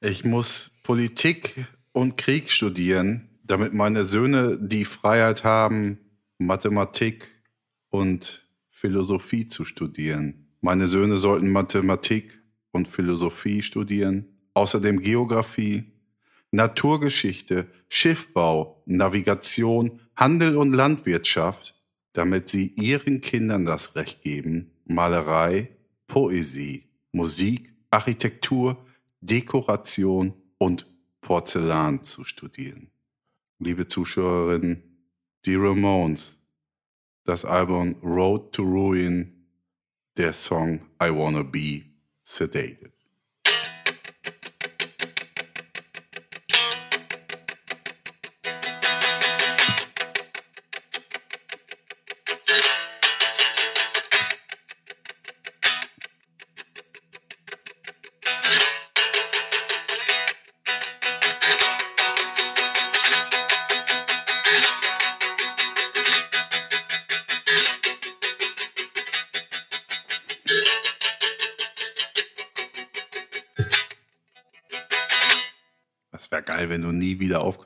Ich muss Politik und Krieg studieren, damit meine Söhne die Freiheit haben, Mathematik und Philosophie zu studieren. Meine Söhne sollten Mathematik und Philosophie studieren, außerdem Geografie, Naturgeschichte, Schiffbau, Navigation, Handel und Landwirtschaft, damit sie ihren Kindern das Recht geben, Malerei, Poesie, Musik, Architektur, Dekoration und Porzellan zu studieren. Liebe Zuschauerinnen, die Ramones, das Album Road to Ruin, der Song I Wanna Be Sedated.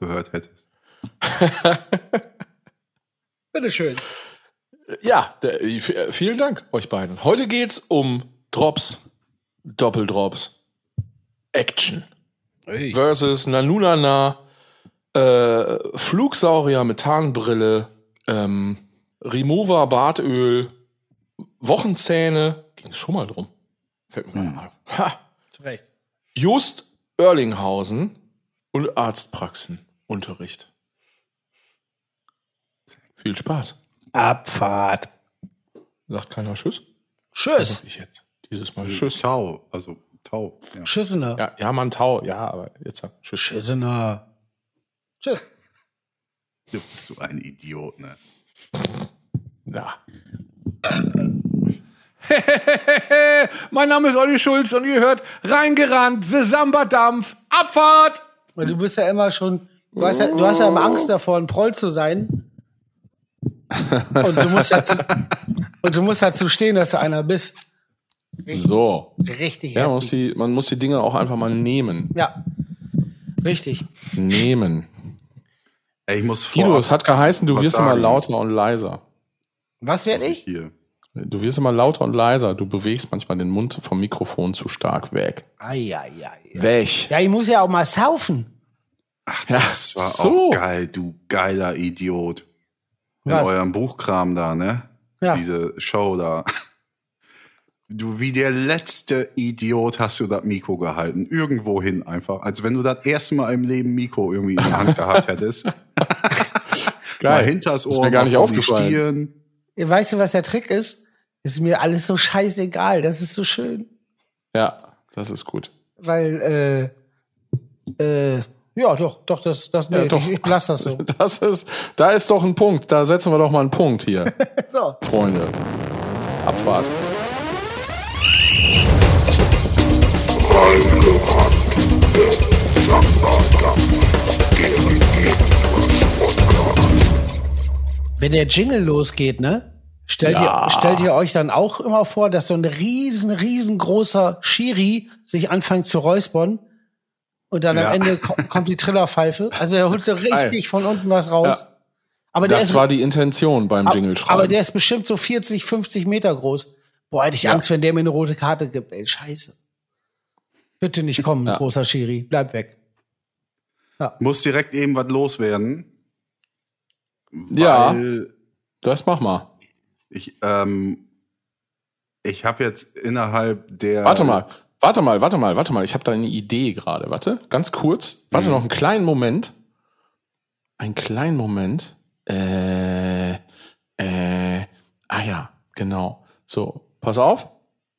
Aufgehört hättest. Bitteschön. Ja, der, vielen Dank euch beiden. Heute geht's um Drops, Doppeldrops, Action Ui. versus Nanunana, äh, Flugsaurier, Methanbrille, ähm, Remover, Bartöl, Wochenzähne. Ging es schon mal drum. Fällt mir gerade Hm. mal. Ha! Zu Recht. Just Oerlinghausen und Arztpraxenunterricht. Viel Spaß. Abfahrt. Sagt keiner Tschüss? Tschüss. Sag ich jetzt. Dieses Mal Tschüss. Tau, also Tau. Ja. Schissener. Ja, ja, man Tau. Ja, aber jetzt sag Tschüss. Schissener. Tschüss. Du bist so ein Idiot, ne? Ja. mein Name ist Olli Schulz und ihr hört reingerannt, The Samba Dampf, Abfahrt! Weil du bist ja immer schon, du hast ja, du hast ja immer Angst davor, ein Proll zu sein. Und du musst dazu, und du musst dazu stehen, dass du einer bist. So. Richtig Ja, man muss, die, man muss die Dinge auch einfach mal nehmen. Ja. Richtig. Nehmen. Ey, ich muss Guido, es hat geheißen, du wirst immer sagen. lauter und leiser. Was werde ich? hier. Du wirst immer lauter und leiser. Du bewegst manchmal den Mund vom Mikrofon zu stark weg. Eieiei. Weg. Ja, ich muss ja auch mal saufen. Ach, Ja, das war so. auch geil, du geiler Idiot. In Was? eurem Buchkram da, ne? Ja. Diese Show da. Du, wie der letzte Idiot hast du das Mikro gehalten. Irgendwo hin einfach. Als wenn du das erste Mal im Leben Mikro irgendwie in der Hand gehabt hättest. Mal Geil. hinters Ohr. Ist mir gar nicht aufgefallen. Stirn. Weißt du, was der Trick ist? Ist mir alles so scheißegal. Das ist so schön. Ja, das ist gut. Weil, äh, äh, ja, doch, doch, das, das, nee, Ja, doch. Ich, ich lass das so. Das ist, da ist doch ein Punkt. Da setzen wir doch mal einen Punkt hier, so. Freunde. Abfahrt. Wenn der Jingle losgeht, ne? Stellt, Ja. ihr, stellt ihr euch dann auch immer vor, dass so ein riesen, riesengroßer Schiri sich anfängt zu räuspern und dann Ja. am Ende ko kommt die Trillerpfeife? Also er holt so richtig von unten was raus. Ja. Aber der Das ist, war die Intention beim ab- Jingle schreiben. aber der ist bestimmt so 40, 50 Meter groß. Boah, hätte ich Ja. Angst, wenn der mir eine rote Karte gibt. Ey, scheiße. Bitte nicht kommen, Ja. großer Schiri. Bleib weg. Muss direkt eben was loswerden. Ja. Das mach mal. ich, ähm, ich habe jetzt innerhalb der. Warte mal, warte mal, warte mal, warte mal. Ich habe da eine Idee gerade. Warte, ganz kurz. Warte Mhm. noch einen kleinen Moment. Einen kleinen Moment. Äh, äh, ah ja, genau. So, pass auf.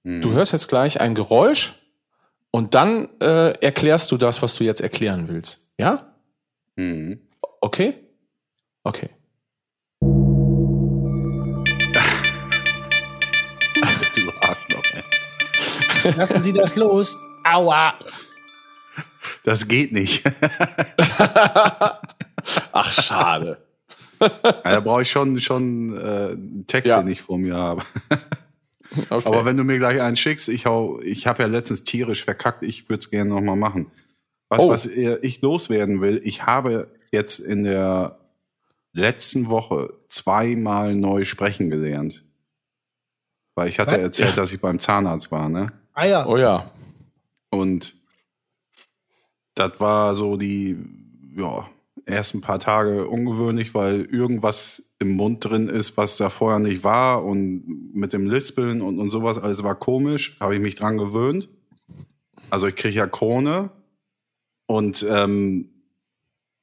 Hm. Du hörst jetzt gleich ein Geräusch und dann äh, erklärst du das, was du jetzt erklären willst. Ja? Hm. Okay? Okay. Lassen Sie das los. Aua. Das geht nicht. Ach, schade. Ja, da brauche ich schon, schon äh, einen Text, Ja. den ich vor mir habe. Okay. Aber wenn du mir gleich einen schickst, ich hau, ich habe ja letztens tierisch verkackt, ich würde es gerne nochmal machen. Was, Oh. was äh, ich loswerden will, ich habe jetzt in der letzten Woche zweimal neu sprechen gelernt. Weil ich hatte Was? erzählt, dass ich beim Zahnarzt war, ne? Ah ja. Oh ja. Und das war so die, ja, ersten paar Tage ungewöhnlich, weil irgendwas im Mund drin ist, was da vorher nicht war und mit dem Lispeln und, und sowas, alles war komisch, habe ich mich dran gewöhnt. Also ich kriege ja Krone und ähm,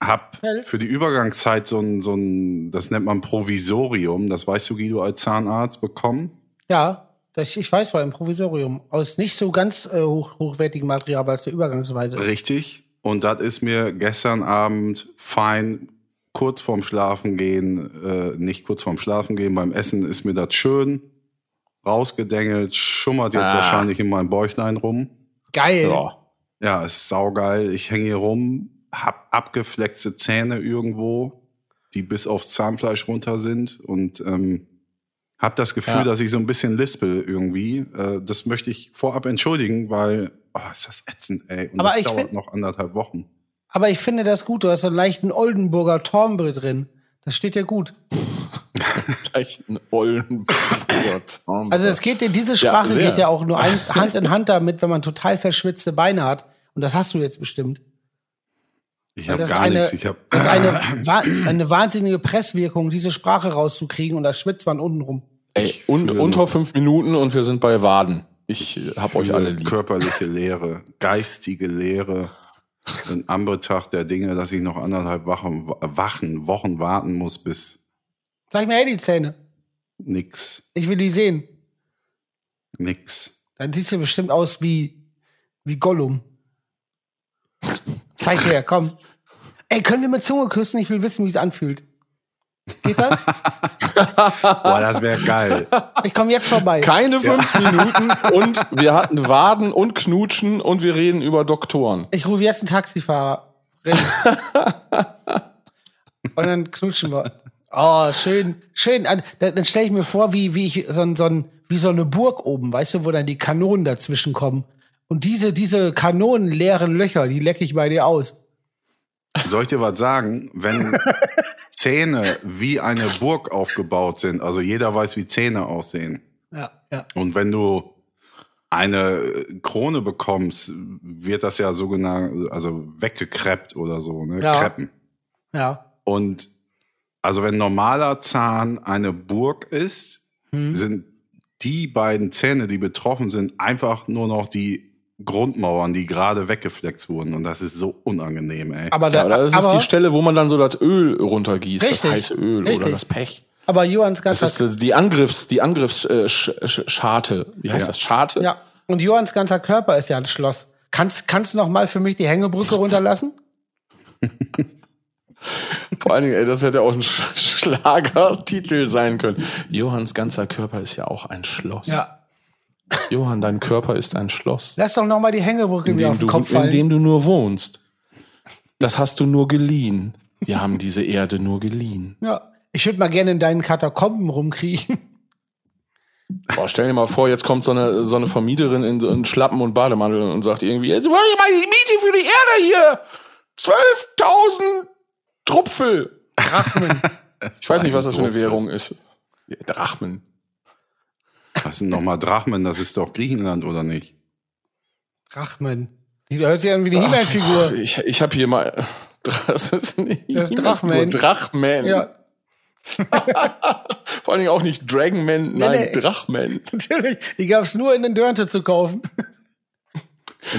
hab für die Übergangszeit so ein, so ein, das nennt man Provisorium, das weißt du, Guido, als Zahnarzt bekommen. Ja, das, ich weiß, war im Provisorium. Aus nicht so ganz äh, hoch, hochwertigem Material, weil es der Übergangsweise ist. Richtig. Und das ist mir gestern Abend fein kurz vorm Schlafen gehen, äh, nicht kurz vorm Schlafen gehen, beim Essen ist mir das schön rausgedengelt, schummert jetzt Ah. wahrscheinlich in meinem Bäuchlein rum. Geil. Ja. Ja, ist saugeil. Ich hänge hier rum, hab abgefleckte Zähne irgendwo, die bis aufs Zahnfleisch runter sind und ähm, hab das Gefühl, Ja. dass ich so ein bisschen lispel irgendwie. Äh, das möchte ich vorab entschuldigen, weil oh, ist das ätzend, ey. Und Aber das ich dauert find- noch anderthalb Wochen. Aber ich finde das gut. Du hast so einen leichten Oldenburger Tombre drin. Das steht dir gut. Echt ein Oldenburger Zahnbad. Also es geht dir, diese Sprache sehr. geht ja auch nur ein, Hand in Hand damit, wenn man total verschwitzte Beine hat. Und das hast du jetzt bestimmt. Ich habe gar eine- nichts. Ich habe Das ist eine, eine wahnsinnige Presswirkung, diese Sprache rauszukriegen und da schwitzt man unten rum. Ey, und unter fünf Minuten und wir sind bei Waden. Ich äh, hab euch alle lieb. körperliche Lehre, geistige Lehre. In Anbetracht der Dinge, dass ich noch anderthalb Wochen, Wachen, Wochen warten muss, bis Sag mir, hey, die Zähne. nix, Ich will die sehen. nix. Dann siehst du bestimmt aus wie, wie Gollum. Zeig her, komm. Ey, können wir mit Zunge küssen? Ich will wissen, wie es anfühlt. Geht das? Boah, das wäre geil. Ich komme jetzt vorbei. Keine fünf Minuten und wir hatten Waden und Knutschen und wir reden über Doktoren. Ich rufe jetzt einen Taxifahrer. Und dann knutschen wir. Oh, schön, schön. Dann, stelle ich mir vor, wie, wie ich so, so, wie so eine Burg oben, weißt du, wo dann die Kanonen dazwischen kommen. Und diese, diese kanonenleeren Löcher, die lecke ich bei dir aus. Soll ich dir was sagen? Wenn Zähne wie eine Burg aufgebaut sind, also jeder weiß, wie Zähne aussehen. Ja, ja. Und wenn du eine Krone bekommst, wird das ja sogenannt, also weggekreppt oder so, ne? Ja. Kreppen. Ja. Und also wenn normaler Zahn eine Burg ist, Hm. sind die beiden Zähne, die betroffen sind, einfach nur noch die Grundmauern, die gerade weggeflext wurden. Und das ist so unangenehm, ey. Aber, da, Ja, das ist aber, die Stelle, wo man dann so das Öl runtergießt, Richtig, das heiße Öl richtig. oder das Pech. aber Johans Das ganzer, ist äh, die Angriffs, die Angriffsscharte. Äh. Wie heißt Ja. das? Scharte? ja. Und Johans ganzer Körper ist ja ein Schloss. Kannst, kannst du noch mal für mich die Hängebrücke runterlassen? Vor allen Dingen, ey, das hätte auch ein Sch Schlagertitel sein können. Johanns ganzer Körper ist ja auch ein Schloss. Johann, dein Körper ist ein Schloss, Lass doch noch mal die Hängebrücke in mir auf dem, den du, Kopf in fallen. dem du nur wohnst. Das hast du nur geliehen. Wir haben diese Erde nur geliehen. ja. Ich würde mal gerne in deinen Katakomben rumkriechen. Boah, stell dir mal vor, jetzt kommt so eine, so eine Vermieterin in so einen Schlappen und Bademantel und sagt irgendwie, jetzt wollen wir mal die Miete für die Erde hier. 12.000 Trupfel. Drachmen. Ich weiß nicht, was das für eine. Währung ist. Drachmen. Was sind nochmal Drachmen? Das ist doch Griechenland, oder nicht? Drachmen. Die hört sich an wie eine He-Man-Figur. Ich, ich habe hier mal. Das ist, eine Das ist E-Mail-Figur. Drachman. Drachman. Ja, Vor allen Dingen auch nicht Dragonman, nein, nee. Drachman. natürlich. Die gab es nur in den Dörnte zu kaufen.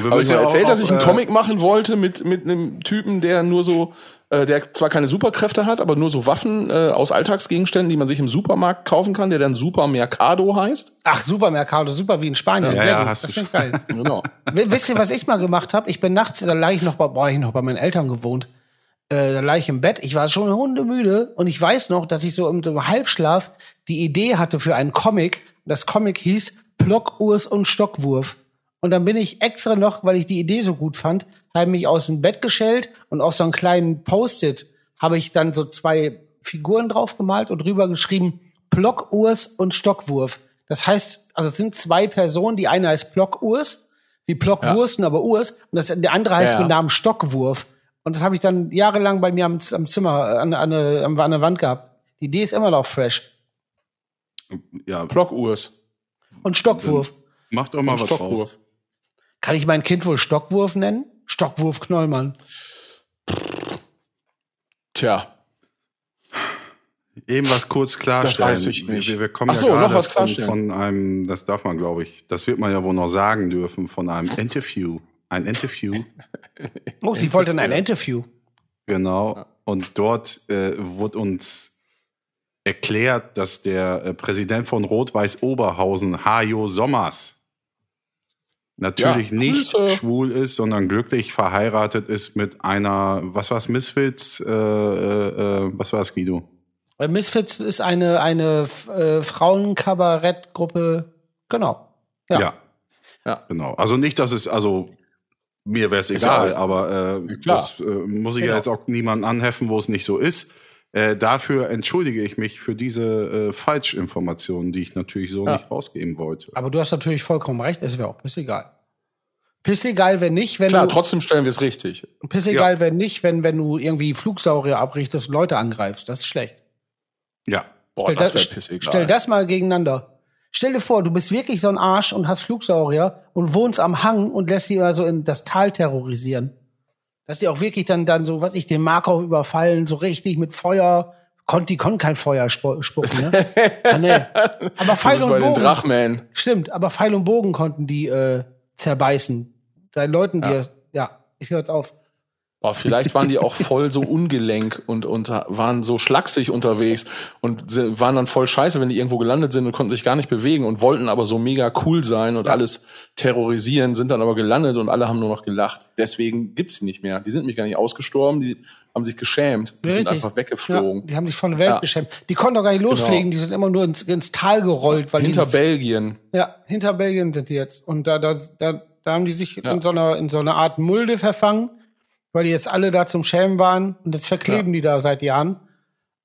Habe ich ja erzählt, auch- dass ich einen äh, Comic machen wollte mit, mit einem Typen, der nur so, äh, der zwar keine Superkräfte hat, aber nur so Waffen äh, aus Alltagsgegenständen, die man sich im Supermarkt kaufen kann, der dann Super Mercado heißt. Ach, super Mercado, super wie in Spanien. Ja, Sehr ja, gut. hast Das finde ich geil. Genau. Wisst ihr, was ich mal gemacht habe? Ich bin nachts, da lag ich noch bei, boah, ich noch bei meinen Eltern gewohnt. Äh, da lag ich im Bett, ich war schon hundemüde und ich weiß noch, dass ich so im, im Halbschlaf die Idee hatte für einen Comic. Das Comic hieß Block, Urs und Stockwurf. Und dann bin ich extra noch, weil ich die Idee so gut fand, habe mich aus dem Bett geschält und auf so einen kleinen Post-it habe ich dann so zwei Figuren drauf gemalt und drüber geschrieben Block, Urs und Stockwurf. Das heißt, also es sind zwei Personen, die eine heißt Block, Urs, Wie Blockwursten, aber Urs. Und das, der andere heißt Ja, ja. mit Namen Stockwurf. Und das habe ich dann jahrelang bei mir am, am Zimmer, äh, an, an, der- an, an der Wand gehabt. Die Idee ist immer noch fresh. Ja, Blockurs. Und Stockwurf. mach doch mal was draus. Stockwurf. Kann ich mein Kind wohl Stockwurf nennen? Stockwurf Knollmann. Tja, Eben was kurz klarstellen. Das weiß ich nicht. Wir, wir kommen Ach so, ja noch was von, klarstellen. von einem, das darf man, glaube ich, das wird man ja wohl noch sagen dürfen, von einem Interview. Ein Interview, Oh, sie wollte in ein Interview. genau. Und dort äh, wurde uns erklärt, dass der äh, Präsident von Rot-Weiß Oberhausen, Hajo Sommers, natürlich Ja, nicht Grüße. schwul ist, sondern glücklich verheiratet ist mit einer, was war's, Misfits, äh, äh, äh, was war's, Guido? Misfits ist eine, eine äh, Frauenkabarettgruppe. Genau. Ja. Ja. Ja. Genau. Also nicht, dass es, also mir wäre es egal, ja- aber äh, klar. das äh, muss ich Genau. ja jetzt auch niemanden anheffen, wo es nicht so ist. Äh, dafür entschuldige ich mich für diese äh, Falschinformationen, die ich natürlich so Ja. nicht rausgeben wollte. Aber du hast natürlich vollkommen recht, es wäre auch pissegal. Pissegal, wenn nicht, wenn klar, du, trotzdem stellen wir es richtig. pissegal, wenn nicht, wenn, wenn du irgendwie Flugsaurier abrichtest, Leute angreifst. Das ist schlecht. Ja. Boah, Stell das das- wäre pissig. Stell das mal gegeneinander. Stell dir vor, du bist wirklich so ein Arsch und hast Flugsaurier und wohnst am Hang und lässt sie immer so in das Tal terrorisieren. Dass die auch wirklich dann, dann so, was ich, den Markov überfallen, so richtig mit Feuer. Konnt, die konnten kein Feuer spu- spucken, ne? ah, nee. Aber Pfeil und Bogen. Drachmen. Stimmt, aber Pfeil und Bogen konnten die äh, zerbeißen. Deinen Leuten, die, Ja. ja, ich höre jetzt auf. Boah, vielleicht waren die auch voll so ungelenk und, und waren so schlaksig unterwegs und waren dann voll scheiße, wenn die irgendwo gelandet sind und konnten sich gar nicht bewegen und wollten aber so mega cool sein und alles terrorisieren, sind dann aber gelandet und alle haben nur noch gelacht. Deswegen gibt's die nicht mehr. Die sind nämlich gar nicht ausgestorben, die haben sich geschämt sind Richtig. einfach Ja, weggeflogen. die haben sich von der Welt Ja. geschämt. Die konnten doch gar nicht losfliegen, die sind immer nur ins, ins Tal gerollt, weil Hinter die, Belgien. Ja, hinter Belgien sind die jetzt. Und da, da, da, da haben die sich Ja. in, so einer, in so einer Art Mulde verfangen, weil die jetzt alle da zum Schämen waren. Und jetzt verkleben die da seit Jahren.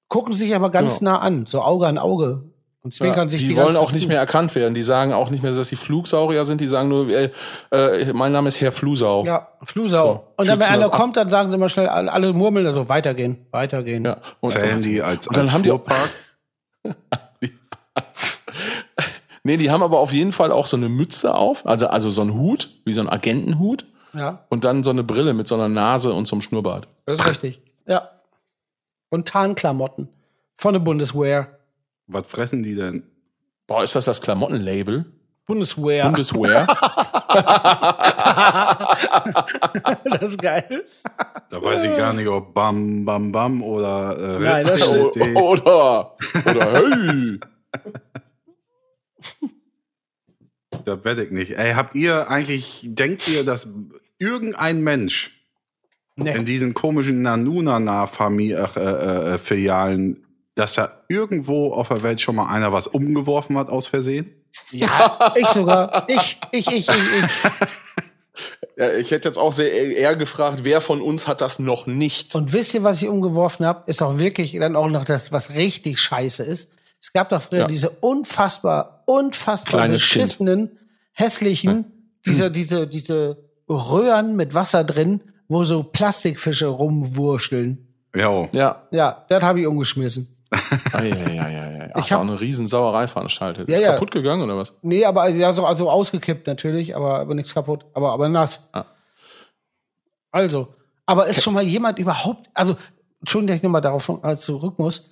Gucken sich aber ganz Genau. nah an, so Auge an Auge. Und zwinkern Ja, sich die, die wollen auch nicht mehr erkannt werden. Die sagen auch nicht mehr, dass sie Flugsaurier sind. Die sagen nur, äh, äh, mein Name ist Herr Flusau. Ja, Flusau. So, und dann, wenn einer das kommt, dann sagen sie immer schnell, alle, alle murmeln, also weitergehen, weitergehen. Ja. Und, Zählen die als, Und dann als haben die- Fuhrpark? Nee, die haben aber auf jeden Fall auch so eine Mütze auf, also, also so ein Hut, wie so ein Agentenhut. Ja, Und dann so eine Brille mit so einer Nase und so einem Schnurrbart. das ist richtig. Ja. Und Tarnklamotten von der Bundeswehr. Was fressen die denn? Boah, ist das das Klamottenlabel? Bundeswehr. Bundeswear? das ist geil. Da weiß ich gar nicht, ob Bam Bam Bam oder äh, Nein, das Realität. oder, oder hey! Das werde ich nicht. Ey, habt ihr eigentlich, denkt ihr, dass irgendein Mensch in Nee. diesen komischen Nanunana-Filialen, äh, äh, Filialen, dass da irgendwo auf der Welt schon mal einer was umgeworfen hat aus Versehen? Ja, ich sogar. Ich, ich, ich, ich, ich. Ja, ich hätte jetzt auch sehr eher gefragt, wer von uns hat das noch nicht? Und wisst ihr, was ich umgeworfen habe? Ist auch wirklich dann auch noch das, was richtig scheiße ist. Es gab doch früher Ja. diese unfassbar, unfassbar Kleines beschissenen, hässlichen, diese, diese, diese Röhren mit Wasser drin, wo so Plastikfische rumwurschteln. Ja, Ja. Ja, das habe ich umgeschmissen. Eieieiei. Ach, Ich ich hab- habe eine riesen Sauerei veranstaltet. Ja, ist ja. kaputt gegangen oder was? Nee, aber ja, so, also ausgekippt natürlich, aber, aber nichts kaputt. Aber, aber nass. Ah. Also, aber ist schon mal jemand überhaupt, also, Entschuldigung, dass ich nochmal darauf äh, zurück muss,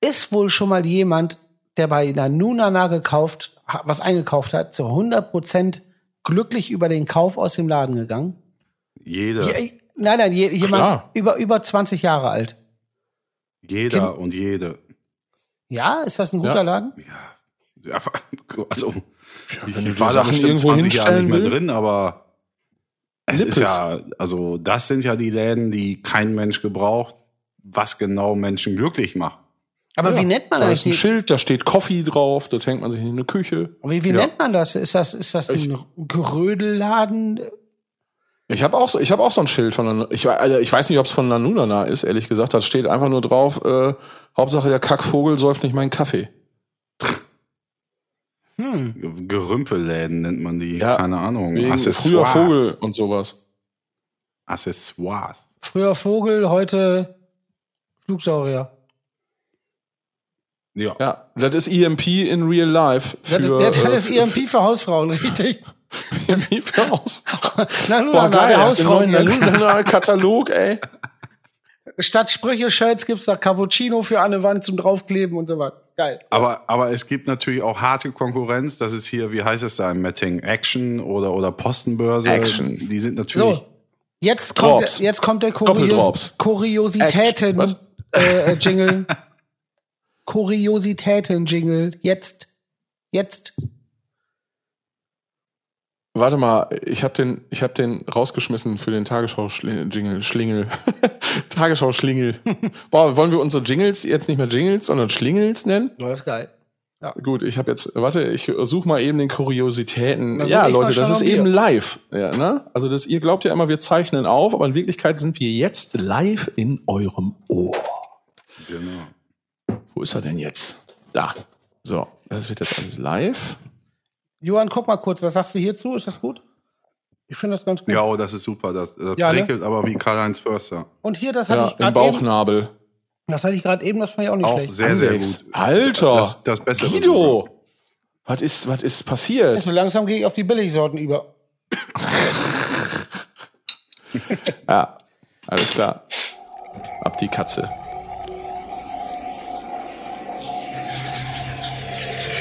ist wohl schon mal jemand, der bei einer Nunana gekauft, was eingekauft hat, zu 100% glücklich über den Kauf aus dem Laden gegangen? jeder, Je, nein, nein, je, jemand Klar. über, über 20 Jahre alt. jeder und jede. Ja, ist das ein guter Ja. Laden? Ja, aber, also, wenn du ich die war da bestimmt irgendwo 20 Jahre nicht mehr hinstellen drin, aber es ist Nippes. ja, also das sind ja die Läden, die kein Mensch gebraucht, was genau Menschen glücklich macht. Aber Ja, wie nennt man da das? ist ein Schild, da steht Coffee drauf, da hängt man sich in eine Küche. Wie, wie Ja. nennt man das? Ist das, ist das Ich- ein Gerödelladen? Ich habe auch, so- ich hab auch so ein Schild von, einer- ich, also ich weiß nicht, ob es von Nanunana ist, ehrlich gesagt. Da steht einfach nur drauf, äh, Hauptsache der Kackvogel säuft nicht meinen Kaffee. Hm. Gerümpelläden nennt man die. Ja, Keine Ahnung. Früher Vogel und sowas. Accessoires. Früher Vogel, heute Flugsaurier. Ja. Ja, das ist EMP in real life. Das, ist- für, das, das äh, ist EMP für Hausfrauen, richtig? EMP für Haus. Na, nur Boah, na, geil, Hausfrauen. neuen neuen Katalog, ey. Statt Sprüche-Shirts gibt's da Cappuccino für der Wand zum draufkleben und so was. Geil. Aber, aber es gibt natürlich auch harte Konkurrenz. Das ist hier, wie heißt es da im Metting? Action oder, oder Postenbörse. Action. Die sind natürlich. So, jetzt kommt, Drops. der, jetzt kommt der. Kurios Action. Kuriositäten Was? äh, äh, Jingle. Kuriositäten Jingle. Jetzt. Jetzt. Warte mal, ich habe den, ich hab den rausgeschmissen für den Tagesschau-Jingle, Schlingel. Tagesschau-Schlingel. Boah, wollen wir unsere Jingles jetzt nicht mehr Jingles, sondern Schlingels nennen? Oh, das ist geil. Gut, ich habe jetzt, warte, ich suche mal eben den Kuriositäten. Soll ja, Leute, das ist eben live. Ja, ne? Also das, ihr glaubt ja immer, wir zeichnen auf, aber in Wirklichkeit sind wir jetzt live in eurem Ohr. Genau. Wo ist er denn jetzt? Da. So, das wird jetzt alles live. Johann, guck mal kurz, was sagst du hierzu? Ist das gut? Ich finde das ganz gut. Ja, oh, das ist super. Das, das Ja, ne? prickelt aber wie Karl-Heinz Förster. Und hier, das hatte Ja, ich im gerade eben. Bauchnabel. Das hatte ich gerade eben, das fand ich auch nicht Auch schlecht. sehr, sehr gut. Alter. Das, das Bessere. sogar. Guido! Was ist, was ist passiert? So langsam gehe ich auf die Billigsorten über. Ja, alles klar. Ab die Katze.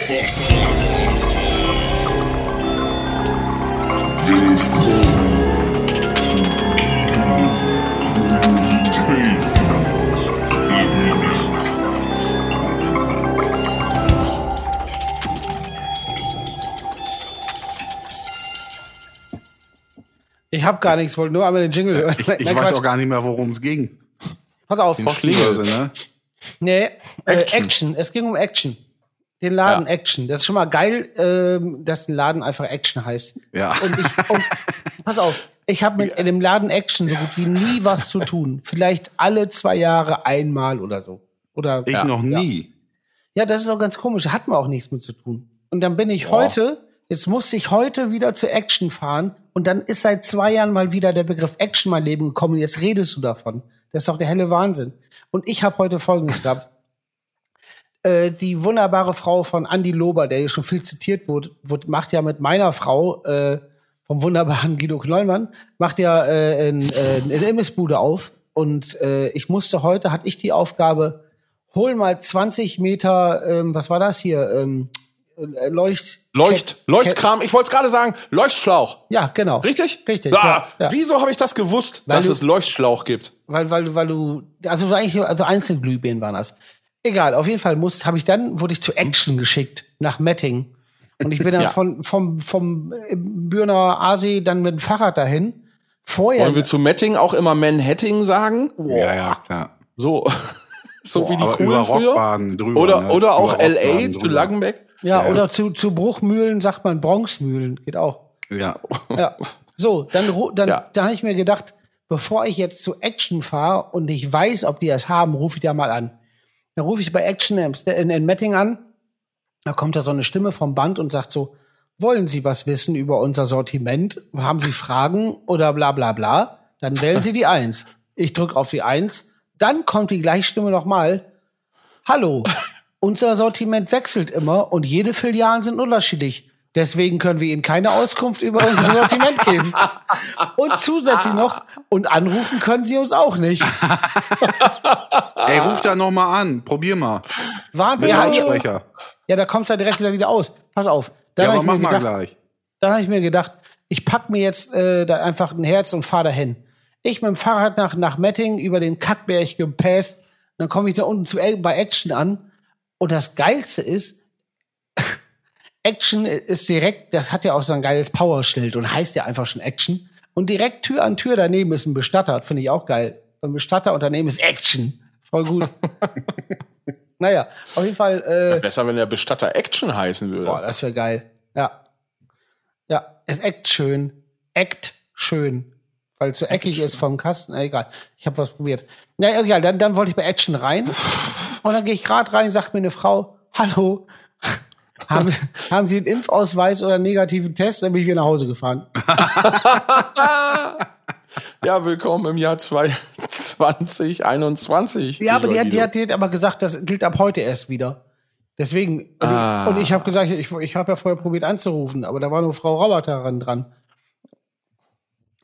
Ich habe gar nichts, wollte nur einmal den Jingle hören. Ich, ich weiß auch gar nicht mehr, worum es ging. Pass auf. Den Schlingel. Postenbörse, ne? Nee, Action. Äh. Action. Es ging um Action. Den Laden Ja. Action. Das ist schon mal geil, ähm, dass ein Laden einfach Action heißt. Ja. Und ich, und, pass auf, ich habe mit dem Laden Action so gut wie nie was zu tun. Vielleicht alle zwei Jahre einmal oder so. Oder Ich ja, noch nie. Ja, das ist auch ganz komisch. Hat man auch nichts mit zu tun. Und dann bin ich heute, jetzt musste ich heute wieder zu Action fahren. Und dann ist seit zwei Jahren mal wieder der Begriff Action in mein Leben gekommen. Jetzt redest du davon. Das ist doch der helle Wahnsinn. Und ich habe heute Folgendes gehabt. Äh, die wunderbare Frau von Andy Lober, der hier schon viel zitiert wurde, wurde macht ja mit meiner Frau, äh, vom wunderbaren Guido Knollmann, macht ja äh, in, äh, eine Imbissbude auf. Und äh, ich musste heute, hatte ich die Aufgabe, hol mal 20 Meter, ähm, was war das hier? Ähm, äh, Leucht. Leucht, Leuchtkram. Ich wollte es gerade sagen, Leuchtschlauch. Ja, genau. Richtig? Richtig, Ah, ja, ja. Wieso habe ich das gewusst, Weil dass du- es Leuchtschlauch gibt? Weil, weil, weil du, also so eigentlich, also einzelne Glühbirnen waren das. Egal, auf jeden Fall muss, habe ich dann, wurde ich zu Action geschickt, nach Metting. Und ich bin dann Ja. von, vom, vom äh, Bürner Aasee dann mit dem Fahrrad dahin. Vorher. Wollen wir zu Metting auch immer Manhattan sagen? Ja, ja, klar. So, so wie die coolen früher? Drüber. Oder, ne? oder auch Über LA zu drüber. Langenbeck? ja, ja. oder zu, zu Bruchmühlen sagt man Bronxmühlen, geht auch. Ja. Ja. So, dann, dann, Ja. dann habe ich mir gedacht, bevor ich jetzt zu Action fahre und ich weiß, ob die das haben, rufe ich da mal an. Dann rufe ich bei Action in, in, in Metting an. Da kommt da so eine Stimme vom Band und sagt so, wollen Sie was wissen über unser Sortiment? Haben Sie Fragen oder bla bla bla? Dann wählen Sie die Eins. Ich drücke auf die Eins. Dann kommt die gleiche Stimme nochmal. Hallo, unser Sortiment wechselt immer und jede Filialen sind unterschiedlich. Deswegen können wir Ihnen keine Auskunft über unser Sortiment geben. Und zusätzlich noch, und anrufen können Sie uns auch nicht. Ey, ruf da noch mal an. Probier mal. Waren Mit wir Lautsprecher. Ja, da kommst du direkt wieder aus. Pass auf. Dann Ja, aber mach mal gedacht, gleich. Dann habe ich mir gedacht, ich pack mir jetzt äh, da einfach ein Herz und fahre dahin. Ich mit dem Fahrrad nach, nach Metting über den Kackberg gepäst. Dann komme ich da unten zu, bei Action an. Und das Geilste ist, Action ist direkt, das hat ja auch so ein geiles Powerschild und heißt ja einfach schon Action. Und direkt Tür an Tür daneben ist ein Bestatter, finde ich auch geil. Ein Bestatter und daneben ist Action. Voll gut. naja, auf jeden Fall, äh, Besser, wenn der Bestatter Action heißen würde. Boah, das wäre geil. Ja. Ja, es eckt schön. Eckt schön. Weil es so eckig ist vom Kasten. Na, egal. Ich habe was probiert. Na egal, dann, dann wollte ich bei Action rein. Und dann gehe ich gerade rein, sagt mir eine Frau, hallo, haben, haben Sie einen Impfausweis oder einen negativen Test? Dann bin ich wieder nach Hause gefahren. Ja, willkommen im Jahr 2021. Ja, aber die hat, die, hat, die hat aber gesagt, das gilt ab heute erst wieder. Deswegen, und Ah. ich, und ich habe gesagt, ich, ich habe ja vorher probiert anzurufen, aber da war nur Frau Roboter dran- dran.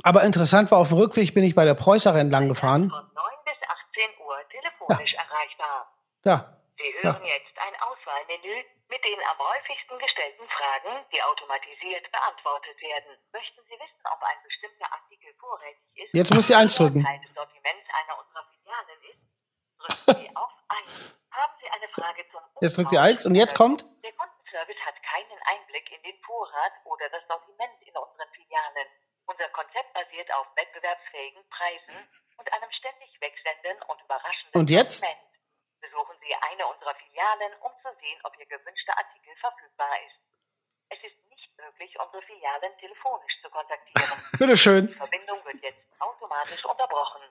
Aber interessant war, auf dem Rückweg bin ich bei der Preußer entlang gefahren. Von 9 bis 18 Uhr telefonisch erreichbar. Ja, Sie hören jetzt ein Auswahlmenü mit den am häufigsten gestellten Fragen, die automatisiert beantwortet werden. Möchten Sie wissen, ob ein bestimmter Artikel vorrätig ist? Jetzt muss sie eins drücken. Teil des Sortiments einer unserer Filialen ist? Drücken Sie auf 1. Haben Sie eine Frage zum Jetzt drückt ihr eins und jetzt kommt? Der Kundenservice hat keinen Einblick in den Vorrat oder das Sortiment in unseren Filialen. Unser Konzept basiert auf wettbewerbsfähigen Preisen und einem ständig wechselnden und überraschenden Und jetzt? Sortiment. Besuchen Sie eine unserer Filialen, um zu sehen, ob Ihr gewünschter Artikel verfügbar ist. Es ist nicht möglich, unsere Filialen telefonisch zu kontaktieren. bitteschön. Die Verbindung wird jetzt automatisch unterbrochen.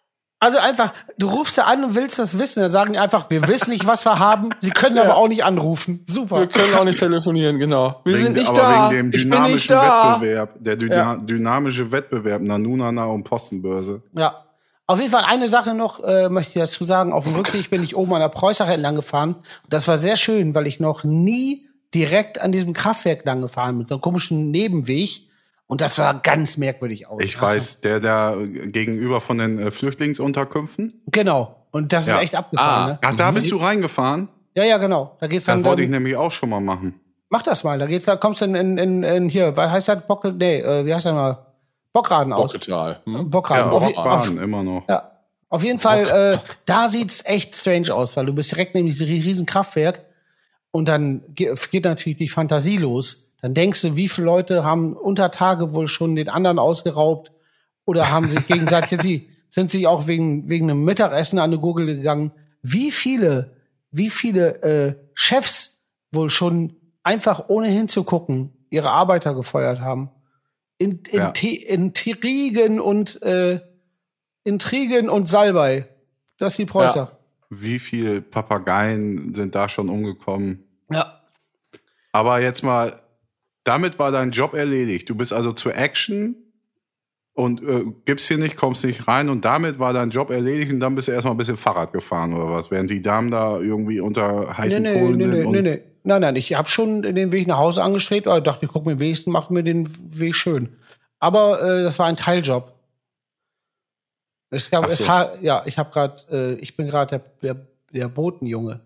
Also einfach, du rufst sie an und willst das wissen. Dann sagen die einfach, wir wissen nicht, was wir haben. Sie können aber auch nicht anrufen. Super. Wir können auch nicht telefonieren, genau. Wir Wegen- sind nicht aber da. wegen dem ich bin dynamischen nicht da. Wettbewerb, der Dyna dynamische Wettbewerb Nanunana und Postenbörse. Ja. Auf jeden Fall eine Sache noch, äh, möchte ich dazu sagen. Auf dem Rückweg bin ich oben an der Preußache entlang gefahren. Und das war sehr schön, weil ich noch nie direkt an diesem Kraftwerk lang gefahren bin, mit so einem komischen Nebenweg. Und das sah ganz merkwürdig aus. Ich Also, weiß, der da gegenüber von den äh, Flüchtlingsunterkünften. Genau. Und das Ja. ist echt abgefahren. Ah. Ne? Ach, da bist du reingefahren? Ja, ja, genau. Da geht's dann. Das wollte ich nämlich auch schon mal machen. mach das mal. Da geht's, da kommst du in, in, in, in hier, was heißt das? Bock, nee, äh, wie heißt das mal? Bockraden aus. Bocketal. Hm? Bockraden. Ja, auf, je- auf, immer noch. ja. auf jeden Fall, äh, da sieht's echt strange aus, weil du bist direkt neben diesem riesen Kraftwerk und dann ge- geht natürlich die Fantasie los. Dann denkst du, wie viele Leute haben unter Tage wohl schon den anderen ausgeraubt oder haben sich gegenseitig, sind sie, sind sie auch wegen, wegen einem Mittagessen an eine Gurgel gegangen. Wie viele, wie viele äh, Chefs wohl schon einfach ohne hinzugucken ihre Arbeiter gefeuert haben. In, in, Ja. Intrigen und äh, Intrigen und Salbei. Das ist die Preußer. Wie viele Papageien sind da schon umgekommen? Ja. Aber jetzt mal, damit war dein Job erledigt. Du bist also zur Action und äh, gibst hier nicht, kommst nicht rein und damit war dein Job erledigt und dann bist du erstmal ein bisschen Fahrrad gefahren oder was, während die Damen da irgendwie unter Nee, heißen nee, Kohlen nee, sind. nee, nee, nee. Nein, nein, ich habe schon den Weg nach Hause angestrebt, aber ich dachte, ich guck mir wenigstens, macht mir den Weg schön. Aber äh, das war ein Teiljob. Es gab, so. es ja, ich habe gerade, äh, ich bin gerade der, der, der Botenjunge.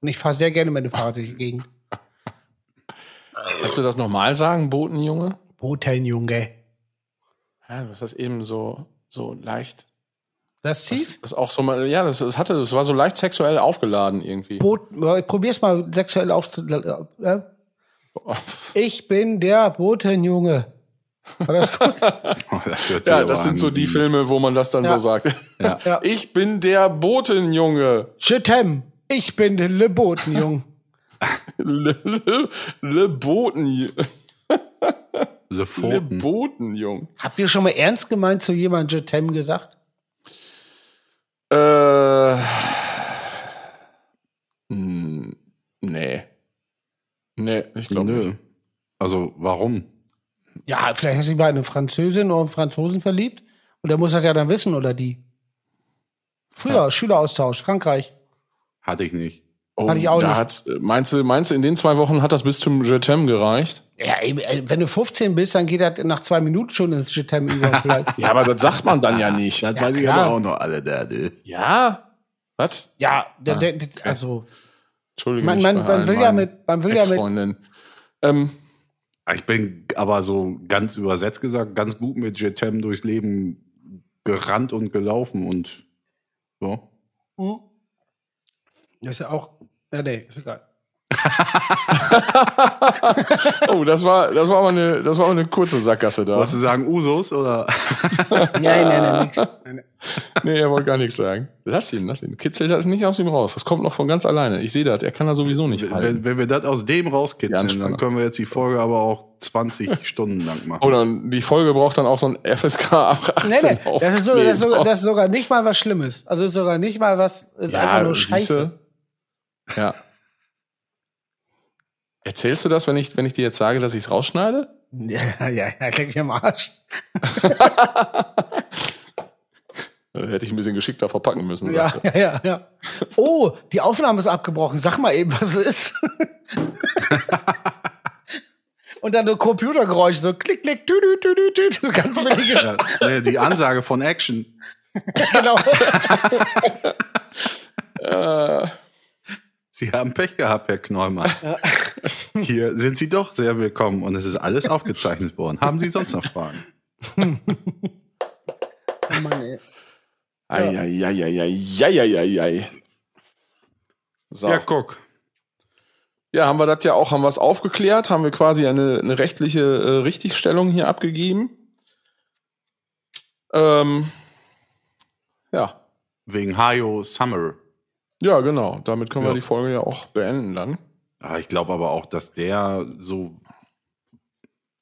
Und ich fahre sehr gerne mit dem Fahrrad durch die Gegend. Kannst du das nochmal sagen, Botenjunge? Botenjunge. Ja, du hast das eben so, so leicht. Das Das zieht? ist auch so mal, ja, das, das hatte, das war so leicht sexuell aufgeladen irgendwie. Boot, ich probier's mal sexuell aufzu. Äh, ich bin der Botenjunge. War das gut? Oh, das hört sich Ja, das sind so die Filme, wo man das dann Ja. so sagt. Ja. Ja. Ich bin der Botenjunge. Chetem. Ich bin der Le Botenjung. Le, le, le Boten, The le Pfoten. Botenjung. Habt ihr schon mal ernst gemeint zu jemandem Jetem gesagt? Äh, hm, nee. Nee, ich glaube nicht. Also, warum? Ja, vielleicht hast du dich bei einer Französin oder einem Franzosen verliebt. Und der muss das ja dann wissen, oder die. Früher, Schüleraustausch, Frankreich. Hatte ich nicht. Oh, Hatte ich auch da nicht. Hat's, meinst, du, meinst du, in den zwei Wochen hat das bis zum Jetem gereicht? Ja, äh, wenn du 15 bist, dann geht das nach zwei Minuten schon ins Jetem über vielleicht. Ja, aber das sagt man dann ja nicht. Das Ja, weiß ich klar. aber auch noch alle da. du. Ja? Was? ja, der, Ah, der, der, also Entschuldige man, man, man will ja mit, man will ja mit. Ähm, Ich bin aber so ganz übersetzt gesagt ganz gut mit Jetem durchs Leben gerannt und gelaufen und so. Hm? Das ist ja auch, ja, nee, ist egal. oh, das war, das war aber eine, das war aber eine kurze Sackgasse da. Wolltest du sagen Usos oder? Nein, nein, nein, nix. Nein, nein. Nee, er wollte gar nichts sagen. Lass ihn, lass ihn. Kitzelt das nicht aus ihm raus. Das kommt noch von ganz alleine. Ich sehe das. Er kann da sowieso nicht wenn, halten. wenn wir das aus dem rauskitzeln, dann können wir jetzt die Folge aber auch 20 Stunden lang machen. Oder die Folge braucht dann auch so ein FSK ab 18 Nee, nee, das ist, so, Nee, das, ist sogar, so. das ist sogar nicht mal was Schlimmes. Also ist sogar nicht mal was, ist einfach nur siehste? Ja. Erzählst du das, wenn ich, wenn ich dir jetzt sage, dass ich es rausschneide? Ja, ja, ja, leck mich am Arsch. Äh, Hätte ich ein bisschen geschickter verpacken müssen. Ja, sagst du. ja, ja, ja. Oh, die Aufnahme ist abgebrochen. Sag mal eben, was es ist. Und dann so Computergeräusche, so klick, klick, tü, tü, tü, tü, tü, ganz billige. Ja, die Ansage von Action. genau. Äh, Sie haben Pech gehabt, Herr Knollmann. Hier sind Sie doch sehr willkommen und es ist alles aufgezeichnet worden. Haben Sie sonst noch Fragen? Mann, ey. Eieieiei. So. Ja, Ja, guck. haben wir das ja auch, haben wir es aufgeklärt, haben wir quasi eine, eine rechtliche äh, Richtigstellung hier abgegeben. Ähm, ja. Wegen Hayo Summer. Ja, genau. Damit können Ja. wir die Folge ja auch beenden dann. Ah, ich glaube aber auch, dass der so.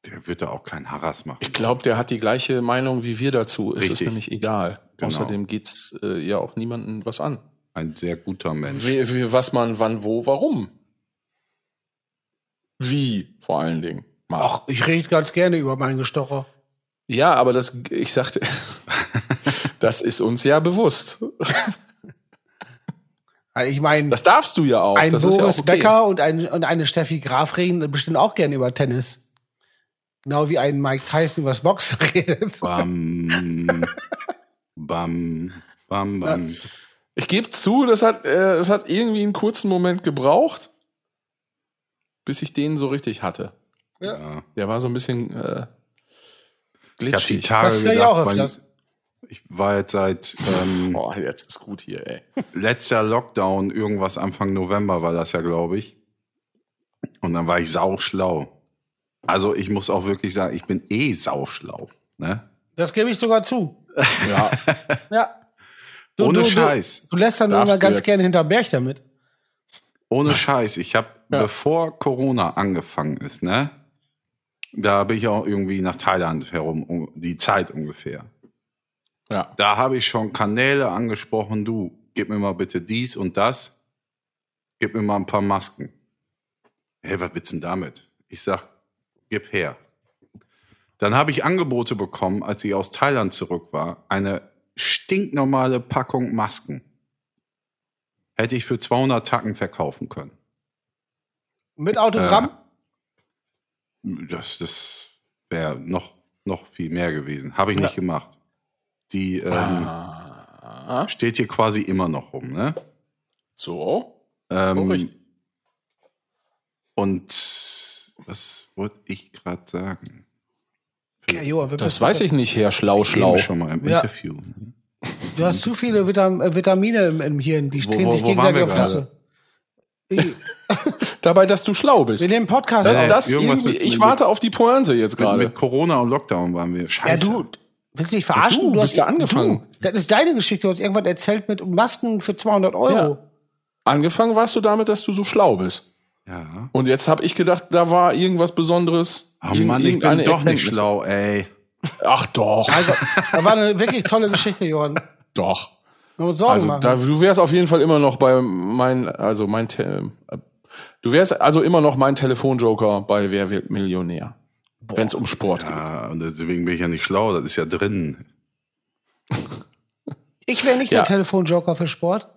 Der wird da auch keinen Harass machen. Ich glaube, der hat die gleiche Meinung wie wir dazu. Es ist Richtig. nämlich egal. Genau. Außerdem geht's äh, ja auch niemandem was an. Ein sehr guter Mensch. Wie, wie, was man wann, wo, warum. Wie, vor allen Dingen. macht. Ach, ich rede ganz gerne über meinen Gestocher. Ja, aber das, ich sagte, das ist uns ja bewusst. Also ich meine, Das darfst du ja auch. ein das Boris ist ja auch okay. Becker und, ein, und eine Steffi Graf reden bestimmt auch gerne über Tennis. Genau wie ein Mike Tyson übers Boxen redet. Bam. Bam. Bam, bam. Ich gebe zu, das hat, äh, es hat irgendwie einen kurzen Moment gebraucht, bis ich den so richtig hatte. Ja. Der war so ein bisschen äh, Ich habe die glitschig. Tage Das gedacht, auch weil öfters. Ich war jetzt seit ähm, Boah, jetzt ist gut hier, ey. letzter Lockdown, irgendwas Anfang November war das ja, glaube ich. Und dann war ich sauschlau. Also ich muss auch wirklich sagen, ich bin eh sauschlau. Ne? Das gebe ich sogar zu. Ja, Ja. Du, Ohne du, Scheiß. Du, du lässt dann Darfst immer ganz jetzt. gerne hinter Berg damit. Ohne Scheiß. Ich habe, Ja. bevor Corona angefangen ist, ne, da bin ich auch irgendwie nach Thailand herum, um die Zeit ungefähr. Ja. Da habe ich schon Kanäle angesprochen, du, gib mir mal bitte dies und das, gib mir mal ein paar Masken. Hey, was willst du denn damit? Ich sag, gib her. Dann habe ich Angebote bekommen, als ich aus Thailand zurück war, eine stinknormale Packung Masken. Hätte ich für 200 Tacken verkaufen können. Mit Autogramm? Das, das wäre noch, noch viel mehr gewesen. Habe ich nicht gemacht. Die ähm, Ah, steht hier quasi immer noch rum, ne? so. Ähm, So richtig. Und was wollte ich gerade sagen? Ja, wir Das weiß ich nicht, Herr Schlau Schlau schon mal im Ja. Interview. Du hast zu viele Vitam äh, Vitamine im, im Hirn, die Wo- stehen wo- sich wo gegenseitig waren auf wir Fresse. Dabei, dass du schlau bist. Wir nehmen Podcast Das, Äh, das irgendwas irgendwie, mit- ich mit- warte auf die Pointe jetzt gerade. mit Corona und Lockdown waren wir. Ja, Scheiße. du, willst du dich verarschen? du bist ja angefangen. Du, das ist deine Geschichte. Du hast irgendwann erzählt mit Masken für 200 Euro. Ja. Angefangen warst du damit, dass du so schlau bist. Ja. Und jetzt habe ich gedacht, da war irgendwas Besonderes. Oh Mann, ich bin doch nicht schlau, ey. Ach doch, Also, das war eine wirklich tolle Geschichte, Johann. doch. Also da, du wärst auf jeden Fall immer noch bei mein, also mein, Te äh, du wärst also immer noch mein Telefonjoker bei Wer wird Millionär, wenn es um Sport geht. Ja, und deswegen bin ich ja nicht schlau, das ist ja drin. ich wäre nicht Ja. der Telefonjoker für Sport.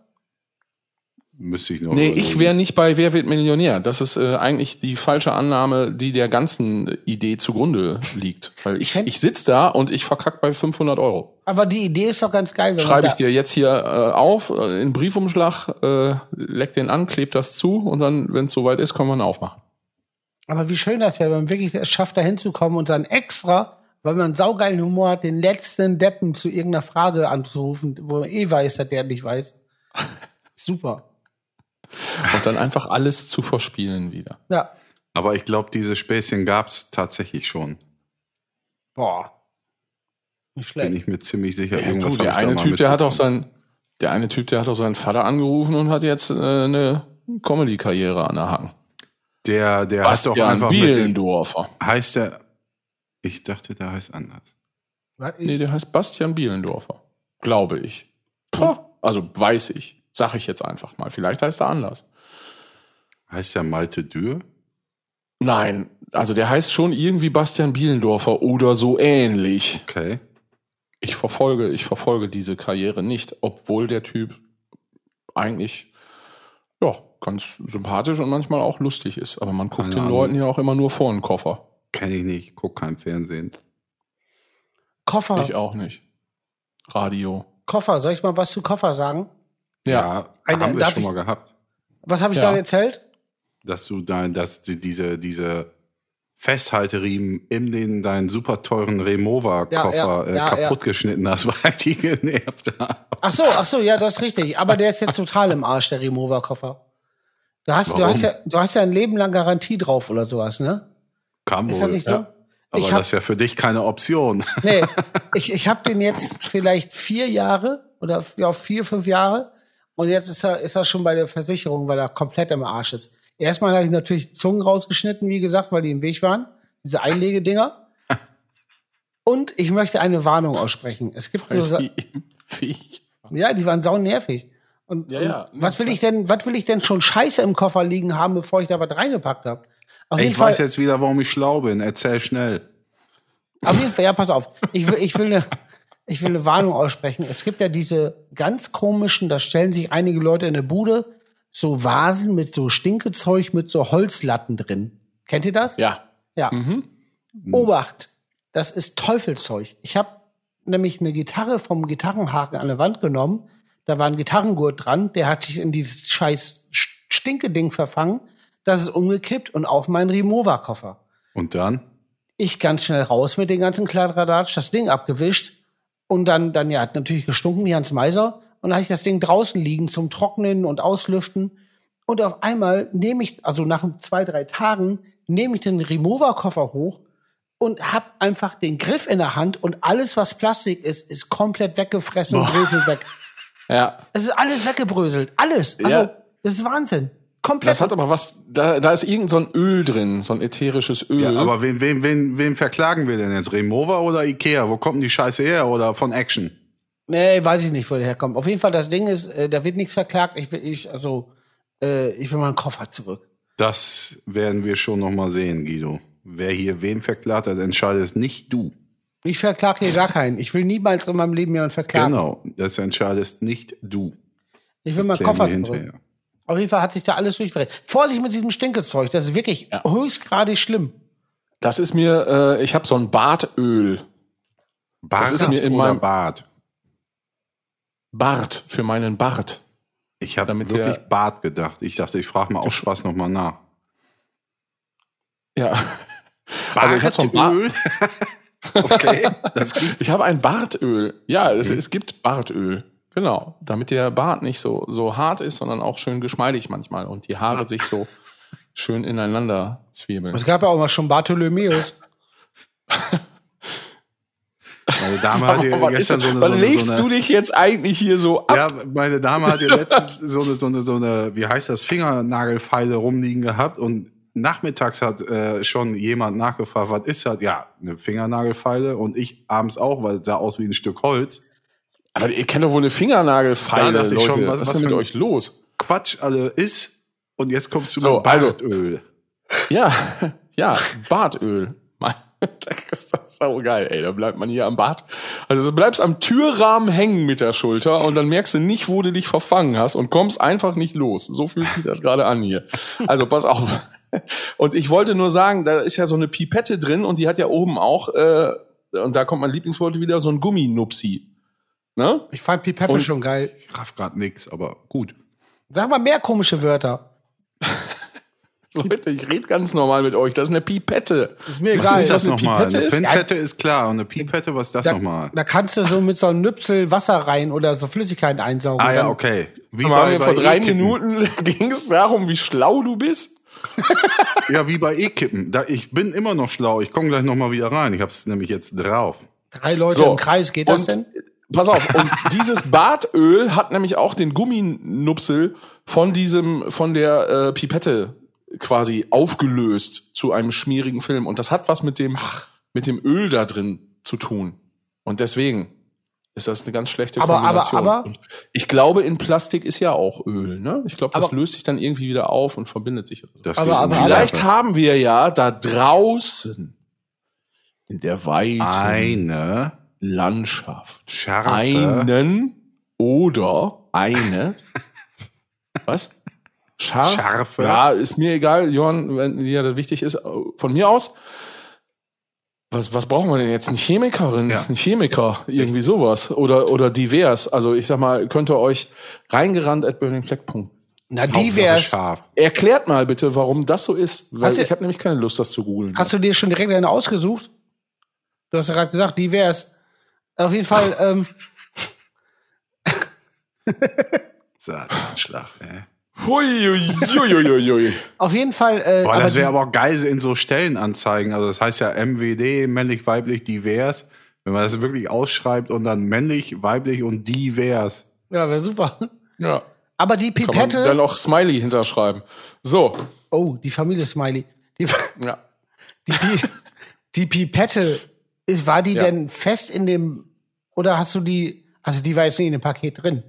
Müsste ich noch. Nee, ich wäre nicht bei Wer wird Millionär. Das ist äh, eigentlich die falsche Annahme, die der ganzen Idee zugrunde liegt. Weil ich, ich sitz da und ich verkack bei 500 Euro. Aber die Idee ist doch ganz geil. Schreibe ich dir jetzt hier äh, auf, äh, in Briefumschlag, äh, leck den an, kleb das zu und dann, wenn es soweit ist, können wir ihn aufmachen. Aber wie schön das wäre, wenn man wirklich es schafft, da hinzukommen und dann extra, weil man einen saugeilen Humor hat, den letzten Deppen zu irgendeiner Frage anzurufen, wo man eh weiß, dass der nicht weiß. Super. Und dann einfach alles zu verspielen wieder. Ja. Aber ich glaube, diese Späßchen gab es tatsächlich schon. Boah. Nicht Bin schlecht. ich mir ziemlich sicher. Ja, Irgendwas du, der eine Typ, der hat auch sein, der eine Typ, der hat auch seinen Vater angerufen und hat jetzt äh, eine Comedy-Karriere an der Haken. Der, der doch Bastian einfach mit dem, Bielendorfer. heißt der, ich dachte, der heißt anders. Was? Nee, der heißt Bastian Bielendorfer. Glaube ich. Puh, also weiß ich. Sag ich jetzt einfach mal. Vielleicht heißt er anders. Heißt der Malte Dürr? Nein, also der heißt schon irgendwie Bastian Bielendorfer oder so ähnlich. Okay. Ich verfolge, ich verfolge diese Karriere nicht, obwohl der Typ eigentlich ja ganz sympathisch und manchmal auch lustig ist. Aber man guckt Keine den Ahnung. Leuten ja auch immer nur vor den Koffer. Kenne ich nicht. Guck kein Fernsehen. Koffer. Ich auch nicht. Radio. Koffer. Soll ich mal was zu Koffer sagen? Ja. Eine- haben wir darf schon ich- mal gehabt. Was habe ich Ja. da erzählt? Dass du dein, dass die, diese, diese Festhalteriemen in den deinen super teuren Remover-Koffer Ja, ja, äh, ja, kaputt geschnitten hast, weil die genervt haben. Ach so, ach so, ja, das ist richtig. Aber der ist jetzt total im Arsch, der Remover-Koffer. Du hast, du hast ja, du hast ja ein Leben lang Garantie drauf oder sowas, ne? Kam Ist wohl. das nicht so? ja. Aber hab, das ist ja für dich keine Option. nee, ich, ich habe den jetzt vielleicht vier Jahre oder ja, vier, fünf Jahre. Und jetzt ist er, ist er schon bei der Versicherung, weil er komplett im Arsch ist. Erstmal habe ich natürlich Zungen rausgeschnitten, wie gesagt, weil die im Weg waren. Diese Einlegedinger. Und ich möchte eine Warnung aussprechen. Es gibt so, Sa- Viech. ja, die waren sau nervig. Und, Ja, ja. und was will ich denn, was will ich denn schon Scheiße im Koffer liegen haben, bevor ich da was reingepackt habe? Auf jeden Ich Fall, weiß jetzt wieder, warum ich schlau bin. Erzähl schnell. auf jeden Fall, ja, pass auf. Ich will, ich will eine, ich will eine Warnung aussprechen. Es gibt ja diese ganz komischen, da stellen sich einige Leute in der Bude so Vasen mit so Stinkezeug mit so Holzlatten drin. Kennt ihr das? Ja. Ja. Mhm. Obacht, das ist Teufelzeug. Ich habe nämlich eine Gitarre vom Gitarrenhaken an der Wand genommen. Da war ein Gitarrengurt dran, der hat sich in dieses scheiß St- Stinkeding verfangen. Das ist umgekippt und auf meinen Remover-Koffer. Und dann? Ich ganz schnell raus mit den ganzen Kladderadatsch, das Ding abgewischt und dann, dann ja, hat natürlich gestunken wie Hans Meiser. Und dann habe ich das Ding draußen liegen zum Trocknen und Auslüften. Und auf einmal nehme ich, also nach zwei, drei Tagen, nehme ich den Remover-Koffer hoch und hab einfach den Griff in der Hand und alles, was Plastik ist, ist komplett weggefressen und bröselt weg. Ja. Es ist alles weggebröselt. Alles. Also, Ja. das ist Wahnsinn. Komplett. Das hat aber was, da, da ist irgend so ein Öl drin, so ein ätherisches Öl. Ja, aber wen, wen, wen, wen verklagen wir denn jetzt? Remover oder Ikea? Wo kommt denn die Scheiße her? Oder von Action? Nee, weiß ich nicht, wo der herkommt. Auf jeden Fall, das Ding ist, äh, da wird nichts verklagt. Ich will, ich, also, äh, ich will meinen Koffer zurück. Das werden wir schon noch mal sehen, Guido. Wer hier wen verklagt, das entscheidest nicht du. Ich verklage hier gar keinen. Ich will niemals in meinem Leben jemanden verklagen. Genau, das entscheidest nicht du. Ich will meinen Klären Koffer hinterher. Auf jeden Fall hat sich da alles durchverrechnet. Vorsicht mit diesem Stinkezeug, das ist wirklich Ja. höchstgradig schlimm. das ist mir, äh, ich habe so ein Bartöl. Bart ist mir in meinem- Bart? Bart für meinen Bart. Ich habe Damit wirklich der- Bart gedacht. Ich dachte, ich frage mal aus Spaß noch mal nach. Ja. Also ich habe so ein Bart, Bartöl? okay, das gibt's. ich habe ein Bartöl. Ja, es, es gibt Bartöl. Genau, damit der Bart nicht so so hart ist, sondern auch schön geschmeidig manchmal und die Haare sich so schön ineinander zwiebeln. Es gab ja auch mal schon Bartholomäus. Meine Dame hat ist gestern so eine, Wann so eine, legst so du dich jetzt eigentlich hier so ab? Ja, meine Dame hat hier letztens so eine, so eine, so eine, wie heißt das, Fingernagelfeile rumliegen gehabt und nachmittags hat äh, schon jemand nachgefragt, was ist das? Ja, eine Fingernagelfeile und ich abends auch, weil es sah aus wie ein Stück Holz. Aber ihr kennt doch wohl eine Fingernagelfeile, Da dachte ich Leute. schon, was, was- ist was denn mit euch los? Quatsch alle ist und jetzt kommst du So, mit also- Bartöl. Ja, ja, Bartöl. Das ist doch sau geil, ey. Da bleibt man hier am Bart. Also du bleibst am Türrahmen hängen mit der Schulter und dann merkst du nicht, wo du dich verfangen hast und kommst einfach nicht los. So fühlt sich das gerade an hier. Also pass auf. Und ich wollte nur sagen, da ist ja so eine Pipette drin und die hat ja oben auch, äh, und da kommt mein Lieblingswort wieder, so ein Gumminupsi. Ne? Ich fand Pipeppe Und- schon geil. Ich raff grad nix, aber gut. Sag mal mehr komische Wörter. Leute, ich rede ganz normal mit euch. Das ist eine Pipette. Ist mir Was egal. ist das eine nochmal? Pipette Eine ist? Pinzette ist klar und eine Pipette, was ist das Da, nochmal? da kannst du so mit so einem Nüpsel Wasser rein oder so Flüssigkeit einsaugen. Ah ja, okay. Wie bei, bei vor drei E-Kippen. Minuten ging es darum, wie schlau du bist. Ja, wie bei E-Kippen. Da, ich bin immer noch schlau. Ich komme gleich nochmal wieder rein. Ich hab's nämlich jetzt drauf. Drei Leute So. im Kreis, geht das Und denn? pass auf, und dieses Bartöl hat nämlich auch den Gumminupsel von diesem, von der äh, Pipette quasi aufgelöst zu einem schmierigen Film. Und das hat was mit dem, mit dem Öl da drin zu tun. Und deswegen ist das eine ganz schlechte Aber- aber- Kombination. aber- Und ich glaube, in Plastik ist ja auch Öl. Ne? Ich glaube, das Aber- löst sich dann irgendwie wieder auf und verbindet sich. So. Das Aber- aber- Vielleicht haben wir ja da draußen in der weiten eine Landschaft scharfe einen oder eine was? Scharf? Scharfe. Ja, ist mir egal, Johann, wenn dir das wichtig ist. Von mir aus. Was, was brauchen wir denn jetzt? Eine Chemikerin, Ja. ein Chemiker, irgendwie sowas. Oder, oder divers. Also ich sag mal, könnt ihr euch reingerannt at burningfleck.de. Na, divers. Erklärt mal bitte, warum das so ist. Weil Hast ich habe nämlich keine Lust, das zu googeln. Hast du dir schon direkt eine ausgesucht? Du hast ja gerade gesagt, divers. Auf jeden Fall, ähm, Satanschlag, ey. Hui, hui, hui, hui, hui. auf jeden Fall. Äh, Boah, das wäre aber auch geil in so Stellenanzeigen. Also das heißt ja MWD, männlich, weiblich, divers. Wenn man das wirklich ausschreibt und dann männlich, weiblich und divers. Ja, wäre super. Ja. Aber die Kann man Pipette. dann auch Smiley hinterschreiben. So. oh, die Familie Smiley. Die, Ja. die, die Pipette, ist, war die Ja. denn fest in dem. Oder hast du die. Also die war jetzt nicht in dem Paket drin.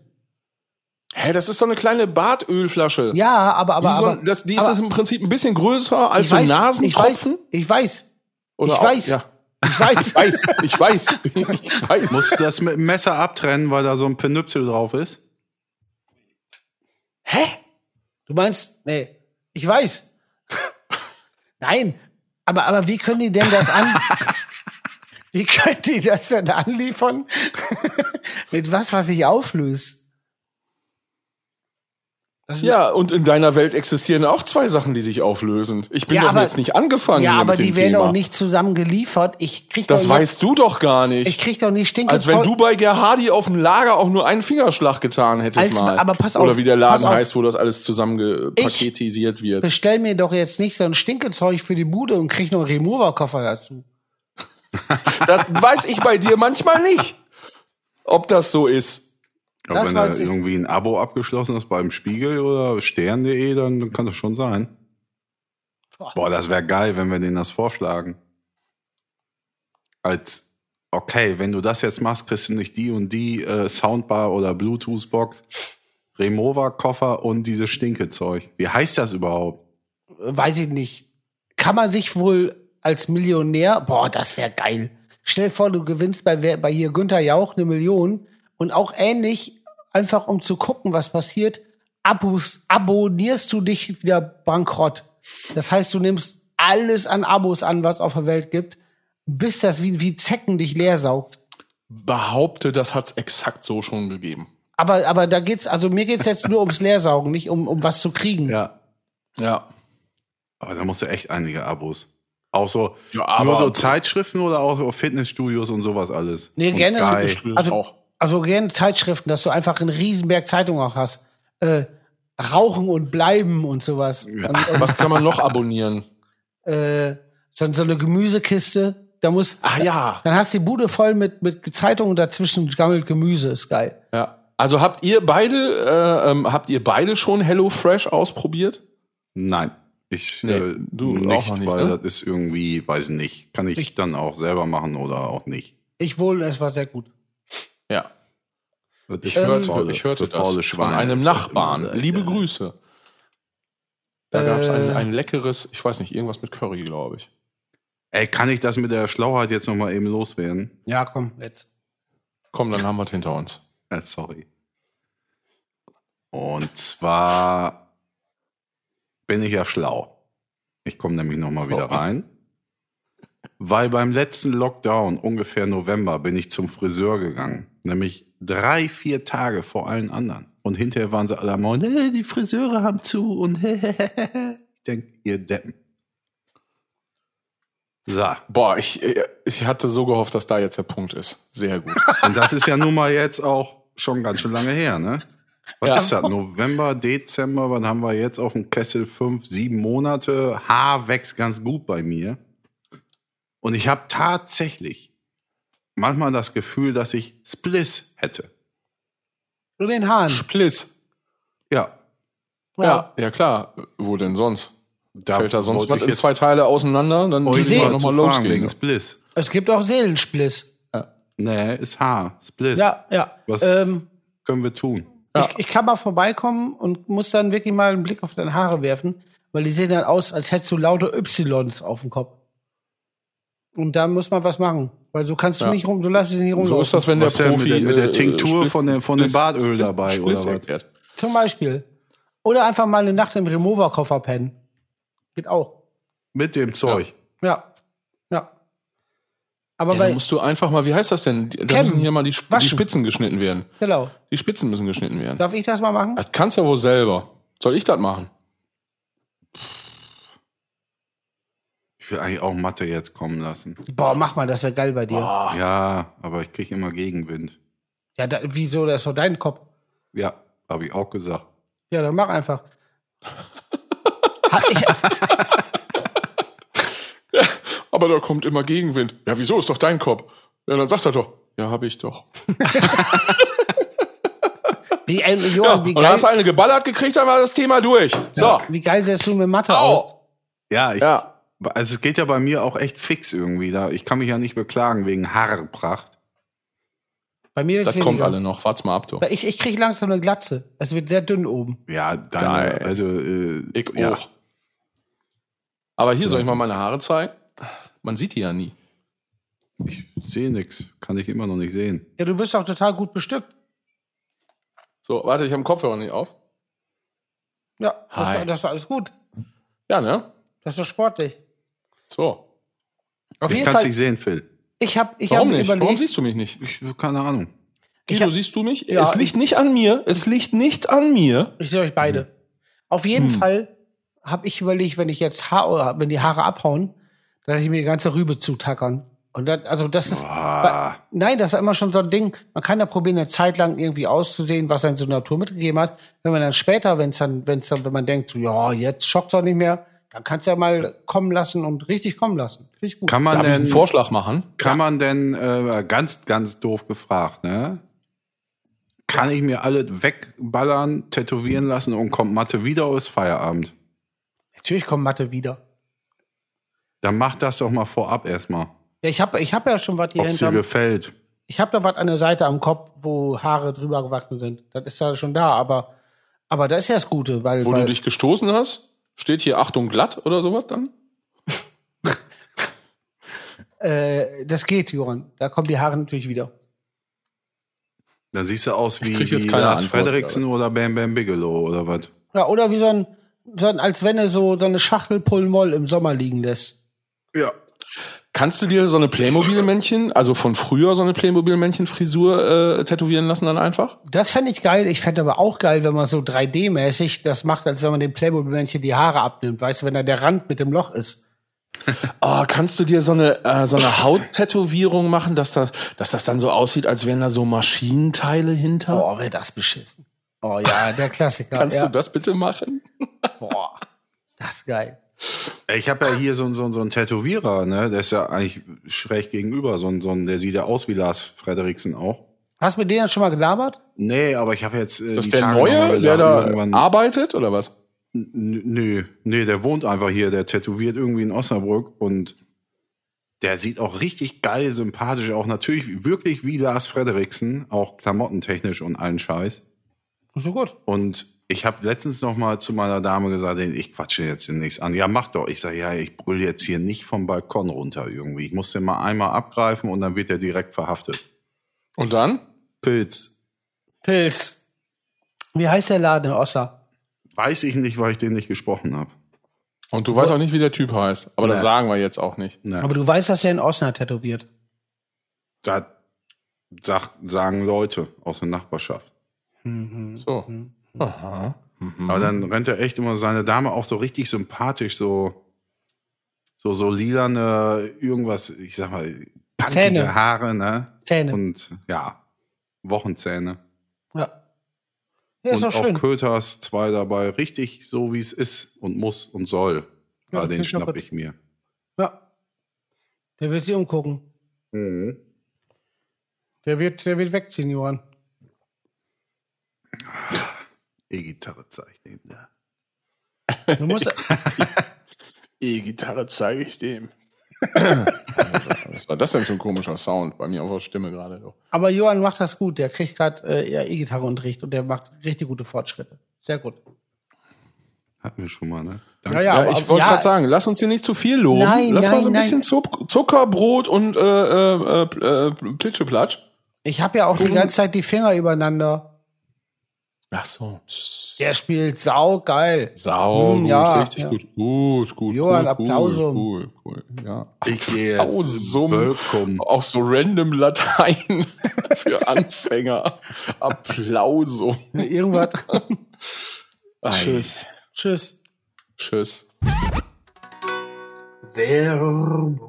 Hä, das ist so eine kleine Bartölflasche. Ja, aber. aber, die, so, aber das, die aber ist im Prinzip ein bisschen größer als ich so weiß, ich Nasentropfen. weiß, ich weiß. Oder ich auch- weiß. Ja. Ich weiß. Ich weiß, ich weiß, ich weiß. Musst du das mit dem Messer abtrennen, weil da so ein Penüpsel drauf ist? Hä? Du meinst, nee, ich weiß. Nein, aber, aber wie können die denn das an? wie können die das denn anliefern? Mit was, was sich auflöst? Ja, und in deiner Welt existieren auch zwei Sachen, die sich auflösen. Ich bin Ja, doch aber- jetzt nicht angefangen ja, hier aber mit dem die werden Thema. auch nicht zusammen geliefert. Ich krieg das weißt du doch gar nicht. Ich krieg doch nicht stinke Als wenn du bei Gerhardi auf dem Lager auch nur einen Fingerschlag getan hättest Als- mal. aber pass auf, Oder wie der Laden heißt, wo das alles zusammengepaketisiert wird. bestell mir doch jetzt nicht so ein Stinkezeug für die Bude und krieg noch einen Remover-Koffer dazu. Das weiß ich bei dir manchmal nicht, ob das so ist. Aber Das wenn ich. irgendwie ein Abo abgeschlossen hast beim Spiegel oder stern.de, dann, kann das schon sein. Boah. Das wäre geil, wenn wir denen das vorschlagen. Als, okay, wenn du das jetzt machst, kriegst du nicht die und die äh, Soundbar oder Bluetooth-Box, Remover-Koffer und dieses Stinkezeug. Wie heißt das überhaupt? weiß ich nicht. Kann man sich wohl als Millionär, boah, das wäre geil. Stell dir vor, du gewinnst bei, bei hier Günther Jauch eine Million und auch ähnlich, einfach um zu gucken, was passiert, Abos, abonnierst du dich wieder bankrott. Das heißt, du nimmst alles an Abos an, was auf der Welt gibt, bis das wie, wie Zecken dich leer saugt. Behaupte, das hat's exakt so schon gegeben. Aber, aber da geht's, also mir geht's jetzt nur ums Leersaugen, nicht um, um was zu kriegen. Ja. Ja. Aber da musst du echt einige Abos. Auch so, Ja, aber- nur so Zeitschriften oder auch Fitnessstudios und sowas alles. Nee, und gerne Sky. Fitnessstudios Also, auch. Also gerne Zeitschriften, dass du einfach einen Riesenberg Zeitung auch hast. Äh, Rauchen und Bleiben und sowas. Ja. Und, und, Was kann man noch abonnieren? äh, so, so eine Gemüsekiste. Da muss, Ah ja. dann hast du die Bude voll mit, mit Zeitungen und dazwischen gammelt Gemüse. Ist geil. Ja. Also habt ihr beide, äh, ähm, habt ihr beide schon Hello Fresh ausprobiert? Nein. Ich Nee, äh, du nicht, nicht, weil ne? das ist irgendwie, weiß nicht, kann ich, Ich- dann auch selber machen oder auch nicht. Ich wohl, es war sehr gut. Ja. Ich ist hörte, ich hörte das faule von Schweine einem Nachbarn. äh, Liebe Grüße. Da gab es ein, Äh. ein leckeres, ich weiß nicht, irgendwas mit Curry, glaube ich. Ey, kann ich das mit der Schlauheit jetzt noch mal eben loswerden? Ja, komm, jetzt. Komm, dann haben wir es hinter uns. Äh, sorry. Und zwar bin ich ja schlau. Ich komme nämlich noch mal So. wieder rein. Weil beim letzten Lockdown, ungefähr November, bin ich zum Friseur gegangen. Nämlich drei, vier Tage vor allen anderen. Und hinterher waren sie alle am Morgen, hey, die Friseure haben zu und ich denke, ihr Deppen. So, Boah, ich, ich hatte so gehofft, dass da jetzt der Punkt ist. Sehr gut. und das ist ja nun mal jetzt auch schon ganz schön lange her, ne? Was Ja. ist das? November, Dezember, wann haben wir jetzt auf dem Kessel? Fünf, sieben Monate. Haar wächst ganz gut bei mir. Und ich habe tatsächlich manchmal das Gefühl, dass ich Spliss hätte. Nur den Hahn. Spliss. Ja. Ja. ja, klar. Wo denn sonst? Da Fällt da sonst was ich in zwei Teile auseinander? Dann müssen wir mal noch zu mal fragen wegen losgehen. Spliss. Es gibt auch Seelenspliss. Nee, ist Haar. Spliss. Ja, ja. Was Ähm, können wir tun? Ja. ich, ich kann mal vorbeikommen und muss dann wirklich mal einen Blick auf deine Haare werfen, weil die sehen dann aus, als hättest du lauter Ys auf dem Kopf. Und da muss man was machen. Weil so kannst du Ja. nicht rum, so lass dich nicht rumlaufen. So ist das, wenn der Was Profi mit der- mit der äh, Tinktur Spliss- von dem- von dem Badöl dabei, Spliss oder was? erklärt. Zum Beispiel. Oder einfach mal eine Nacht im Remover-Koffer pennen. Geht auch. Mit dem Zeug. Ja. Ja. Aber Ja, bei, dann musst du einfach mal, wie heißt das denn? Da Kämmen. müssen hier mal die, Sp- die. Spitzen geschnitten werden. genau. Die Spitzen müssen geschnitten werden. Darf ich das mal machen? Das kannst du ja wohl selber. Soll ich das machen? Ich will eigentlich auch Mathe jetzt kommen lassen. Boah, mach mal, das wäre geil bei dir. Ja, aber ich kriege immer Gegenwind. Ja, da, wieso? Das ist doch dein Kopf. Ja, habe ich auch gesagt. Ja, dann mach einfach. Ich, Aber da kommt immer Gegenwind. Ja, wieso ist doch dein Kopf? Ja, dann sagt er doch. Ja, habe ich doch. wie, äh, Ja, Johann, wie, und geil, hast du eine geballert gekriegt, dann war das Thema durch. So. wie geil sähst du mit Mathe aus? Au. Ja, ich, Ja. Also es geht ja bei mir auch echt fix irgendwie. Da, ich kann mich ja nicht beklagen wegen Haarpracht. Bei mir ist Das kommt alle noch. Wart's mal ab, du. Weil Ich, ich kriege langsam eine Glatze. Es wird sehr dünn oben. Ja, deine, Geil. also äh, Ich ja. auch. Aber hier soll ich mal meine Haare zeigen. Man sieht die ja nie. Ich sehe nichts, kann ich immer noch nicht sehen. Ja, du bist doch total gut bestückt. So, warte, ich habe den Kopfhörer nicht auf. Ja, das, ist doch- das ist doch alles gut. Ja, ne? Das ist doch sportlich. So. Auf Ich jeden kann es Fall, nicht sehen, Phil. ich habe ich Warum hab nicht? Warum überlegt, siehst du mich nicht? Ich, keine Ahnung. Ich Guido, hab- siehst du mich? Ja, es liegt nicht an mir. Es liegt nicht an mir. ich sehe euch beide. Auf jeden Hm. Fall habe ich überlegt, wenn ich jetzt Haar, wenn die Haare abhauen, dann hätte ich mir die ganze Rübe zutackern. Und das, also das ist, Ah, nein, das war immer schon so ein Ding. Man kann ja probieren, eine Zeit lang irgendwie auszusehen, was einem so Natur mitgegeben hat. Wenn man dann später, wenn es dann, wenn es dann, wenn man denkt, so, ja, jetzt schockt doch nicht mehr, dann kannst du ja mal kommen lassen und richtig kommen lassen. Finde ich gut. kann man Darf ich einen denn, Vorschlag machen? kann man denn äh, ganz, ganz doof gefragt, ne? Kann ich mir alle wegballern, tätowieren lassen und kommt Mathe wieder aus Feierabend? Natürlich kommt Mathe wieder. Dann mach das doch mal vorab erstmal. Ja, ich habe ich hab ja schon was hier Ob dir gefällt. Ich habe da was an der Seite am Kopf, wo Haare drüber gewachsen sind. Das ist ja schon da, aber, aber das ist ja das Gute, weil, Wo weil du dich gestoßen hast? Steht hier Achtung glatt oder sowas dann? äh, das geht, Johann. Da kommen die Haare natürlich wieder. Dann siehst du aus wie, krieg jetzt wie keine Lars Antwort, Frederiksen oder Bam Bam Bigelow oder was. Ja, oder wie so ein, so ein als wenn er so, so eine Schachtel Pullmoll im Sommer liegen lässt. Ja. Kannst du dir so eine Playmobil-Männchen, also von früher so eine Playmobil-Männchen-Frisur äh, tätowieren lassen dann einfach? Das fände ich geil. Ich fände aber auch geil, wenn man so 3D-mäßig das macht, als wenn man dem Playmobil-Männchen die Haare abnimmt. Weißt du, wenn da der Rand mit dem Loch ist. Oh, kannst du dir so eine, äh, so eine Hauttätowierung machen, dass das, dass das dann so aussieht, als wären da so Maschinenteile hinter? Boah, wäre das beschissen. Oh ja, der Klassiker. Kannst ja. du das bitte machen? Boah, das ist geil. Ich habe ja hier so, so, so einen Tätowierer, ne? Der ist ja eigentlich schräg gegenüber. So ein, so ein, der sieht ja aus wie Lars Frederiksen auch. Hast du mit denen schon mal gelabert? Nee, aber ich habe jetzt. Äh, Das ist der Tage Neue, der da irgendwann- arbeitet oder was? N- Nö, nee, der wohnt einfach hier, der tätowiert irgendwie in Osnabrück und der sieht auch richtig geil, sympathisch, auch natürlich wirklich wie Lars Frederiksen, auch klamottentechnisch und allen Scheiß. So gut. Und ich habe letztens noch mal zu meiner Dame gesagt, ich quatsche jetzt demnächst an. Ja, mach doch. Ich sage, ja, ich brüll jetzt hier nicht vom Balkon runter irgendwie. Ich muss den mal einmal abgreifen und dann wird er direkt verhaftet. Und dann? Pilz. Pilz. Wie heißt der Laden in Ossa? Weiß ich nicht, weil ich den nicht gesprochen habe. Und du weißt auch nicht, wie der Typ heißt. Aber das Nee. sagen wir jetzt auch nicht. Ne. Aber du weißt, dass er in Osnabrück tätowiert. Das sag, sagen Leute aus der Nachbarschaft. So. Aha. Mhm. Aber dann rennt er echt immer seine Dame auch so richtig sympathisch, so, so, so lilane, irgendwas, ich sag mal, punkige Zähne. Haare, ne? Zähne. Und ja, Wochenzähne. ja. Ja, ist und auch schön. Köters zwei dabei, richtig so wie es ist und muss und soll. Ja, Ja, den schnapp ich mir. Ja. Der wird sich umgucken. Mhm. Der wird, der wird wegziehen, Johann. E-Gitarre zeigt ihm da. Du musst, E-Gitarre zeige ich dem. Was war das denn für ein komischer Sound bei mir auf der Stimme gerade? doch? Aber Johann macht das gut. Der kriegt gerade äh, ja, E-Gitarre-Unterricht und der macht richtig gute Fortschritte. Sehr gut. Hatten wir schon mal, ne? Ja, Ja, aber- ich wollte ja, gerade sagen, lass uns hier nicht zu viel loben. Nein, lass mal nein, so ein nein. bisschen Zuck- Zucker, Brot und äh, äh, äh, Plitscheplatsch. Ich habe ja auch die ganze Zeit die Finger übereinander. Ach so. Der spielt sau geil. Sau, Hm, gut, ja, richtig ja. gut. Gut, gut. Johann, cool, Applausum. Cool, cool, cool, ja. Ich gehe Applausum. Bölkum. Auch so random Latein für Anfänger. Applausum. Irgendwas. Tschüss. Tschüss. Tschüss. Werbung.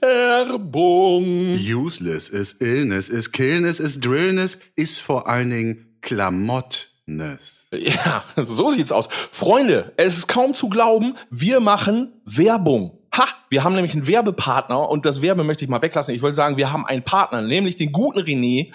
Werbung. Useless is illness, is killness, is drillness, ist vor allen Dingen Klamottness. Ja, so sieht's aus. Freunde, es ist kaum zu glauben, wir machen Werbung. Ha, wir haben nämlich einen Werbepartner und das Werbe möchte ich mal weglassen. Ich wollte sagen, wir haben einen Partner, nämlich den guten René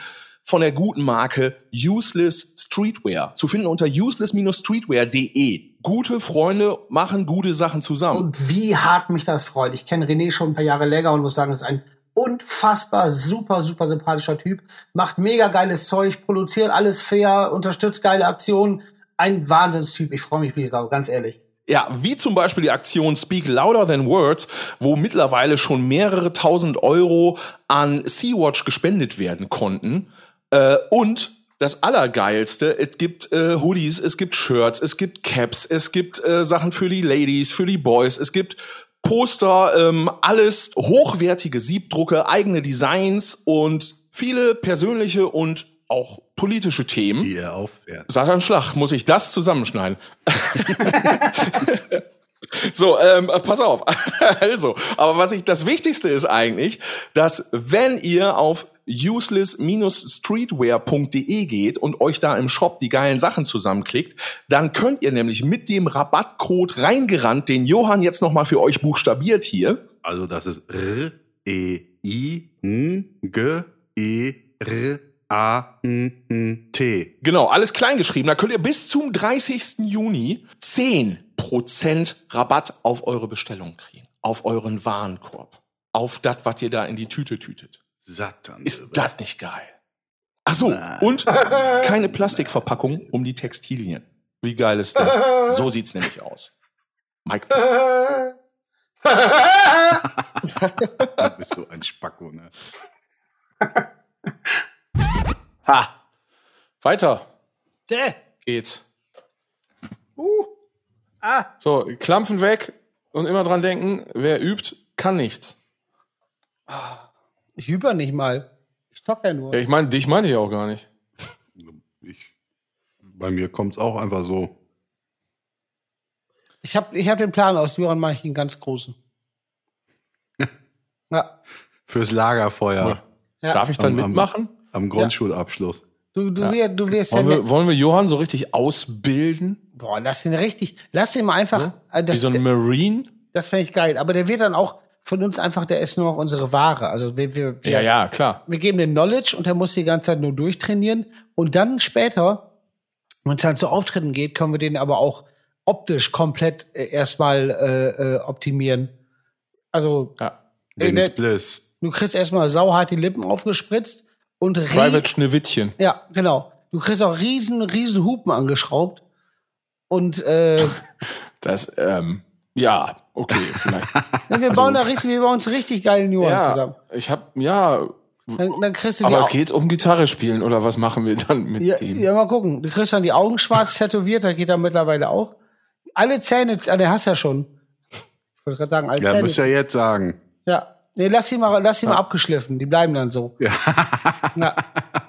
von der guten Marke Useless Streetwear. Zu finden unter useless-streetwear.de. Gute Freunde machen gute Sachen zusammen. Und wie hart mich das freut. Ich kenne René schon ein paar Jahre länger und muss sagen, das ist ein unfassbar super, super sympathischer Typ. Macht mega geiles Zeug, produziert alles fair, unterstützt geile Aktionen. Ein Wahnsinnstyp. Ich freue mich wie Sau, ganz ehrlich. Ja, wie zum Beispiel die Aktion Speak Louder Than Words, wo mittlerweile schon mehrere tausend Euro an Sea-Watch gespendet werden konnten. Äh, und das Allergeilste, es gibt äh, Hoodies, es gibt Shirts, es gibt Caps, es gibt äh, Sachen für die Ladies, für die Boys, es gibt Poster, ähm, alles hochwertige Siebdrucke, eigene Designs und viele persönliche und auch politische Themen. Die er aufwärts. Satan Schlag, muss ich das zusammenschneiden? so, ähm, pass auf. also, aber was ich, das Wichtigste ist eigentlich, dass wenn ihr auf useless-streetwear.de geht und euch da im Shop die geilen Sachen zusammenklickt, dann könnt ihr nämlich mit dem Rabattcode reingerannt, den Johann jetzt nochmal für euch buchstabiert hier, Also das ist R, E, I, N, G, E, R, A, N, N, T. Genau, alles kleingeschrieben. Da könnt ihr bis zum 30. Juni 10% Rabatt auf eure Bestellung kriegen. Auf euren Warenkorb. Auf das, was ihr da in die Tüte tütet. Satan. Ist das nicht geil? Ach so, und keine Plastikverpackung um die Textilien. Wie geil ist das? So sieht's nämlich aus. Mike, Du bist so ein Spacko, ne? ha! Weiter Däh. geht's. Ah. So, Klampfen weg und immer dran denken, wer übt, kann nichts. Ich über nicht mal. Ich zock ja nur. Ja, ich meine, dich meine ich auch gar nicht. Ich, bei mir kommt's auch einfach so. Ich habe ich hab den Plan aus Johann mache ich einen ganz großen. ja. Fürs Lagerfeuer ja. Darf ich dann Am- am- mitmachen? am Grundschulabschluss. Du, du, wir, du wirst ja Wollen wir, ne, wollen wir Johann so richtig ausbilden? Boah, lass ihn richtig. Lass ihn mal einfach. äh, Wie Das, so ein Marine? das fände ich geil. Aber der wird dann auch von uns einfach, der ist nur noch unsere Ware. Also wir, wir, wir, Ja, ja, klar. wir geben den Knowledge und der muss die ganze Zeit nur durchtrainieren. Und dann später, wenn es dann zu Auftritten geht, können wir den aber auch optisch komplett äh, erstmal äh, äh, optimieren. Also, Ja. Ey, Dennis der- Bliss. du kriegst erstmal sauhart die Lippen aufgespritzt und Private Schneewittchen. Ja, genau. Du kriegst auch riesen, riesen Hupen angeschraubt. Und äh, Das, ähm, ja, okay, vielleicht. ja, wir bauen da richtig, wir bauen uns richtig geilen Johann zusammen. ja, ich hab, ja, Dann, dann kriegst du aber es Au- geht um Gitarre spielen oder was machen wir dann mit ja, dem? ja, mal gucken. Du kriegst dann die Augen schwarz tätowiert, da geht er mittlerweile auch. Alle Zähne, ah, der hast ja schon. Ich wollte gerade sagen, alle Ja, Zähne. müsst ihr jetzt sagen. ja. Nee, lass sie mal, lass sie mal abgeschliffen. Die bleiben dann so. Ja. Ja,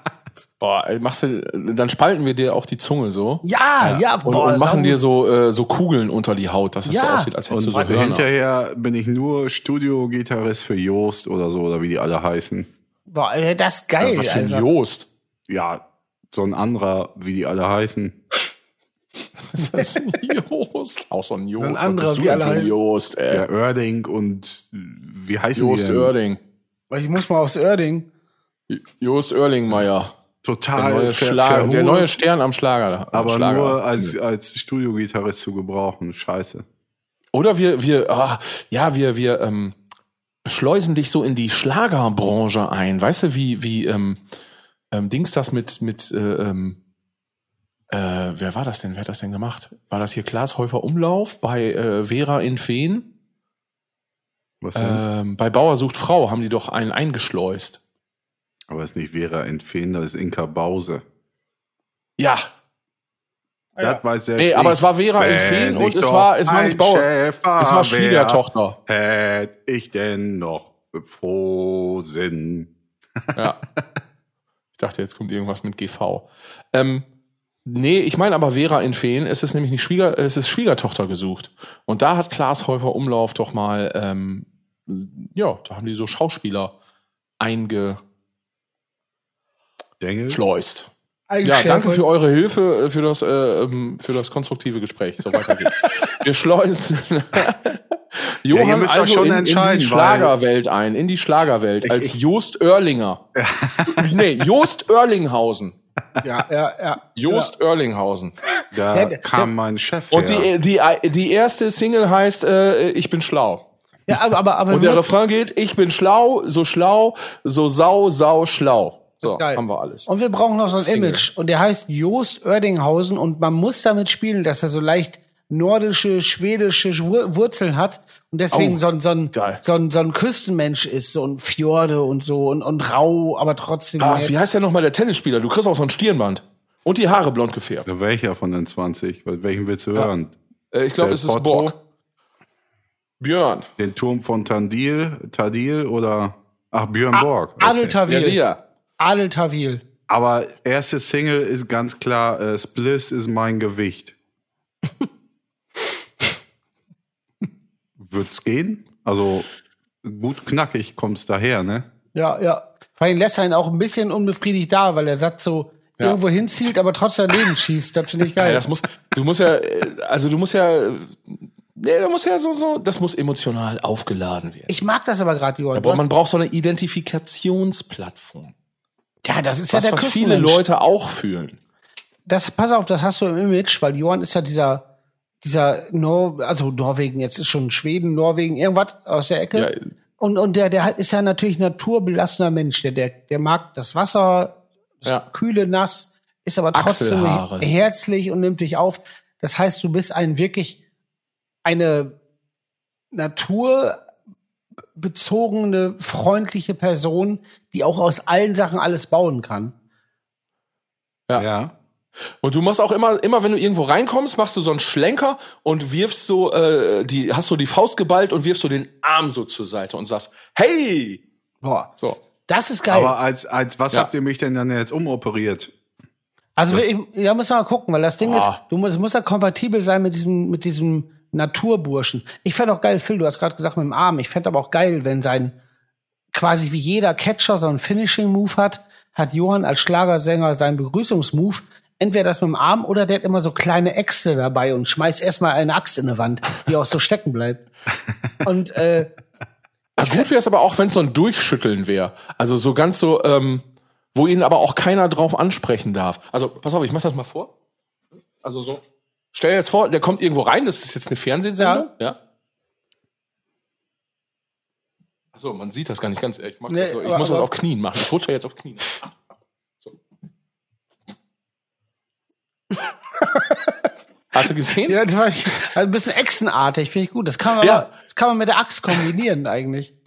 Boah, ey, machst du, dann spalten wir dir auch die Zunge so. ja, ja Und, boah, und machen sau- dir so, äh, so Kugeln unter die Haut, dass es so Ja. aussieht, als hättest Und du so Hörner. hinterher bin ich nur Studio-Gitarrist für Joost oder so, oder wie die alle heißen. Boah, ey, das ist geil. Was ein Alter. Joost. Ja, so ein anderer, wie die alle heißen. Das ist ein Joost. Auch so ein Joost. Ein Was anderer, wie denn alle heißen. Joost, ey. Der Oerding und wie heißen Joost die denn? Oerding. Ich muss mal aufs Oerding. Joost Oerlingmeier. Der Total neue, ver- Schla der neue Stern am Schlager. am aber Schlager. nur als, als Studiogitarrist zu gebrauchen. Scheiße. Oder wir, wir, ah, ja, wir, wir ähm, schleusen dich so in die Schlagerbranche ein. Weißt du, wie, wie ähm, ähm, Dings das mit, mit äh, ähm, äh, wer war das denn? Wer hat das denn gemacht? War das hier Klaas Häufer Umlauf bei äh, Vera in Feen? Was denn? Ähm, bei Bauer sucht Frau haben die doch einen eingeschleust. Aber es ist nicht Vera Entfehn, das ist Inka Bause. Ja, Das weiß selbst nee, aber ich. es war Vera Feen und es war, es war nicht Bauer, Schäfer es war Schwiegertochter. Hätt ich denn noch Frohsinn? Ja. Ich dachte, jetzt kommt irgendwas mit GV. Ähm, nee, ich meine aber Vera in Feen, es ist nämlich nicht Schwieger, es ist Schwiegertochter gesucht. Und da hat Klaas Häufer Umlauf doch mal, ähm, ja, da haben die so Schauspieler eingeschleust. Dengel? Ja, danke für eure Hilfe, äh, für das, äh, ähm, für das konstruktive Gespräch. So weiter geht's. Wir schleusen Johann doch also schon in, in die Schlagerwelt ein, in die Schlagerwelt, Ich- als ich- Jost Oerlinger. nee, Jost Oerlinghausen. Ja, ja, ja. Jost Oerlinghausen. Da Ja, der- kam mein Chef Und her. die, die, die erste Single heißt äh, Ich bin schlau. Ja, aber, aber, aber Und der Refrain geht, ich bin schlau, so schlau, so sau, sau, schlau. So, geil. haben wir alles. Und wir brauchen noch so ein Single. Image. Und der heißt Joost Oerdinghausen und man muss damit spielen, dass er so leicht nordische, schwedische Wur- Wurzeln hat und deswegen Oh, so, ein, so, ein, geil. so, ein, so ein Küstenmensch ist, so ein Fjorde und so und, und rau, aber trotzdem. Ah, wie heißt der nochmal der Tennisspieler? Du kriegst auch so ein Stirnband. Und die Haare blond gefärbt. Ja, Welcher von den 20? Welchen willst du hören? Äh, ich glaube, es ist? Borg. Björn. Den Turm von Tandil, Tadil oder ach Björn Borg. Okay. Adel Tawil. Ja, sicher. Adel Tawil. Aber erste Single ist ganz klar, äh, Spliss ist mein Gewicht. Wird's gehen? Also gut knackig kommt's daher, ne? Ja, ja. Vor allem lässt er ihn auch ein bisschen unbefriedigt da, weil der Satz so Ja. irgendwo hinzielt, aber trotzdem daneben schießt. Das finde ich geil. Ja, das muss, du musst ja, äh, also du musst ja, nee, du musst ja so, so, das muss emotional aufgeladen werden. ich mag das aber gerade, Johann. Aber man braucht so eine Identifikationsplattform. Ja, das ist Was, ja der was viele. Leute auch fühlen. das, pass auf, das hast du im Image, weil Johann ist ja dieser, dieser Nor also Norwegen, jetzt ist schon Schweden, Norwegen, irgendwas aus der Ecke. Ja, Und, und der, der ist ja natürlich naturbelassener Mensch. Der, der, der mag das Wasser, das Ja. kühle Nass, ist aber trotzdem herzlich und nimmt dich auf. Das heißt, du bist ein wirklich eine naturbezogene, freundliche Person, die auch aus allen Sachen alles bauen kann. Ja. Ja. Und du machst auch immer, immer wenn du irgendwo reinkommst, machst du so einen Schlenker und wirfst so, äh, die, hast so die Faust geballt und wirfst so den Arm so zur Seite und sagst, hey! Boah, So. das ist geil. Aber als, als was Ja. habt ihr mich denn dann jetzt umoperiert? Also Das- ich, ja, muss mal gucken, weil das Ding Ah. ist, du musst, es muss ja kompatibel sein mit diesem, mit diesem Naturburschen. Ich fände auch geil, Phil, du hast gerade gesagt mit dem Arm. Ich fände aber auch geil, wenn sein quasi wie jeder Catcher so einen Finishing-Move hat, hat Johann als Schlagersänger seinen Begrüßungsmove. Entweder das mit dem Arm oder der hat immer so kleine Äxte dabei und schmeißt erstmal eine Axt in eine Wand, die auch so stecken bleibt. Und äh, gut wäre es aber auch, wenn es so ein Durchschütteln wäre. Also so ganz so, ähm, wo ihn aber auch keiner drauf ansprechen darf. Also pass auf, ich mach das mal vor. Also so. Stell dir jetzt vor, der kommt irgendwo rein, das ist jetzt eine Fernsehsendung, ja. Achso, man sieht das gar nicht ganz. Ich, mach Nee, das so. ich aber- muss das auf Knien machen. Ich rutsche jetzt auf Knien. So. Hast du gesehen? ja, das war also ein bisschen Echsenartig, finde ich gut. Das kann man, Ja. aber, das kann man mit der Axt kombinieren eigentlich.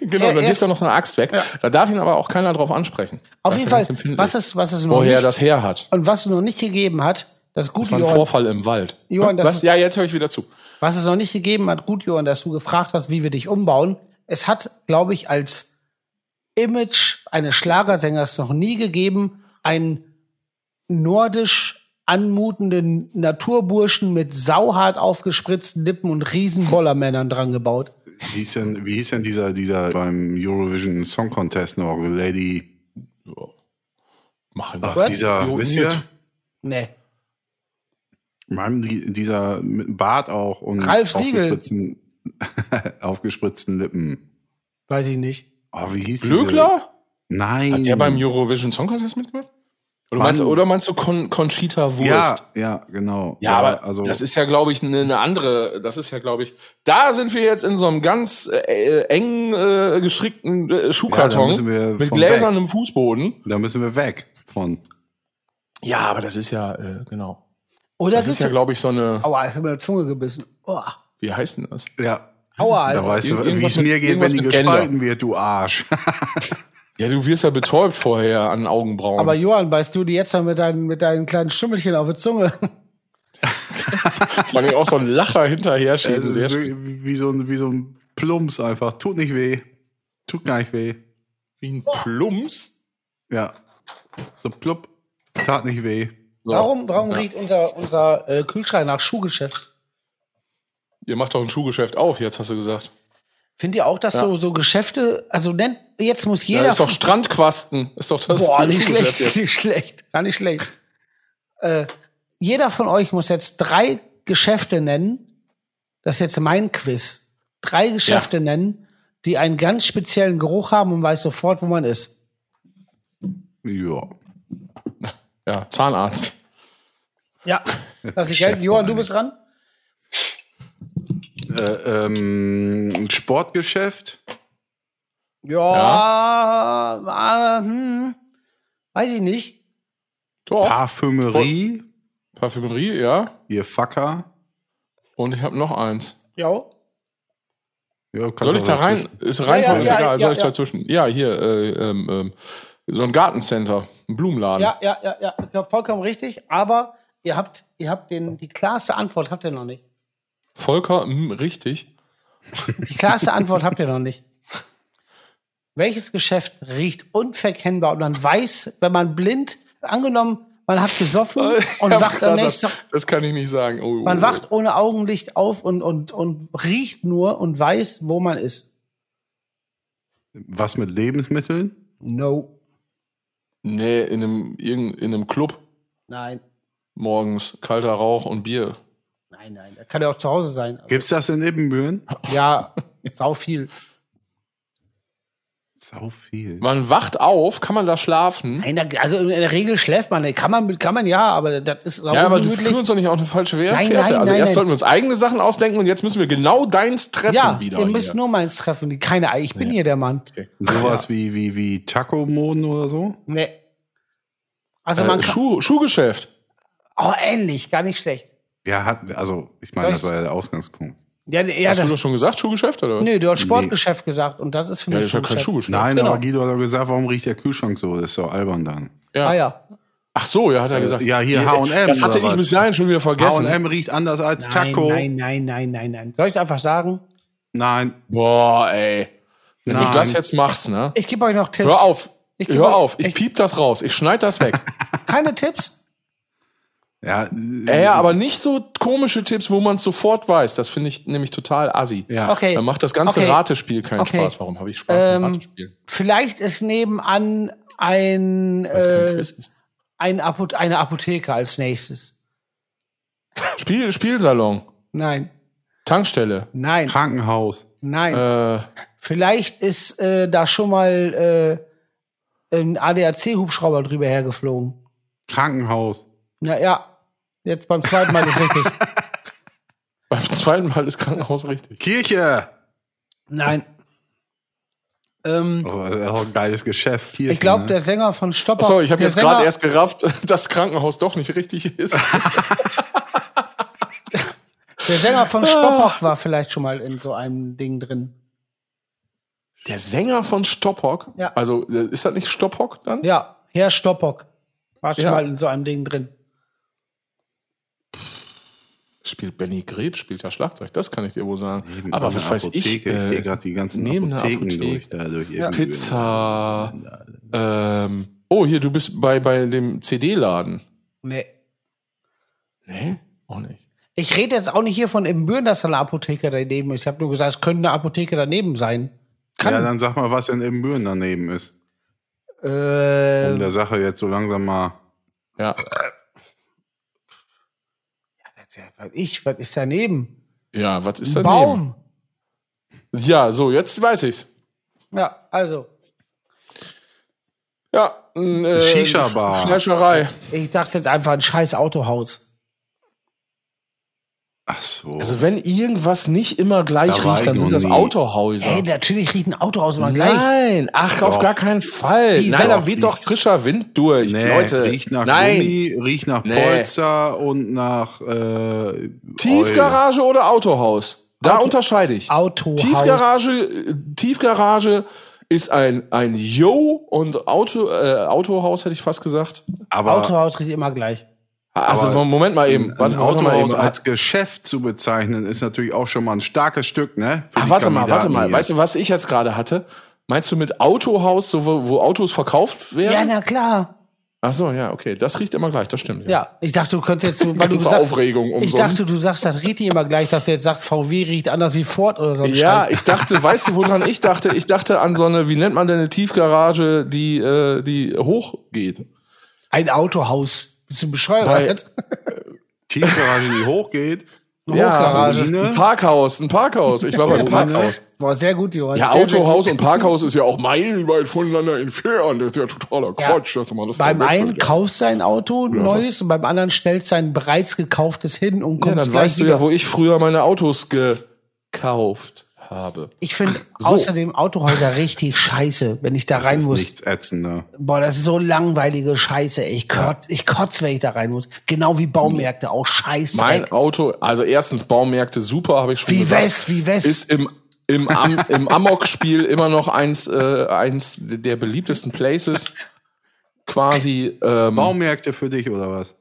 Genau, Er- dann wirft ist- er noch so eine Axt weg. Ja. Da darf ihn aber auch keiner drauf ansprechen. Auf jeden Fall, was es, was es noch woher er nicht, das her hat. und was es noch nicht gegeben hat, das Das gute war ein Johann, Vorfall im Wald. Johann, das was? ist- Ja, jetzt höre ich wieder zu. was es noch nicht gegeben hat, gut, Johann, dass du gefragt hast, wie wir dich umbauen. Es hat, glaube ich, als Image eines Schlagersängers noch nie gegeben, einen nordisch anmutenden Naturburschen mit sauhart aufgespritzten Lippen und riesen Bollermännern dran gebaut. Wie hieß denn, wie hieß denn dieser, dieser beim Eurovision Song Contest noch? Lady. Machen Ach, wir. dieser, Jo, wisst ihr? Nee. Meinem, die, dieser mit Bart auch und Ralf Siegel. aufgespritzten, aufgespritzten Lippen. Weiß ich nicht. Oh, wie hieß Glöckler? Diese? Nein. Hat der beim Eurovision Song Contest mitgemacht? Oder meinst, du- Mann. oder meinst du Con Conchita Wurst? Ja, ja, genau. Ja, Da, aber also das ist ja, glaube ich, eine eine andere, das ist ja, glaube ich, da sind wir jetzt in so einem ganz äh, eng äh, gestrickten äh, Schuhkarton müssen wir mit gläsernem Fußboden. da müssen wir weg von. Ja, aber das ist ja, äh, genau. Oder Das ist ja, glaube ich, so eine, Aua, ich habe mir die Zunge gebissen. Oh. wie heißt denn das? Ja. Aua, Da also, weißt du, wie es mir geht, wenn die mit Gender. gespalten wird, du Arsch. Ja, du wirst ja betäubt vorher an Augenbrauen. aber Johann, beißt du die jetzt dann mit deinen, mit deinen kleinen Stümmelchen auf die Zunge? vor allem auch so ein Lacher hinterher Das schieben. ist Sehr schön. wie, wie, so ein, wie so ein Plumps einfach. Tut nicht weh. Tut gar nicht weh. Wie ein Plumps. Ja. So plupp. Tat nicht weh. So. Warum, warum Ja. riecht unser, unser äh, Kühlschrank nach Schuhgeschäft? Ihr macht doch ein Schuhgeschäft auf, jetzt hast du gesagt. Findet ihr auch, dass Ja. so, so Geschäfte, also nennt, jetzt muss Ja, jeder. ist doch Strandquasten. Ist doch das Boah, nicht Schuhgeschäft schlecht, jetzt. nicht schlecht, gar nicht schlecht. Äh, jeder von euch muss jetzt drei Geschäfte nennen. Das ist jetzt mein Quiz. Drei Geschäfte nennen, die einen ganz speziellen Geruch haben und weiß sofort, wo man ist. Ja. Ja, Zahnarzt. Ja. Das ist gelten. Johann, du bist dran? Äh, ähm, Sportgeschäft. Ja, Äh, hm, weiß ich nicht. Doch. Parfümerie. Parfümerie, ja. Hier Facker. Und ich habe noch eins. Ja. Ja, Soll ich da rein? Ist Reihenfolge Ja, ja, egal. ja, Soll ich ja. dazwischen? Ja, hier, äh, ähm, ähm, so ein Gartencenter, ein Blumenladen. Ja, ja, ja, ja. Ich glaub, vollkommen richtig. Aber ihr habt, ihr habt den, die klarste Antwort habt ihr noch nicht. Volker, mh, richtig. Die klarste Antwort habt ihr noch nicht. Welches Geschäft riecht unverkennbar und man weiß, wenn man blind, angenommen, man hat gesoffen und wacht am das, nächsten Tag, das kann ich nicht sagen. Oh, oh, man oh. wacht ohne Augenlicht auf und, und, und riecht nur und weiß, wo man ist. Was mit Lebensmitteln? No. Nee, in einem, in einem Club Nein. morgens kalter Rauch und Bier. Nein, nein. Das kann ja auch zu Hause sein. Also, Gibt's das in Ibbenbüren? ja, sau viel. Sau viel. Man wacht auf, kann man da schlafen? Nein, da- also in der Regel schläft man. Kann man, kann man ja, aber das ist auch Ja, aber du führst uns doch nicht auf eine falsche Fährte. Nein, nein, also nein, erst nein. sollten wir uns eigene Sachen ausdenken und jetzt müssen wir genau deins treffen Ja, wieder. ihr müsst hier. nur meins treffen. Keine, ich bin hier der Mann. Sowas wie, wie, wie Taco-Moden oder so? Nee. Also man äh, kann, Schuh, Schuhgeschäft. oh, ähnlich, gar nicht schlecht. Ja, hat, also, ich meine, das war ja der Ausgangspunkt. Ja, ja Hast du das, doch schon gesagt, Schuhgeschäft, oder? nö, du hast Sportgeschäft gesagt und das ist für Ja, mich das ist ja kein Schuhgeschäft. Nein, Genau. aber Guido hat doch gesagt, warum riecht der Kühlschrank so? Das ist doch albern dann. Ja. Ah ja. Ach so, ja, hat er gesagt. ja, hier äh, H&M Das hatte ich bis dahin schon wieder vergessen. H&M riecht anders als Nein, Taco. nein, nein, nein, nein, nein. Soll ich einfach sagen? Nein. Boah, ey. Wenn Nein. du das jetzt machst, ne? Ich gebe euch noch Tipps. Hör auf. Hör auf. Ich ich- piep das raus. Ich schneid das weg. Keine Tipps? Ja, ja, ja, aber nicht so komische Tipps, wo man es sofort weiß. Das finde ich nämlich total assi. ja. Okay. Dann macht das ganze Okay. Ratespiel keinen Okay. Spaß. Warum habe ich Spaß Ähm, Ratespiel? Vielleicht ist nebenan ein, äh, ist. ein Apo eine Apotheke als nächstes. Spiel, Spielsalon. Nein, Tankstelle. nein, Krankenhaus. nein. Äh, Vielleicht ist äh, da schon mal äh, ein ADAC-Hubschrauber drüber hergeflogen. Krankenhaus. Ja, ja. Jetzt beim zweiten Mal ist richtig. beim zweiten Mal ist Krankenhaus richtig. Kirche. Nein. Ähm, Oh, ein geiles Geschäft. Kirche, ich glaube, ne? der Sänger von Stopper. Achso, ich habe jetzt gerade erst gerafft, dass Krankenhaus doch nicht richtig ist. Der Sänger von Stoppock war vielleicht schon mal in so einem Ding drin. Der Sänger von Stoppock? Ja. Also, äh, ist das nicht Stoppock dann? Ja, Herr Stoppock war schon Ja. mal in so einem Ding drin. Spielt Benny Greb, spielt ja Schlagzeug, das kann ich dir wohl sagen. Neben Aber was weiß ich? Apotheke. Ich Äh, gehe gerade die ganzen neben Apotheken Apotheke. durch. Da, durch Ja. Pizza. ähm, oh, hier, du bist bei, bei dem CD-Laden. Nee. Nee? Auch nicht. Ich rede jetzt auch nicht hier von Ibbenbüren, dass da eine Apotheke daneben ist. Ich habe nur gesagt, es könnte eine Apotheke daneben sein. Kann. Ja, dann sag mal, was in Ibbenbüren daneben ist. äh, Um der Sache jetzt so langsam mal. Ja. was ich, was ist daneben? Ja, was ist Ein daneben? Baum. Ja, so, jetzt weiß ich's. Ja, also. Ja, ein, äh, Shisha-Bar. Fleischerei. Ich dachte jetzt einfach ein scheiß Autohaus. Ach so. Also wenn irgendwas nicht immer gleich Da riecht, dann sind das nie. Autohäuser. Ey, natürlich riecht ein Autohaus immer gleich. Nein, ach, auf Doch. gar keinen Fall. Die Nein, da weht doch frischer Wind durch. nee, Leute, riecht nach nein. Gummi, riecht nach Nee. Polster und nach äh, Tiefgarage oder Autohaus? Da Auto- unterscheide ich. Autohaus. Tiefgarage, Tiefgarage ist ein, ein Yo und Auto, äh, Autohaus hätte ich fast gesagt. Aber Autohaus riecht immer gleich. Also Aber Moment mal eben. ein, Warte, ein mal Autohaus eben. als Geschäft zu bezeichnen, ist natürlich auch schon mal ein starkes Stück, ne? Ach, warte mal, warte mal. hier. Weißt du, was ich jetzt gerade hatte? Meinst du mit Autohaus, so wo, wo Autos verkauft Ja, werden? na klar. Ach so, ja, okay. Das riecht immer gleich, das stimmt. Ja, ich dachte, du könntest jetzt so, weil du sagst, Aufregung ich umsonst. dachte, du sagst, das riecht immer gleich, dass du jetzt sagst, VW riecht anders wie Ford oder so. Ja, Scheiß. ich dachte, weißt du, woran ich dachte? Ich dachte an so eine, wie nennt man denn eine Tiefgarage, die, äh, die hochgeht. Ein Autohaus. Du bescheuert? Bei- Tiefgarage, die hochgeht. Hochgarage. Ruine. Ein Parkhaus, ein Parkhaus. Ich war beim Parkhaus. Boah, sehr gut, Johann. Ja, Sehr, sehr Autohaus gut. und Parkhaus ist ja auch meilenweit voneinander entfernt. Das ist ja totaler Ja. Quatsch. dass man das Beim einen ja. kaufst du ein Auto, ein Oder neues, und beim anderen stellst du ein bereits gekauftes hin und Ja, kommst dann gleich weißt du ja, wo ich früher meine Autos gekauft habe. Ich finde So. außerdem Autohäuser richtig scheiße, wenn ich da Das rein ist muss. nichts ätzender. Boah, das ist so langweilige Scheiße. Ich kotz, ich kotz, wenn ich da rein muss. Genau wie Baumärkte auch scheiße. Mein Auto, also erstens Baumärkte super, habe ich schon Wie gesagt. West, wie West. Ist im im, Am, im Amok-Spiel immer noch eins, äh, eins der beliebtesten Places. Quasi. Ähm, Baumärkte für dich oder was?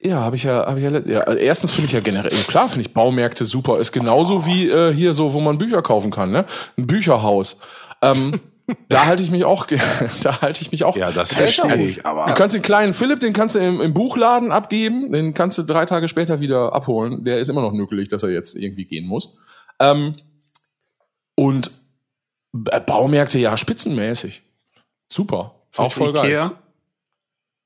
Ja, habe ich ja, habe ich ja, ja. also Erstens finde ich ja generell, klar finde ich Baumärkte super. Ist genauso wie äh, hier so, wo man Bücher kaufen kann, ne? Ein Bücherhaus. Ähm, da halte ich mich auch, da halte ich mich auch. Ja, das verstehe ich, aber- Du kannst den kleinen Philipp, den kannst du im, im Buchladen abgeben, den kannst du drei Tage später wieder abholen. Der ist immer noch nöckelig, dass er jetzt irgendwie gehen muss. Ähm, und B- Baumärkte, ja, spitzenmäßig. Super. Auch voll Ikea? geil.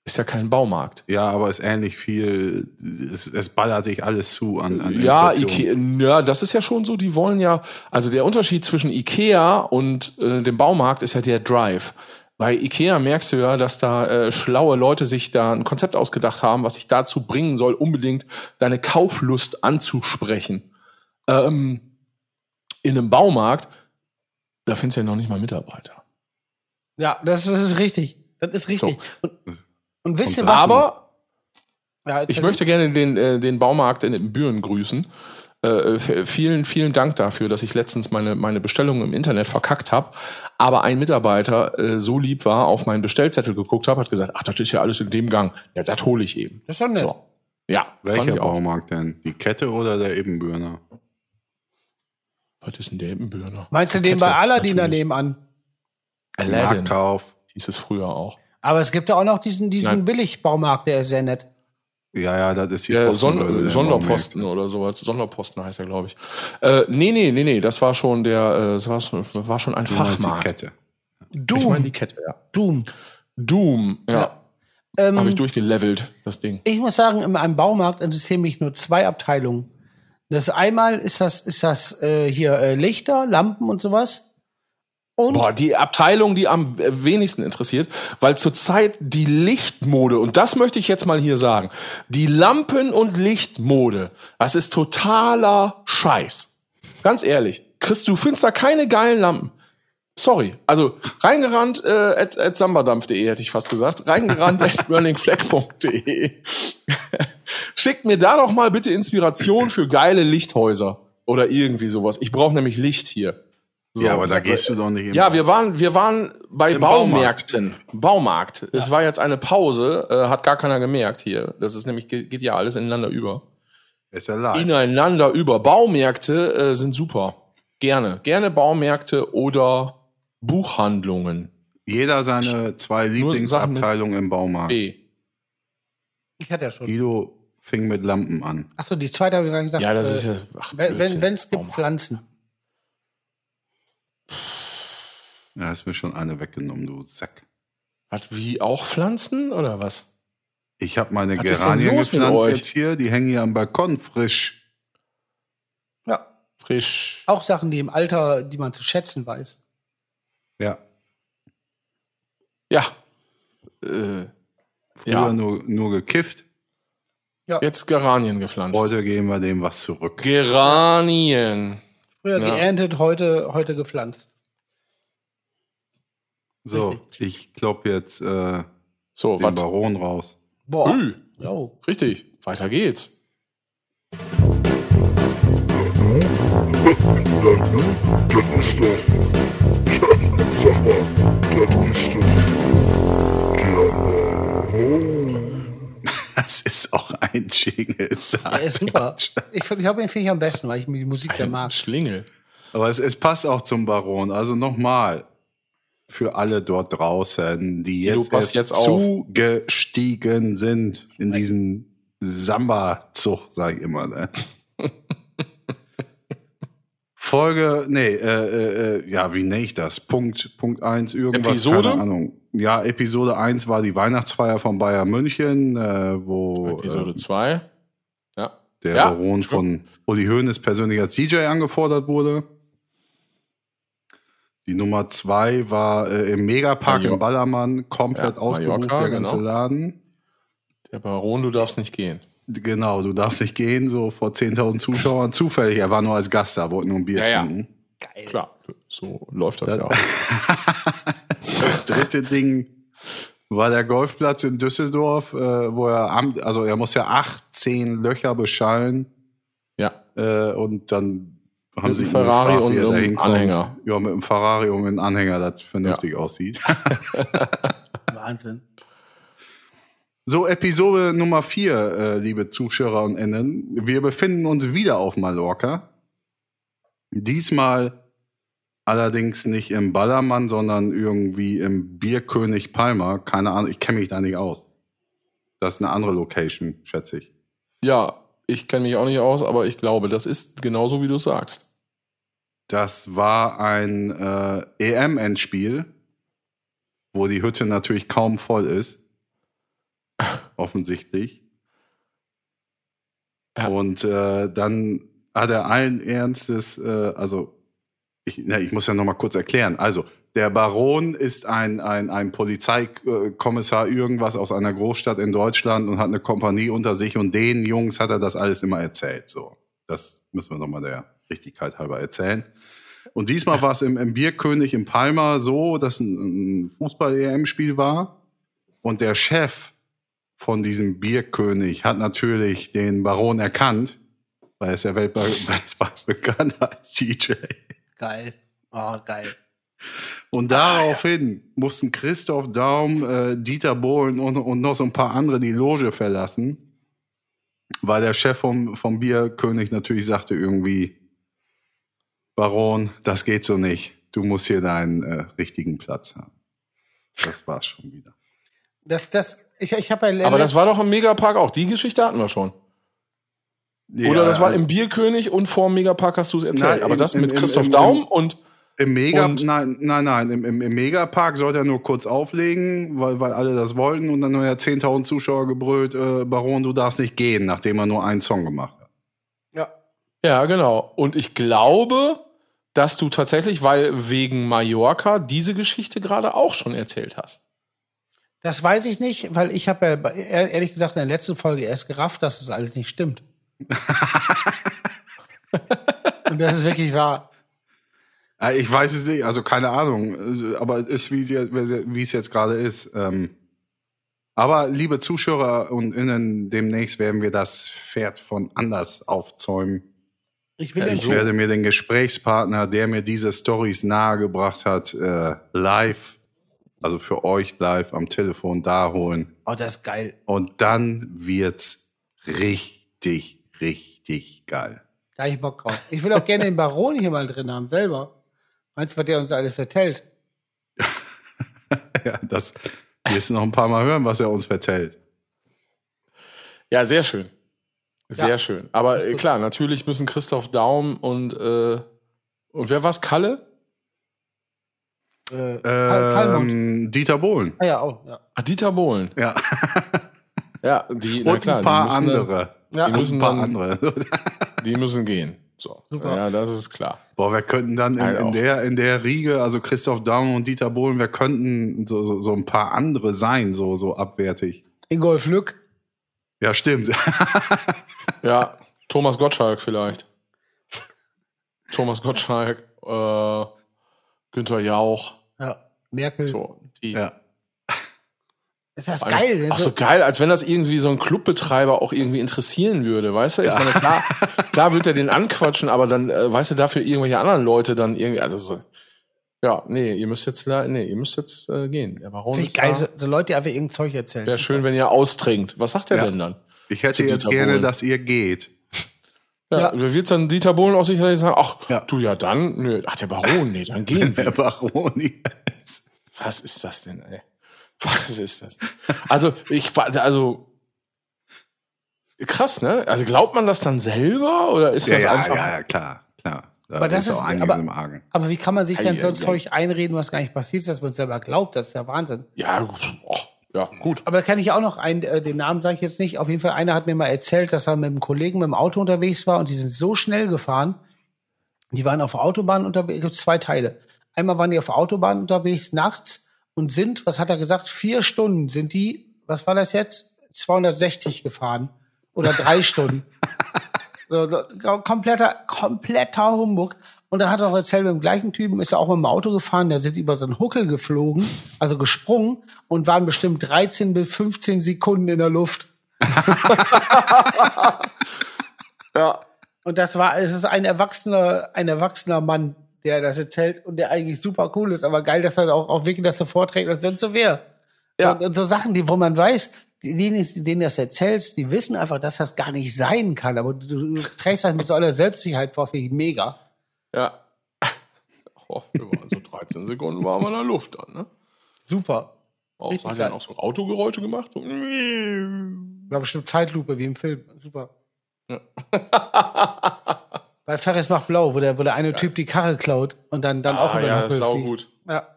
Ist ja kein Baumarkt. Ja, aber ist ähnlich viel. Es, es ballert dich alles zu an, an Ja. Ikea, ja, das ist ja schon so, die wollen ja, also der Unterschied zwischen Ikea und äh, dem Baumarkt ist ja der Drive. Bei Ikea merkst du ja, dass da äh, schlaue Leute sich da ein Konzept ausgedacht haben, was sich dazu bringen soll, unbedingt deine Kauflust anzusprechen. Ähm, in einem Baumarkt, da findest du ja noch nicht mal Mitarbeiter. ja, das ist richtig. Das ist richtig. Und, und wisst ihr was? Aber Ja, Ich möchte gerne den, äh, den Baumarkt in Büren grüßen. Äh, vielen, vielen Dank dafür, dass ich letztens meine, meine Bestellung im Internet verkackt habe. Aber ein Mitarbeiter äh, so lieb war, auf meinen Bestellzettel geguckt habe, hat gesagt, ach, das ist ja alles in dem Gang. Ja, das hole ich eben. Das ist doch nett. So. Ja, Welcher. Baumarkt denn? Die Kette oder der Ebenbürner? Was ist denn der Ebenbürner? Meinst du den Kette, bei Aladdin natürlich. daneben an? Aladdin Marktkauf. hieß es früher auch. Aber es gibt ja auch noch diesen, diesen Nein. Billigbaumarkt, der ist sehr nett. Ja, ja, das ist die Der Postenbörse Son der Sonderposten oder sowas. Sonderposten heißt er, glaube ich. Äh, nee, nee, nee, nee, das war schon der, äh, das war schon, war schon ein. Du meinst die Fachmarkt. Kette. Doom. Ich meine die Kette, ja. Doom. Doom, ja. Ja. Ähm, Habe ich durchgelevelt, das Ding. ich muss sagen, in einem Baumarkt interessieren mich nur zwei Abteilungen. Das einmal ist das, ist das äh, hier äh, Lichter, Lampen und sowas. Und Boah, die Abteilung, die am wenigsten interessiert, weil zurzeit die Lichtmode, und das möchte ich jetzt mal hier sagen, die Lampen- und Lichtmode, das ist totaler Scheiß. Ganz ehrlich. Chris, du findest da keine geilen Lampen. Sorry. Also reingerannt äh, at, at sambadampf.de hätte ich fast gesagt. Reingerannt at burningflag.de. Schickt mir da doch mal bitte Inspiration für geile Lichthäuser oder irgendwie sowas. Ich brauche nämlich Licht hier. So. Ja, aber da gehst du doch nicht in Ja, wir waren, wir waren bei Im Baumärkten. Baumarkt. Es war jetzt eine Pause, äh, hat gar keiner gemerkt hier. Das ist nämlich, geht, ja alles ineinander über. Ist ja live. Ineinander über. Baumärkte äh, sind super. Gerne. Gerne Baumärkte oder Buchhandlungen. Jeder seine zwei Lieblingsabteilungen im Baumarkt. B. ich hatte ja schon. Guido fing mit Lampen an. Achso, die zweite habe ich gerade gesagt. Ja, das äh, ist ja. Ach, Wenn es gibt Baumarkt. Pflanzen. Ja, hast mir schon eine weggenommen, du Sack. Hat wie auch Pflanzen oder was? Ich habe meine Was Geranien gepflanzt jetzt hier. Die hängen hier am Balkon frisch. Ja. Frisch. Auch Sachen, die im Alter, die man zu schätzen weiß. Ja. Ja, äh, Früher ja, nur, nur gekifft. jetzt Geranien gepflanzt. Heute geben wir dem was zurück. Geranien. Früher Ja. geerntet, heute, heute gepflanzt. So, ich klopp jetzt äh, So, den was? Baron raus. Boah. Ü, Jo. richtig. Weiter geht's. Das ist doch. Sag mal, das ist doch. Das ist auch ein Jingle. Ja, ist super. Ich, find- ich habe ihn finde ich am besten, weil ich mir die Musik sehr mag. Schlingel. Aber es, es passt auch zum Baron. Also nochmal für alle dort draußen, die jetzt, erst jetzt zugestiegen sind in diesen Samba-Zug, sag ich immer. Ne? Folge, nee, äh, äh, äh, ja, wie nenne ich das? Punkt, Punkt eins irgendwas, Episode? keine Ahnung. Ja, Episode eins war die Weihnachtsfeier von Bayern München, äh, wo Episode äh, 2. Ja. der Ja, Baron von Uli Hoeneß persönlich als DJ angefordert wurde. Die Nummer zwei war äh, im Megapark Major- in Ballermann, komplett Ja, ausgebucht, Mallorca, der ganze genau. Laden. Der Baron, du darfst nicht gehen. Genau, du darfst nicht gehen, so vor 10.000 Zuschauern. Zufällig, er war nur als Gast da, wollte nur ein Bier Ja, ja. trinken. Geil. Klar, so läuft das ja auch. Das dritte Ding war der Golfplatz in Düsseldorf, äh, wo er, am, also er muss ja 18 Löcher beschallen. Ja. Äh, und dann haben Mit sie Ferrari und einem. Anhänger. Ja, mit einem Ferrari und einem Anhänger, das vernünftig aussieht. Wahnsinn. So, Episode Nummer vier, äh, liebe Zuschauer und Innen. Wir befinden uns wieder auf Mallorca. Diesmal allerdings nicht im Ballermann, sondern irgendwie im Bierkönig Palma. Keine Ahnung, ich kenne mich da nicht aus. Das ist eine andere Location, schätze ich. Ja, ich kenne mich auch nicht aus, aber ich glaube, das ist genauso, wie du sagst. Das war ein äh, EM-Endspiel, wo die Hütte natürlich kaum voll ist. Offensichtlich. Ja. Und äh, dann hat er allen Ernstes, äh, also ich, na, ich muss ja noch mal kurz erklären. Also der Baron ist ein, ein, ein Polizeikommissar irgendwas aus einer Großstadt in Deutschland und hat eine Kompanie unter sich und den Jungs hat er das alles immer erzählt. So, das müssen wir noch mal der Richtigkeit halber erzählen. Und diesmal war es im, im Bierkönig in Palma so, dass ein, ein Fußball-EM-Spiel war und der Chef von diesem Bierkönig hat natürlich den Baron erkannt, weil er ist ja weltweit bekannt als DJ. Geil. Oh, geil. Und daraufhin mussten Christoph Daum, äh, Dieter Bohlen und, und noch so ein paar andere die Loge verlassen, weil der Chef vom, vom Bierkönig natürlich sagte irgendwie, Baron, das geht so nicht. Du musst hier deinen äh, richtigen Platz haben. Das war's schon wieder. Das, das, ich, ich habe ja Aber das war doch im Megapark auch. Die Geschichte hatten wir schon. Oder das war im Bierkönig und vor dem Megapark hast du es erzählt. Nein, Aber im- das mit im- Christoph im- Daum und Im Mega, Und- nein, nein, nein, im, im, im Megapark sollte er nur kurz auflegen, weil, weil alle das wollten und dann haben ja 10.000 Zuschauer gebrüllt, äh, Baron, du darfst nicht gehen, nachdem er nur einen Song gemacht hat. Ja. Ja, genau. Und ich glaube, dass du tatsächlich, weil wegen Mallorca diese Geschichte gerade auch schon erzählt hast. Das weiß ich nicht, weil ich habe ja ehrlich gesagt in der letzten Folge erst gerafft, dass das alles nicht stimmt. Und das ist wirklich wahr. Äh, Ich weiß es nicht, also keine Ahnung, äh, aber es ist wie, wie es jetzt gerade ist. Ähm, aber liebe Zuschauer und Innen, demnächst werden wir das Pferd von anders aufzäumen. Ich will Ich werde mir den Gesprächspartner, der mir diese Stories nahegebracht hat, äh, live, also für euch live am Telefon da holen. Oh, das ist geil. Und dann wird's richtig, richtig geil. Da hab ich Bock drauf. Ich will auch gerne den Baron hier mal drin haben, selber. Meinst du, was der uns alles vertellt? Ja, das wirst du noch ein paar Mal hören, was er uns vertellt. Ja, sehr schön. Sehr Ja. schön. Aber äh, klar, natürlich müssen Christoph Daum und, äh, und wer war's? Kalle? Äh. Ähm, Dieter Bohlen. Ah ja, auch. Ja. Ah, Dieter Bohlen. Ja. Ja, die, na Und klar, ein paar die müssen andere. Ja. Die müssen ein paar dann- andere. Die müssen gehen. So. Super. Ja, das ist klar. Boah, wir könnten dann in, in der, in der Riege, also Christoph Daum und Dieter Bohlen, wir könnten so, so, so ein paar andere sein, so, so abwertig. Ingolf Lück. Ja, stimmt. Ja, Thomas Gottschalk vielleicht. Thomas Gottschalk, äh, Günther Jauch. Ja. Merkel. So, die. ja. Ist das geil? Ach so geil, als wenn das irgendwie so ein Clubbetreiber auch irgendwie interessieren würde, weißt du? Ich meine, klar, klar wird er den anquatschen, aber dann, äh, weißt du, dafür irgendwelche anderen Leute dann irgendwie, also so, ja, nee, ihr müsst jetzt, nee, ihr müsst jetzt äh, gehen. Der Baron Finde ich ist geil, da. so, so Leute, die einfach irgendein Zeug erzählen. Wäre schön, wenn ihr austrinkt. Was sagt er Ja. denn dann? Ich hätte jetzt Dieter gerne, Bohlen. dass ihr geht. Ja, Ja. da wird's dann Dieter Bohlen auch sicherlich sagen, ach, Ja. du ja dann, nö, ach, der Baron, nee, dann gehen Der wir. Baron jetzt. Was ist das denn, ey? Was ist das? Also, ich war, also, krass, ne? Also, glaubt man das dann selber oder ist Ja, das ja, einfach? ja, ja, klar, klar. Da Aber das ist auch einiges aber- im Argen. Aber wie kann man sich dann so ein Ei, ei, ei. Zeug einreden, was gar nicht passiert ist, dass man es selber glaubt? Das ist ja Wahnsinn. Ja, gut. Oh, ja, gut. Aber da kann ich auch noch einen, äh, den Namen sage ich jetzt nicht. Auf jeden Fall, einer hat mir mal erzählt, dass er mit einem Kollegen mit dem Auto unterwegs war und die sind so schnell gefahren. Die waren auf der Autobahn unterwegs, gibt zwei Teile. Einmal waren die auf der Autobahn unterwegs nachts und sind, was hat er gesagt, vier Stunden sind die, was war das jetzt? 260 gefahren. Oder drei Stunden. So, so, kompletter, kompletter Humbug. Und dann hat er auch erzählt, mit dem gleichen Typen ist er auch mit dem Auto gefahren, der sind über so einen Huckel geflogen, also gesprungen und waren bestimmt 13 bis 15 Sekunden in der Luft. Ja. Und das war, es ist ein erwachsener, ein erwachsener Mann, der das erzählt und der eigentlich super cool ist, aber geil, dass er auch, auch wirklich das so vorträgt, als wenn es so wäre. Ja. Und, und so Sachen, die, wo man weiß, die- denen, denen du das erzählst, die wissen einfach, dass das gar nicht sein kann, aber du, du trägst das mit so einer Selbstsicherheit vor, finde ich mega. Ja. Oh, wir waren so 13 Sekunden waren wir in der Luft dann, ne? Super. Auch, hat er geil. noch so Autogeräusche gemacht? So. War bestimmt Zeitlupe wie im Film. Super. Ja. Bei Ferris macht blau, wo der, wo der eine Typ die Karre klaut und dann, dann auch ah, über den ja, Huckel sau gut. Ja.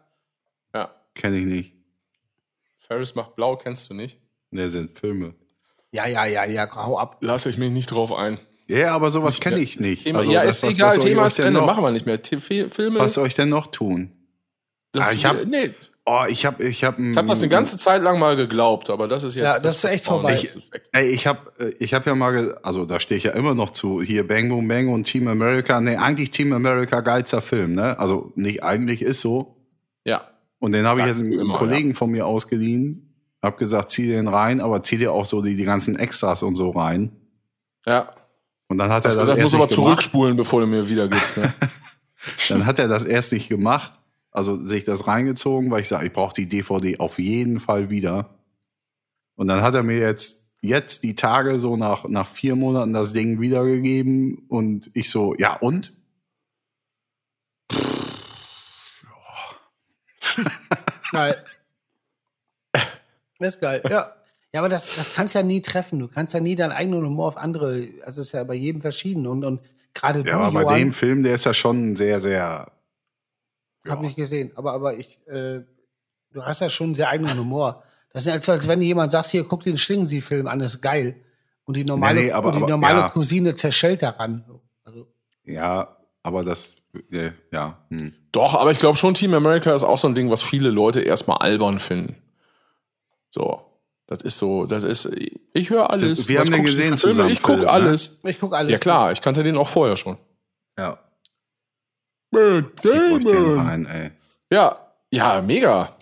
Ja. Kenne ich nicht. Ferris macht blau, kennst du nicht? Ne, sind Filme. ja, ja, ja, ja, hau ab. Lasse ich mich nicht drauf ein. Ja, aber sowas kenne ich nicht. Thema, Also ja, das- ist was- egal, was Thema ist Ende, noch- machen wir nicht mehr. T Filme, Was soll ich denn noch tun? das, Ah, ich hab- nee, Oh, ich habe, ich habe, ich habe das eine ganze Zeit lang mal geglaubt, aber das ist jetzt. Ja, das ist echt vorbei. Das weg. Ey, ich habe ich hab ja mal, also da stehe ich ja immer noch zu, hier Bang Boom Bang und Team America. Nee, eigentlich Team America geilster Film, ne? Also nicht eigentlich ist so. Ja. Und den habe ich jetzt einem immer, Kollegen von mir ausgeliehen. Hab gesagt, zieh den rein, aber zieh dir auch so die, die ganzen Extras und so rein. Ja. Und dann hat Das er das gesagt, erst muss aber gemacht. zurückspulen, bevor du mir wieder gibst. Ne? Dann hat er das erst nicht gemacht, also sich das reingezogen, weil ich sage, ich brauche die DVD auf jeden Fall wieder. Und dann hat er mir jetzt jetzt die Tage so nach nach vier Monaten das Ding wiedergegeben und ich so, ja und? Geil. Das ist geil, ja. Ja, aber das, das kannst ja nie treffen. Du kannst ja nie deinen eigenen Humor auf andere, also es ist ja bei jedem verschieden. Und, und gerade du, Ja, aber bei Johann, dem Film, der ist ja schon sehr, sehr. Hab nicht gesehen, aber, aber ich, äh, du hast ja schon einen sehr eigenen Humor. Das ist als, als wenn jemand sagt, hier, guck den Schlingensief-Film an, das ist geil. Und die normale, Nee, aber- und die aber- normale ja. Cousine zerschellt daran. Also, Ja, aber das, äh, ja. Hm. Doch, aber ich glaube schon, Team America ist auch so ein Ding, was viele Leute erstmal albern finden. So. Das ist so, das ist, ich höre alles. Stimmt, wir Was haben den gesehen zusammen, Ich gucke Philipp, ne? alles. ich guck alles. Ja klar, ich kannte den auch vorher schon. Ja. Matt den rein, ey. Ja, ja, mega.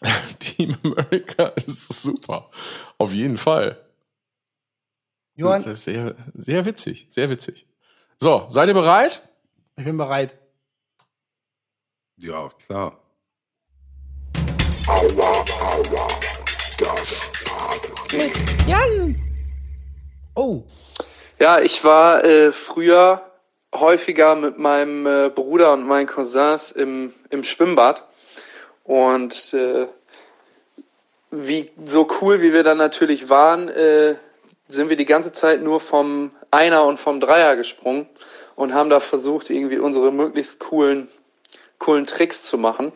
Team America ist super. Auf jeden Fall. Johann, Das ist sehr, sehr witzig, sehr witzig. So, seid ihr bereit? ich bin bereit. Ja, klar. Aua, aua, das Oh, Ja, ich war äh, früher häufiger mit meinem äh, Bruder und meinen Cousins im, im Schwimmbad. Und äh, wie so cool, wie wir dann natürlich waren, äh, sind wir die ganze Zeit nur vom Einer und vom Dreier gesprungen und haben da versucht, irgendwie unsere möglichst coolen, coolen Tricks zu machen.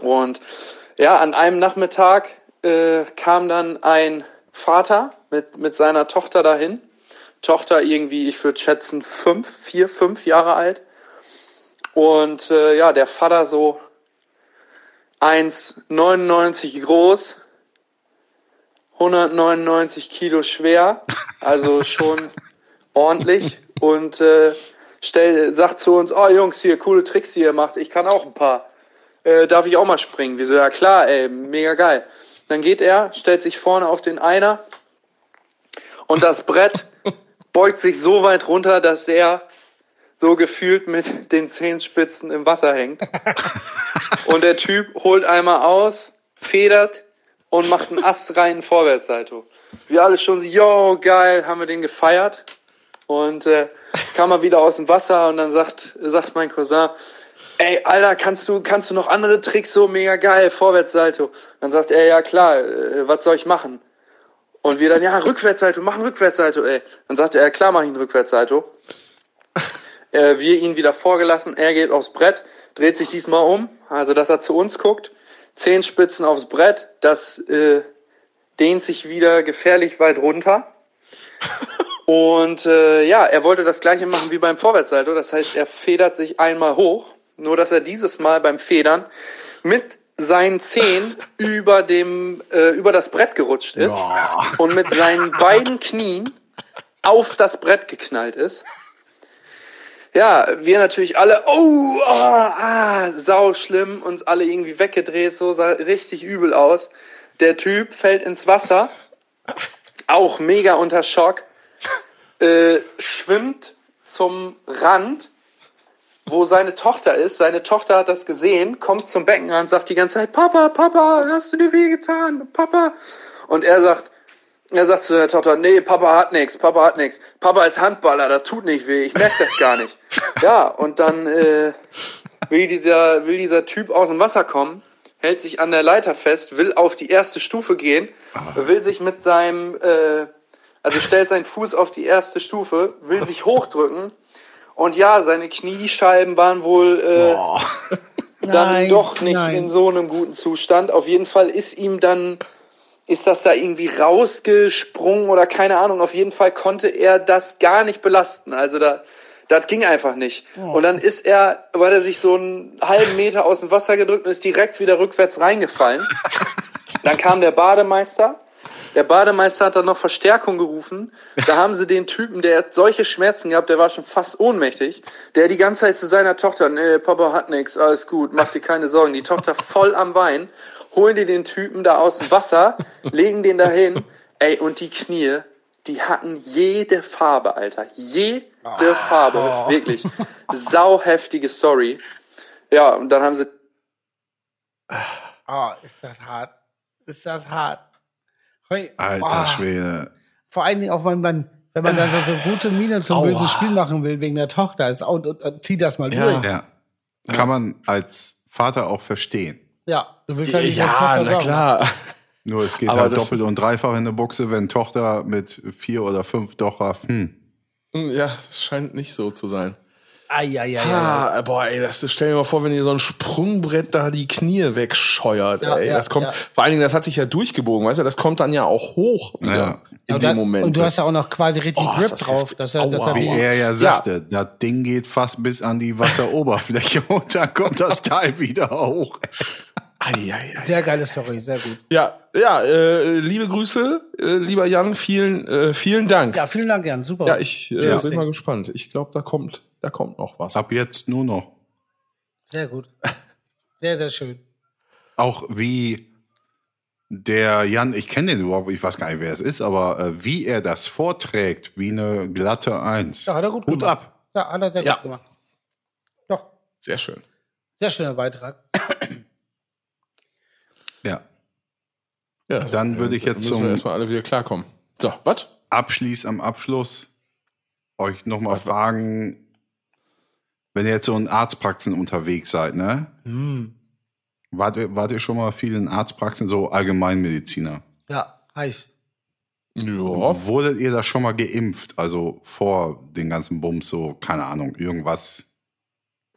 Und ja, an einem Nachmittag äh, kam dann ein Vater mit, mit seiner Tochter dahin, Tochter irgendwie, ich würde schätzen, fünf, vier, fünf Jahre alt. Und äh, ja, der Vater so 1,99 groß, 199 Kilo schwer, also schon ordentlich. Und äh, stell, sagt zu uns, oh Jungs, hier, coole Tricks, die ihr macht, ich kann auch ein paar. Äh, darf ich auch mal springen? Wir so, ja klar, ey, mega geil. Dann geht er, stellt sich vorne auf den Einer und das Brett beugt sich so weit runter, dass er so gefühlt mit den Zehenspitzen im Wasser hängt. Und der Typ holt einmal aus, federt und macht einen astreinen Vorwärtssalto. Wir alle schon so, yo, geil, haben wir den gefeiert. Und äh, kam er wieder aus dem Wasser und dann sagt, sagt mein Cousin, ey, Alter, kannst du, kannst du noch andere Tricks so mega geil, Vorwärtssalto? Dann sagt er, ja klar, äh, was soll ich machen? Und wir dann, ja, Rückwärtssalto, mach einen Rückwärtssalto, ey. Dann sagte er, klar, mach ich einen Rückwärtssalto. äh, wir ihn wieder vorgelassen, er geht aufs Brett, dreht sich diesmal um, also dass er zu uns guckt, Zehenspitzen aufs Brett, das äh, dehnt sich wieder gefährlich weit runter. Und äh, ja, er wollte das gleiche machen wie beim Vorwärtssalto, das heißt, er federt sich einmal hoch, nur dass er dieses Mal beim Federn mit seinen Zehen über dem äh, über das Brett gerutscht ist und mit seinen beiden Knien auf das Brett geknallt ist. Ja, wir natürlich alle, oh, ah, ah, sau schlimm, uns alle irgendwie weggedreht, so sah richtig übel aus. Der Typ fällt ins Wasser, auch mega unter Schock, äh, schwimmt zum Rand, wo seine Tochter ist. Seine Tochter hat das gesehen, kommt zum Becken und sagt die ganze Zeit, Papa, Papa, hast du dir weh getan, Papa? Und er sagt, er sagt zu seiner Tochter, nee, Papa hat nichts, Papa hat nichts. Papa ist Handballer, das tut nicht weh, ich merke das gar nicht. ja, und dann äh, will, dieser, will dieser Typ aus dem Wasser kommen, hält sich an der Leiter fest, will auf die erste Stufe gehen, will sich mit seinem, äh, also stellt seinen Fuß auf die erste Stufe, will sich hochdrücken und ja, seine Kniescheiben waren wohl äh, dann Nein, doch nicht nein. in so einem guten Zustand. Auf jeden Fall ist ihm dann, ist das da irgendwie rausgesprungen oder keine Ahnung. Auf jeden Fall konnte er das gar nicht belasten. Also da, das ging einfach nicht. Und dann ist er, weil er sich so einen halben Meter aus dem Wasser gedrückt und ist direkt wieder rückwärts reingefallen. Dann kam der Bademeister. Der Bademeister hat dann noch Verstärkung gerufen. Da haben sie den Typen, der hat solche Schmerzen gehabt, der war schon fast ohnmächtig, der die ganze Zeit zu seiner Tochter, nee, Papa hat nix, alles gut, mach dir keine Sorgen. Die Tochter voll am Wein, holen die den Typen da aus dem Wasser, legen den da hin, ey, und die Knie, die hatten jede Farbe, Alter. Jede Farbe, wirklich. Sauheftige Story. Ja, und dann haben sie Oh, ist das hart. Ist das hart. Hey, Alter oh, Schwede. Vor allen Dingen auch, wenn man, wenn man dann so, so gute Miene zum Aua. bösen Spiel machen will, wegen der Tochter, ist auch, und, und, zieh das mal Ja. durch. Ja. Kann man als Vater auch verstehen. Ja, du willst ja nicht Ja, Tochter na sagen. klar. Nur es geht Aber halt doppelt und dreifach in eine Buchse, wenn Tochter mit vier oder fünf doch hm. Ja, es scheint nicht so zu sein. Eieiei. Ah, boah, ey, das stell dir mal vor, wenn ihr so ein Sprungbrett da die Knie wegscheuert, Ja, ey. ja, das kommt, ja. vor allen Dingen, das hat sich ja durchgebogen, weißt du, das kommt dann ja auch hoch wieder Ja. in und, dem Moment. und du hast ja auch noch quasi richtig Oh, Grip das drauf. Dass er, dass er. Wie er ja sagte, das Ding geht fast bis an die Wasseroberfläche und dann kommt das Teil wieder hoch. Ei, ei, ei. sehr geile Story, sehr gut. Ja, ja, äh, liebe Grüße, äh, lieber Jan, vielen, äh, vielen Dank. Ja, vielen Dank, Jan. Super. Ja, ich äh, Ja. bin mal gespannt. Ich glaube, da kommt, da kommt noch was. Ab jetzt nur noch. Sehr gut. Sehr, sehr schön. Auch wie der Jan, ich kenne den überhaupt, ich weiß gar nicht, wer es ist, aber äh, wie er das vorträgt, wie eine glatte Eins. Ja, hat er gut Hut gemacht. ab. Ja, hat er sehr Ja. gut gemacht. Doch, Sehr schön. sehr schöner Beitrag. Ja. Ja, Dann würde ich jetzt müssen zum- wir erstmal alle wieder klarkommen. So, was? Abschließ am Abschluss euch nochmal fragen, wenn ihr jetzt so in Arztpraxen unterwegs seid, ne? Hm. Wart ihr, wart ihr schon mal viel in Arztpraxen, so Allgemeinmediziner? Ja, heiß. Ja. Wurdet ihr da schon mal geimpft? Also vor den ganzen Bums, so, keine Ahnung, irgendwas?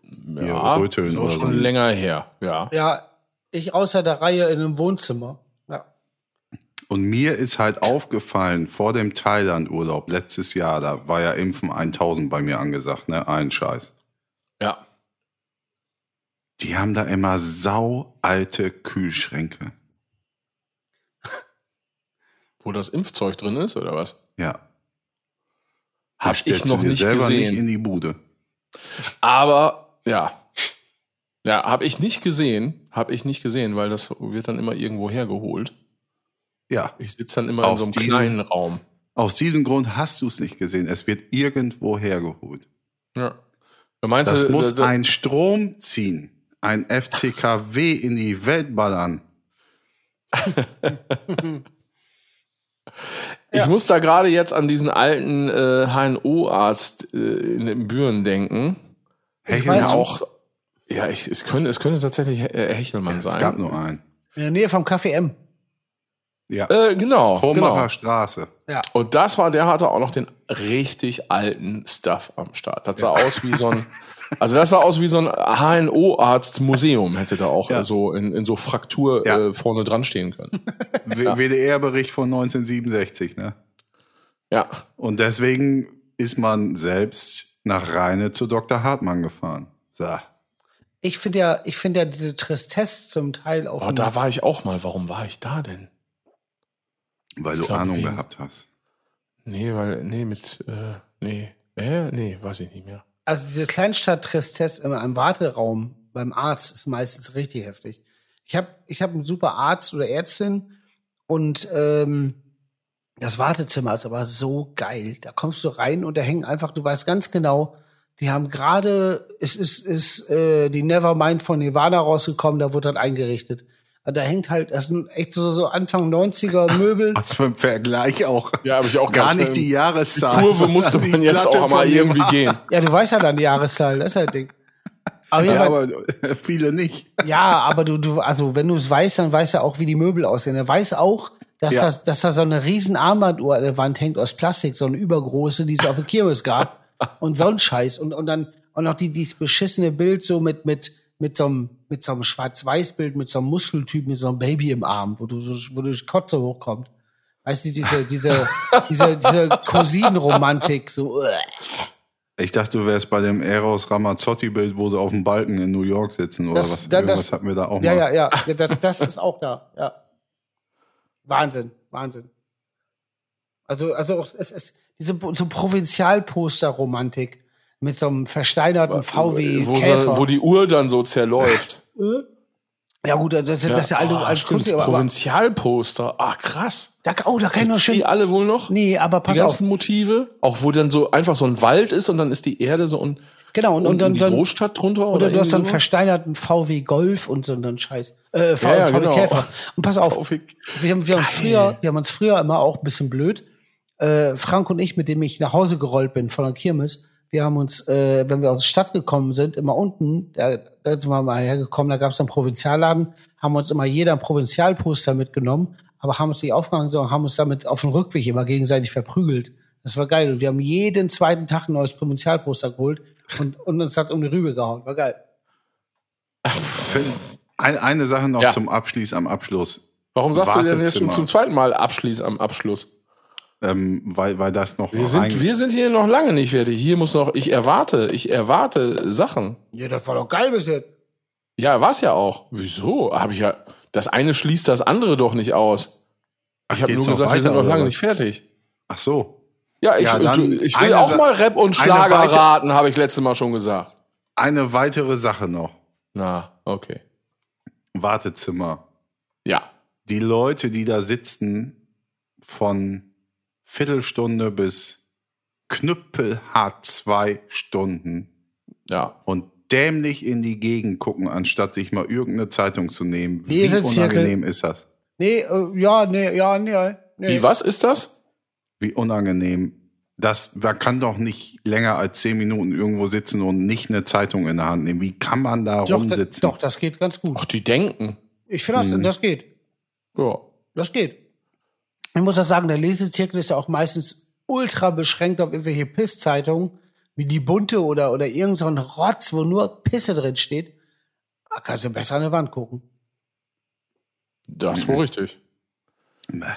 ja, röteln so oder schon so. länger her. Ja. Ja, ich außer der Reihe in einem Wohnzimmer. Ja. Und mir ist halt aufgefallen, vor dem Thailand-Urlaub letztes Jahr, da war ja Impfen 1000 bei mir angesagt, ne? Ein Scheiß. Ja. Die haben da immer sau alte Kühlschränke. Wo das Impfzeug drin ist, oder was? Ja. Hab ich noch nicht selber gesehen. nicht in die Bude. Aber, ja. Ja, habe ich nicht gesehen. Habe ich nicht gesehen, weil das wird dann immer irgendwo hergeholt. Ja. Ich sitze dann immer in Aus so einem diesem- kleinen Raum. Aus diesem Grund hast du es nicht gesehen. Es wird irgendwo hergeholt. Ja. Meinst Das du, muss da- da- ein Strom ziehen. Ein FCKW in die Welt ballern. Ich muss da gerade jetzt an diesen alten äh, HNO-Arzt äh, in den Büren denken. Hechelmann? Auch. Ja, ich, es, könnte, es könnte tatsächlich äh, Hechelmann Es sein. gab nur einen. In der Nähe vom Café M. Ja. Äh, genau. Kromacher genau. Straße. Und das war, der hatte auch noch den richtig alten Stuff am Start. Das sah aus wie so ein, also das sah aus wie so ein HNO-Arzt-Museum, hätte da auch Ja. so in, in so Fraktur Ja. äh, vorne dran stehen können. W- WDR-Bericht von 1967, ne? Ja. Und deswegen ist man selbst nach Rheine zu Dr. Hartmann gefahren. So. Ich finde ja, ich finde ja diese Tristesse zum Teil auch. Oh, da war ich auch mal. Warum war ich da denn? Weil du glaub, Ahnung wegen- gehabt hast. Nee, weil, nee, mit, äh, nee, äh, nee, weiß ich nicht mehr. also diese Kleinstadt-Tristesse in einem Warteraum beim Arzt ist meistens richtig heftig. Ich habe ich hab einen super Arzt oder Ärztin und ähm, das Wartezimmer ist aber so geil. Da kommst du rein und da hängen einfach, du weißt ganz genau, die haben gerade, es ist, ist äh, die Nevermind von Nirvana rausgekommen, da wurde dann eingerichtet. Und Da hängt halt, das sind echt so, so Anfang 90er Möbel. Was für ein Vergleich auch. Ja, habe ich auch Gar nicht schnell- die Jahreszahl. Die Kurve musste die man jetzt Platte auch mal irgendwie gehen. Ja, du weißt ja dann die Jahreszahl, das ist halt Ding. Aber, Ja, aber viele nicht. Ja, aber du, du, also wenn du es weißt, dann weißt du auch, wie die Möbel aussehen. Er weiß auch, dass, Ja. das, dass da so eine riesen Armbanduhr an der Wand hängt aus Plastik, so eine übergroße, die es auf der Kirmes gab. Und so ein Scheiß. Und, und dann, und noch die, dieses beschissene Bild so mit, mit, mit so einem, mit so einem Schwarz-Weiß-Bild, mit so einem Muskeltyp, mit so einem Baby im Arm, wo du, so, wo du Kotze hochkommt. Weißt du, diese, diese, diese, diese Cousinenromantik, so, uah. Ich dachte, du wärst bei dem Eros Ramazzotti-Bild, wo sie auf dem Balken in New York sitzen oder Das- was. da- das- hatten wir da auch Ja, mal. ja, ja, ja, das, das ist auch da, ja. Wahnsinn, Wahnsinn. Also, also es ist diese so Provinzialposter-Romantik mit so einem versteinerten VW wo, Käfer. so, wo die Uhr dann so zerläuft. ja gut, das, das, das ist ja alte, oh, alte stimmt, Kunst, aber, Provinzialposter. Ach, krass. da, oh, da kann ich noch Gibt's die schön. alle wohl noch? Nee, aber die pass auf. ganzen Motive? Auch wo dann so einfach so ein Wald ist und dann ist die Erde so und, Genau, und, und, und dann, die dann Großstadt drunter? oder du hast dann sowas? versteinerten VW Golf und so einen Scheiß. Äh, v, Ja, ja, VW genau. Käfer. Und pass auf, VW wir haben, wir haben früher, wir haben uns früher immer auch ein bisschen blöd. Äh, Frank und ich, mit dem ich nach Hause gerollt bin von der Kirmes, wir haben uns, äh, wenn wir aus der Stadt gekommen sind, immer unten, da, da sind wir mal hergekommen, da gab es einen Provinzialladen, haben uns immer jeder ein Provinzialposter mitgenommen, aber haben uns nicht aufgehangen, sondern haben uns damit auf dem Rückweg immer gegenseitig verprügelt. Das war geil. Und wir haben jeden zweiten Tag ein neues Provinzialposter geholt und, und uns hat um die Rübe gehauen. War geil. Ein, eine Sache noch Ja. zum Abschließ am Abschluss. Warum sagst du denn jetzt schon zum zweiten Mal Abschließ am Abschluss? Ähm, weil, weil das noch Wir sind, wir sind hier noch lange nicht fertig. Hier muss noch, ich erwarte, ich erwarte Sachen. Ja, das war doch geil bis jetzt. Ja, war's ja auch. Wieso? Habe ich ja. Das eine schließt das andere doch nicht aus. Ich habe nur gesagt, wir weiter, sind noch lange nicht fertig. Ach so. Ja, ich, Ja, dann du, ich will auch Sa- mal Rap und Schlager raten, habe ich letztes Mal schon gesagt. Eine weitere Sache noch. Na, okay. Wartezimmer. Ja. Die Leute, die da sitzen, von Viertelstunde bis knüppelhart zwei Stunden Ja. und dämlich in die Gegend gucken, anstatt sich mal irgendeine Zeitung zu nehmen. Wie unangenehm ist das? Nee, äh, ja, nee, ja, nee. nee. Wie, was ist das? Wie unangenehm. Das, man kann doch nicht länger als zehn Minuten irgendwo sitzen und nicht eine Zeitung in der Hand nehmen. Wie kann man da Doch, da, rumsitzen? doch, das geht ganz gut. Ach, die denken. Ich finde, das, Mhm. das geht. Ja. Das geht. Ich muss auch sagen, der Lesezirkel ist ja auch meistens ultra beschränkt auf irgendwelche Piss-Zeitungen, wie die Bunte oder, oder irgend so ein Rotz, wo nur Pisse drin steht. Da kannst du besser an der Wand gucken. Das ist wohl richtig. Mäh.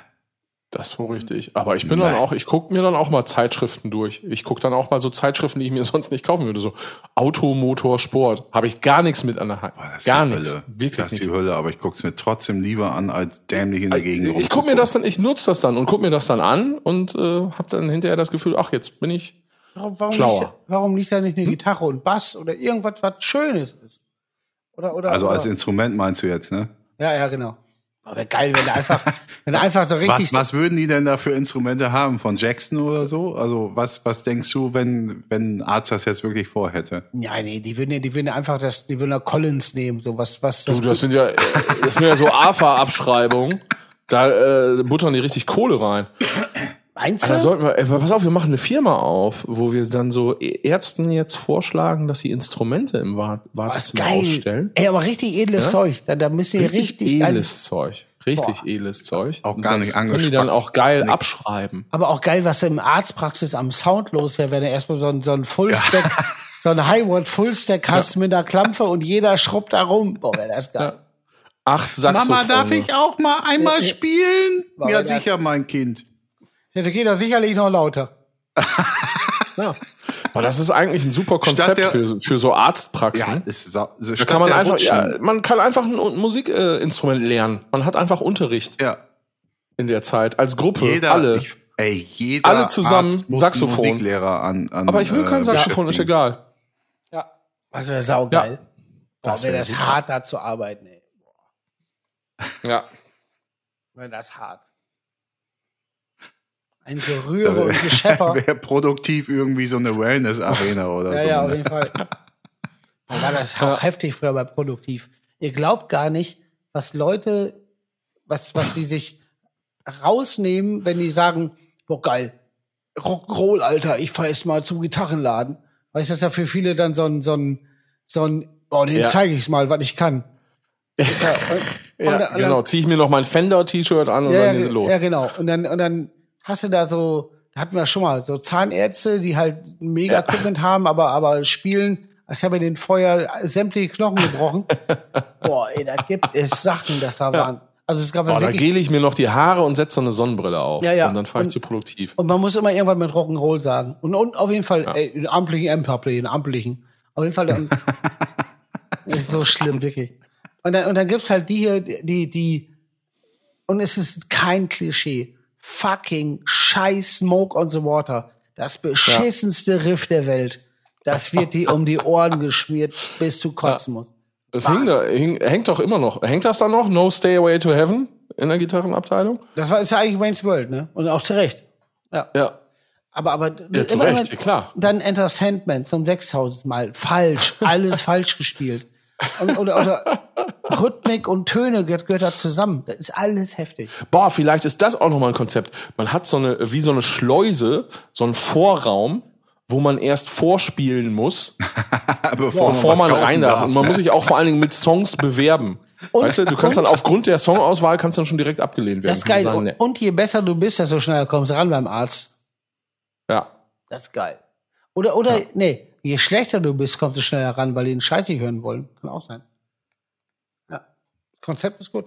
Das ist wohl richtig. Aber ich bin dann Nein. auch, ich gucke mir dann auch mal Zeitschriften durch. Ich gucke dann auch mal so Zeitschriften, die ich mir sonst nicht kaufen würde. So Auto, Motor, Sport. Habe ich gar nichts mit an der Hand. Boah, Gar nichts. Hölle. Wirklich das ist nicht. die Hölle, aber ich gucke es mir trotzdem lieber an, als dämlich in der Gegend Ich gucke mir das dann, ich nutze das dann und gucke mir das dann an und äh, habe dann hinterher das Gefühl, ach, jetzt bin ich. Warum, warum, Schlauer. Liegt, warum liegt da nicht Hm? eine Gitarre und Bass oder irgendwas, was Schönes ist? Oder, oder, Also oder, als Instrument meinst du jetzt, ne? Ja, ja, genau. Aber geil, wenn du einfach, wenn du einfach so richtig. Was, was würden die denn da für Instrumente haben? Von Jackson oder so? Also was, was denkst du, wenn, wenn ein Arzt das jetzt wirklich vorhätte? Ja, nee, die würden, ja- die würden ja einfach das, die würden ja Collins nehmen, so was, was. Du, das sind ja, das sind ja so AFA-Abschreibungen. Da äh, buttern die richtig Kohle rein. Meinst Da du? sollten wir, ey, pass auf, wir machen eine Firma auf, wo wir dann so Ärzten jetzt vorschlagen, dass sie Instrumente im Wartezimmer geil. ausstellen. Ey, aber richtig edles Ja? Zeug. Da, da müsst ihr richtig, Richtig, edles Zeug. Richtig Boah. edles Zeug. Auch Und gar nicht können die dann auch geil Nix. abschreiben. Aber auch geil, was im Arztpraxis am Sound los wäre, wenn du erstmal so ein, so ein Fullstack, so ein Highword Fullstack hast mit einer Klampe und jeder schrubbt da rum. Boah, wäre das geil. Ja. Acht Saxophone. auch mal einmal Äh, äh, spielen? Ja, sicher, mein Kind. Ja, da geht doch sicherlich noch lauter. Ja. Aber das ist eigentlich ein super Konzept der- für, für so Arztpraxen. ist, sa- so- da kann man einfach, ja, man kann einfach ein Musikinstrument äh, lernen. Man hat einfach Unterricht ja. in der Zeit als Gruppe. Jeder, alle. Ich, ey, jeder Alle zusammen Arzt muss Saxophon. Musiklehrer an, an Aber ich will kein äh, Saxophon, ist egal. Ja. Das wäre saugeil. Boah, Das wäre wär das super. hart, da zu arbeiten, ey. Ja. Wäre das hart. Ein Gerühre und Geschepper. Wäre produktiv irgendwie so eine Wellness-Arena oder Ja, so. ja, auf ne? jeden Fall. Da war das auch heftig früher bei Produktiv. Ihr glaubt gar nicht, was Leute, was, was die sich rausnehmen, wenn die sagen, boah, geil, Rock'n'Roll, Alter, ich fahr jetzt mal zum Gitarrenladen. Weißt du, das ist ja für viele dann so ein, so ein, so ein, boah, den Ja. zeige ich mal, was ich kann. Ja, und, Ja, und dann- genau. Ziehe ich mir noch mein Fender-T-Shirt an und ja, dann sie los. ja, genau. Und dann, und dann hast du da so, da hatten wir schon mal, so Zahnärzte, die halt mega Equipment haben, aber, aber spielen, als habe ich den Feuer sämtliche Knochen gebrochen. Boah, ey, da gibt es Sachen, das da waren. Also es gab Boah, da gele ich mir noch die Haare und setze so eine Sonnenbrille auf. Ja, ja. Und dann fahre ich zu produktiv. und man muss immer irgendwann mit Rock'n'Roll sagen. Und, und auf jeden Fall, Ja. ey, in amtlichen M-Play, in amtlichen. Auf jeden Fall, dann, ist so schlimm, wirklich. Und dann, und dann gibt's halt die hier, die, die, und es ist kein Klischee. Fucking scheiß Smoke on the Water. Das beschissenste Riff der Welt. Das wird dir um die Ohren geschmiert, bis du kotzen musst. Es hing da, hing, hängt doch immer noch. Hängt das da noch? No Stay Away to Heaven in der Gitarrenabteilung? Das war, ist ja eigentlich Wayne's World, ne? Und auch zu Recht. Ja. Ja. Aber, aber Ja, zu immer, Recht, ja, klar. Dann Enter Sandman zum 6000 Mal. Falsch. Alles falsch gespielt. Und, oder, oder Rhythmik und Töne gehört, gehört da zusammen. Das ist alles heftig. Boah, vielleicht ist das auch nochmal ein Konzept. Man hat so eine, wie so eine Schleuse, so einen Vorraum, wo man erst vorspielen muss, bevor, bevor man kaufen rein darf. Und man ne? muss sich auch vor allen Dingen mit Songs bewerben. Und- weißt du, du kannst und- dann aufgrund der Songauswahl kannst dann schon direkt abgelehnt werden. Das ist geil. Sagen, nee. und je besser du bist, desto schneller kommst du ran beim Arzt. Ja. Das ist geil. Oder, oder, nee, je schlechter du bist, kommst du schneller ran, weil die den Scheiß nicht hören wollen. Kann auch sein. Ja. Konzept ist gut.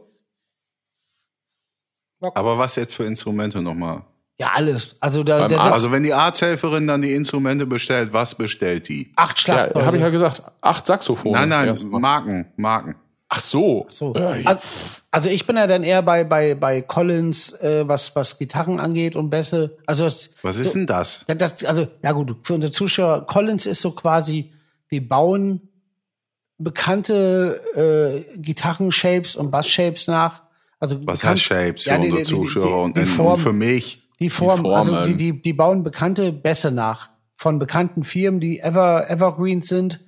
Aber was jetzt für Instrumente nochmal? Ja, alles. Also, da, Beim Also wenn die Arzthelferin dann die Instrumente bestellt, was bestellt die? acht Ja, Schlagzeuge. habe ich ja gesagt. Acht Saxophone. nein, nein. Marken, Marken. Ach so. So. Ja, ja. Also, also ich bin ja dann eher bei, bei, bei Collins, äh, was, was Gitarren angeht und Bässe. Also das, Was ist denn das? ja, das, also, ja gut, für unsere Zuschauer, Collins ist so quasi, wir bauen bekannte äh, Gitarren-Shapes und Bass-Shapes nach. Also Was bekannt- heißt Shapes für Ja, die- unsere die- die- Zuschauer die- und, die und Form. für mich? Die Form, Die also die, die, die bauen bekannte Bässe nach von bekannten Firmen, die Ever, Evergreens sind,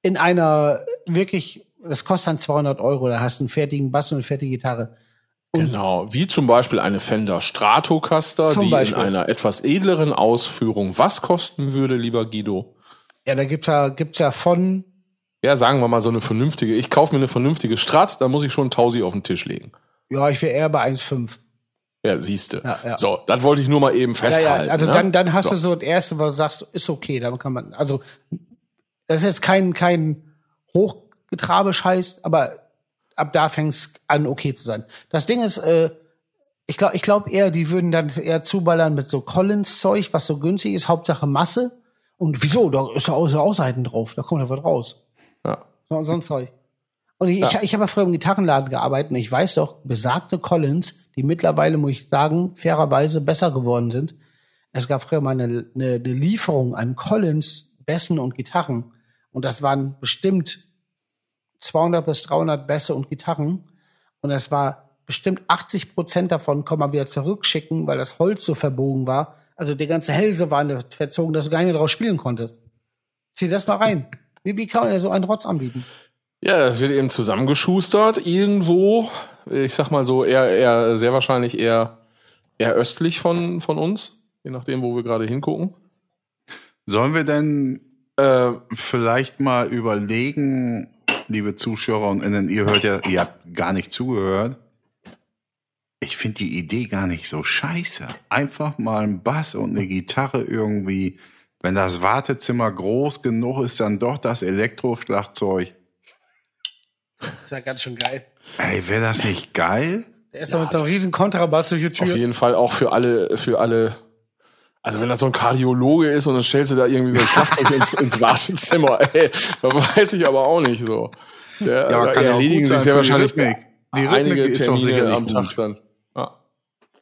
in einer wirklich, das kostet dann 200 Euro, da hast du einen fertigen Bass und eine fertige Gitarre. Genau, wie zum Beispiel eine Fender Stratocaster, die Beispiel. in einer etwas edleren Ausführung was kosten würde, lieber Guido? Ja, da gibt's ja, gibt's ja von, Ja, sagen wir mal so eine vernünftige. Ich kaufe mir eine vernünftige Strat, da muss ich schon 1000 auf den Tisch legen. ja, ich wäre eher bei 1,5. Ja, siehste. Ja, ja. So, das wollte ich nur mal eben festhalten. ja, also ne? dann, dann hast so. du so das erste, was du sagst, ist okay, damit kann man, also, das ist jetzt kein, kein Hochgetrabe-Scheiß, aber ab da fängt's an, okay zu sein. Das Ding ist, äh, Ich glaube ich glaub eher, die würden dann eher zuballern mit so Collins-Zeug, was so günstig ist, Hauptsache Masse. Und wieso? Da ist ja auch so Ausseiten drauf, da kommt ja was raus. Ja. So, so ein Zeug. Und ich, Ja. ich, ich habe ja früher im Gitarrenladen gearbeitet und ich weiß doch, besagte Collins, die mittlerweile, muss ich sagen, fairerweise besser geworden sind. Es gab früher mal eine, eine, eine Lieferung an Collins, Bässen und Gitarren. Und das waren bestimmt 200 bis 300 Bässe und Gitarren. Und es war bestimmt 80 Prozent davon kann man wieder zurückschicken, weil das Holz so verbogen war. Also die ganze Hälse war verzogen, dass du gar nicht mehr drauf spielen konntest. Zieh das mal rein. Wie, wie kann man denn so einen Rotz anbieten? Ja, das wird eben zusammengeschustert irgendwo. Ich sag mal so, eher, eher sehr wahrscheinlich eher, eher östlich von, von uns, je nachdem, wo wir gerade hingucken. Sollen wir denn Äh, vielleicht mal überlegen, liebe Zuschauer und Innen, ihr hört ja, ihr habt gar nicht zugehört. Ich finde die Idee gar nicht so scheiße. Einfach mal ein Bass und eine Gitarre irgendwie. Wenn das Wartezimmer groß genug ist, dann doch das Elektroschlagzeug. Das ist ja ganz schön geil. Ey, wäre das nicht geil? Der ist doch mit so einem riesen Kontrabass durch die auf Tür. jeden Fall auch für alle, für alle. Also wenn das so ein Kardiologe ist und dann stellst du da irgendwie so ein Schlagzeug ins, ins Wartezimmer, ey, da weiß ich aber auch nicht so. Der, Ja, da kann ja auch erledigen gut sich sein sehr für die wahrscheinlich Rhythmik. Die Rhythmik einige ist doch Termine sicherlich am gut. Tag dann. Ja.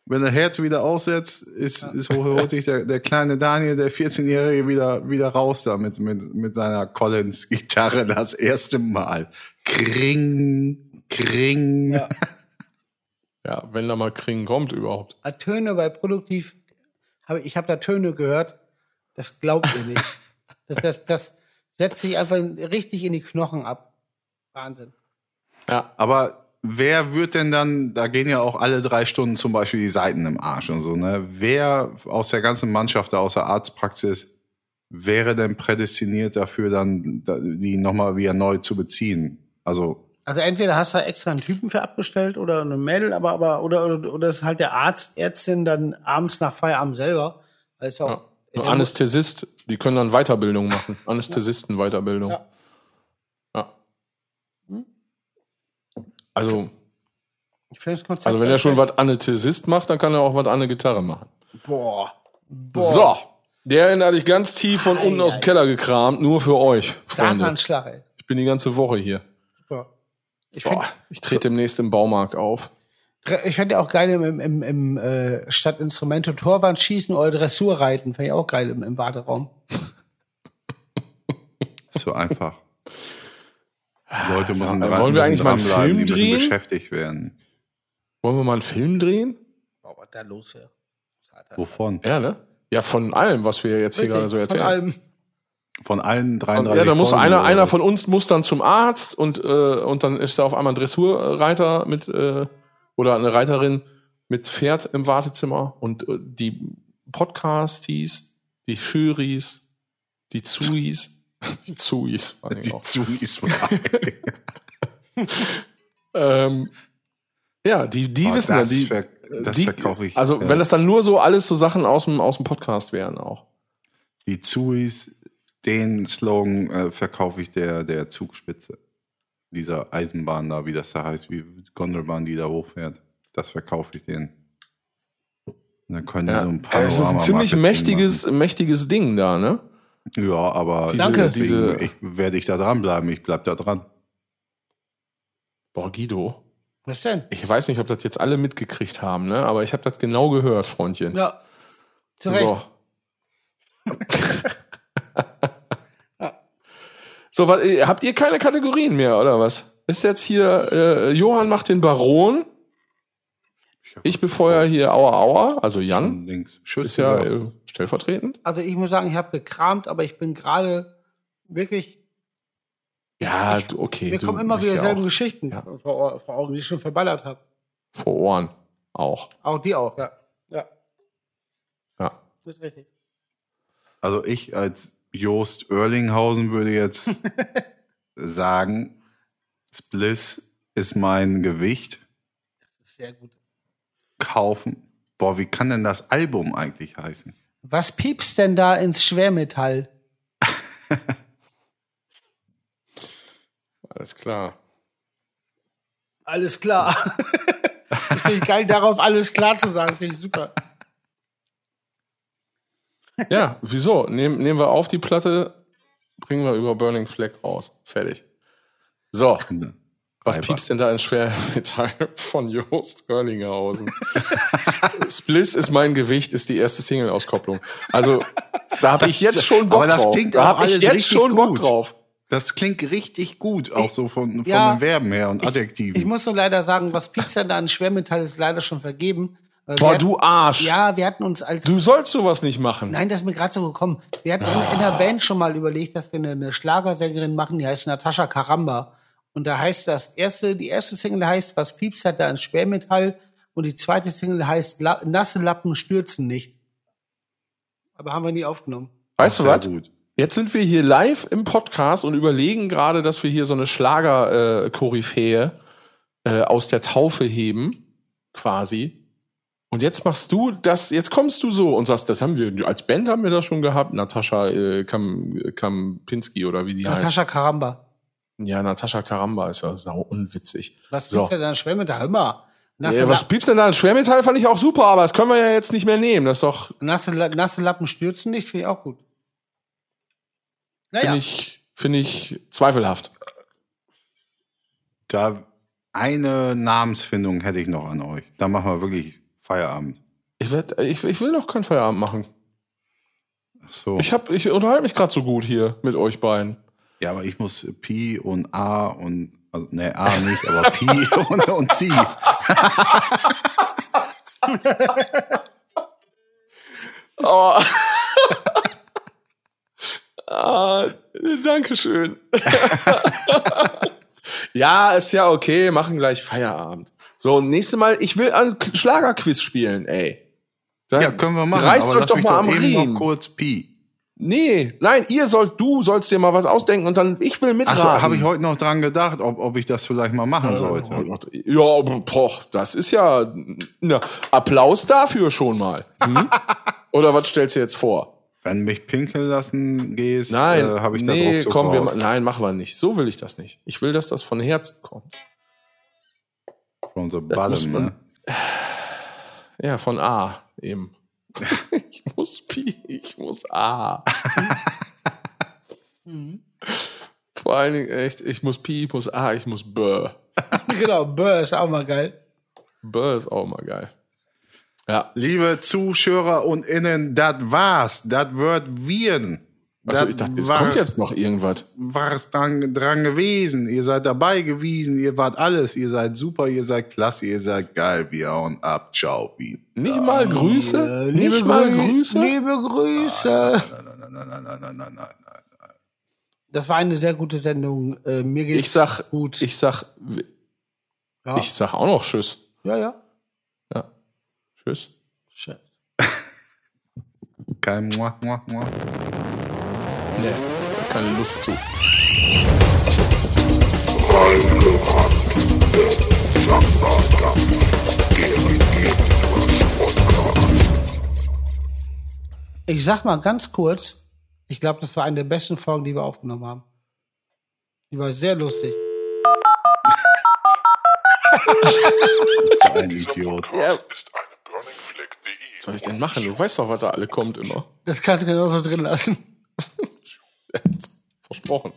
Wenn der Herz wieder aussetzt, ist, ist hochhütig der, der kleine Daniel, der 14-Jährige, wieder, wieder raus da mit, mit, mit seiner Collins-Gitarre das erste Mal. Kring, kring. Ja. ja, wenn da mal Kring kommt überhaupt. Ah, Töne bei Produktiv, hab, ich habe da Töne gehört, das glaubt ihr nicht. Das, das, das setzt sich einfach richtig in die Knochen ab. Wahnsinn. Ja, Aber wer wird denn dann, da gehen ja auch alle drei Stunden zum Beispiel die Seiten im Arsch und so, ne? Wer aus der ganzen Mannschaft, aus der Arztpraxis, wäre denn prädestiniert dafür, dann da- die nochmal wieder neu zu beziehen? Also, Also entweder hast du da extra einen Typen für abgestellt oder eine Mädel, aber, aber oder, oder, oder ist halt der Arzt, Ärztin dann abends nach Feierabend selber. Weil es ja ja. auch, Ein Anästhesist, die können dann Weiterbildung machen. Anästhesisten-Weiterbildung. Ja. Ja. Also, das also wenn er schon was Anästhesist macht, dann kann er auch was an der Gitarre machen. Boah. Boah. So, der hatte ich ganz tief von unten aus dem. Keller gekramt, nur für euch, Freunde. Satanschlag, ey. Ich bin die ganze Woche hier. Ich Boah, ich trete demnächst im Baumarkt auf. ich find ja auch geil im, im, im äh, statt Instrumente Torwand schießen oder Dressur reiten. Finde ich auch geil im, im Warteraum. so einfach. Die Leute müssen Ja, dran, wollen wir eigentlich mal einen Film die müssen drehen? beschäftigt werden. Wollen wir mal einen Film drehen? Boah, was da los? Wovon? Ja, ne? Ja, von allem, was wir jetzt hier gerade so Von erzählen. allem. Von allen 33 Ja, da muss Folgen einer, oder einer was? von uns muss dann zum Arzt und, äh, und dann ist da auf einmal ein Dressurreiter mit äh, oder eine Reiterin mit Pferd im Wartezimmer und äh, die Podcasties, die Juries, die Zuis, die Zuis, die. Zuis ähm, ja, die, die Oh, wissen ja, das die, ver- das die, verkaufe ich. Also ja. wenn das dann nur so alles so Sachen aus dem, aus dem Podcast wären auch. Die Zuis, den Slogan äh, verkaufe ich der, der Zugspitze. Dieser Eisenbahn da, wie das da heißt, wie Gondelbahn, die da hochfährt. Das verkaufe ich denen. Und dann können die Ja, so ein es ist ein ziemlich mächtiges, mächtiges Ding da, ne? Ja, aber Diese- Danke. deswegen diese- ich, werde ich da dranbleiben. Ich bleib da dran. Boah, Guido. Was denn? Ich weiß nicht, ob das jetzt alle mitgekriegt haben, ne? Aber ich habe das genau gehört, Freundchen. Ja. Zu Recht. So. so, was, äh, habt ihr keine Kategorien mehr, oder was? Ist jetzt hier, äh, Johann macht den Baron, ich befeuer hier Aua Aua, also Jan, links. Schüsse. ist ja äh, stellvertretend. Also ich muss sagen, ich habe gekramt, aber ich bin gerade wirklich, Ja, du, okay. mir du kommen immer wieder ja dieselben auch Geschichten Ja. vor, vor Augen, die ich schon verballert habe. vor Ohren auch. Auch die auch, ja. Ja, Ja. das ist richtig. Also ich als Joost Oerlinghausen würde jetzt sagen, Spliss ist mein Gewicht. Das ist sehr gut. Kaufen. Boah, wie kann denn das Album eigentlich heißen? Was piepst denn da ins Schwermetall? Alles klar. Alles klar. Das finde ich geil, darauf alles klar zu sagen. Finde ich super. Ja, wieso? Nehm, nehmen wir auf die Platte, bringen wir über Burning Flag raus. Fertig. So, was Weiber. piepst denn da in Schwermetall von Jost Hörlinghausen? Spliss ist mein Gewicht, ist die erste Single-Auskopplung. Also, da habe ich jetzt schon Bock Aber das drauf. klingt da auch habe ich alles jetzt richtig schon Bock gut. drauf. Das klingt richtig gut, auch so von, von Ja. den Verben her und Adjektiven. Ich muss nur leider sagen, was Pizza da an Schwermetall ist leider schon vergeben. Weil wir Boah, hatten- du Arsch. Ja, wir hatten uns als. Du sollst sowas nicht machen. Nein, das ist mir gerade so gekommen. Wir hatten in, in der Band schon mal überlegt, dass wir eine, eine Schlagersängerin machen, die heißt Natascha Karamba. Und da heißt das erste, die erste Single heißt, was piepst hat da an Sperrmetall. Und die zweite Single heißt, La nasse Lappen stürzen nicht. Aber haben wir nie aufgenommen. weißt du Sehr was? gut. Jetzt sind wir hier live im Podcast und überlegen gerade, dass wir hier so eine Schlager-Koryphäe äh, aus der Taufe heben, quasi. Und jetzt machst du das, jetzt kommst du so und sagst, das haben wir, als Band haben wir das schon gehabt, Natascha äh, Kam, Kampinski oder wie die Natascha Karamba. heißt. Ja, Natascha Karamba ist ja sau unwitzig. Was So. piepst hat da an Schwermetall? Hör Ja, was piepst denn da? Ein Schwermetall fand ich auch super, aber das können wir ja jetzt nicht mehr nehmen. Das ist doch, nasse, nasse Lappen stürzen nicht, finde ich auch gut. finde ich, finde ich zweifelhaft. Da eine Namensfindung hätte ich noch an euch. Da machen wir wirklich Feierabend. Ich, werd, ich, ich will doch keinen Feierabend machen. Ach so. Ich, hab, ich unterhalte mich gerade so gut hier mit euch beiden. ja, aber ich muss Pi und A und also ne A nicht, aber Pi und, und Sie. Oh. ah, Dankeschön. ja, ist ja okay, machen gleich Feierabend. So, nächstes Mal, ich will ein Schlagerquiz spielen, ey. Da- Ja, können wir machen. Reißt euch doch mal am Riemen. noch kurz Pi. Nee, nein, ihr sollt, du sollst dir mal was ausdenken und dann, ich will mitraten. Achso, habe ich heute noch dran gedacht, ob, ob ich das vielleicht mal machen sollte. Ja, aber, boah, das ist ja, na, Applaus dafür schon mal. Hm? Oder was stellst du jetzt vor? Wenn mich pinkeln lassen gehst, Nein, äh, habe ich da nee, ruckzuck komm, wir, nein, machen wir nicht. So will ich das nicht. Ich will, dass das von Herzen kommt. From the bottom, man- ne? Ja, von A eben. ich muss Pi, ich muss A. Vor allen Dingen echt, ich muss Pi, ich muss A, ich muss B. Genau, Burr ist auch mal geil. B ist auch mal geil. Ja, Liebe Zuschauer und Innen, das war's. Das wird wir. Also ich dachte, es kommt jetzt noch irgendwas. war's dran, dran gewesen. Ihr seid dabei gewesen. Ihr wart alles. Ihr seid super. Ihr seid klasse. Ihr seid geil. Wir hauen ab. Ciao. Pizza. Nicht mal Grüße? Äh, Nicht mal Grü- Grüße? Liebe Grüße. Nein, nein, nein, nein, nein, nein, nein. Das war eine sehr gute Sendung. Äh, mir geht's Ich sag, gut. ich sag, ja. ich sag auch noch Tschüss. ja, ja. Ja. Tschüss. Scheiße. Kein Mua, Mua, Mua. Nee, keine Lust zu. Reingerannt, der Samba-Dampf, der Podcast. Ich sag mal ganz kurz, ich glaube, das war eine der besten Folgen, die wir aufgenommen haben. Die war sehr lustig. Ein Idiot. Ja, Ist eine burningfleck.de was soll ich denn machen? Du weißt doch, was da alle kommt immer. Das kannst du genauso drin lassen. Versprochen.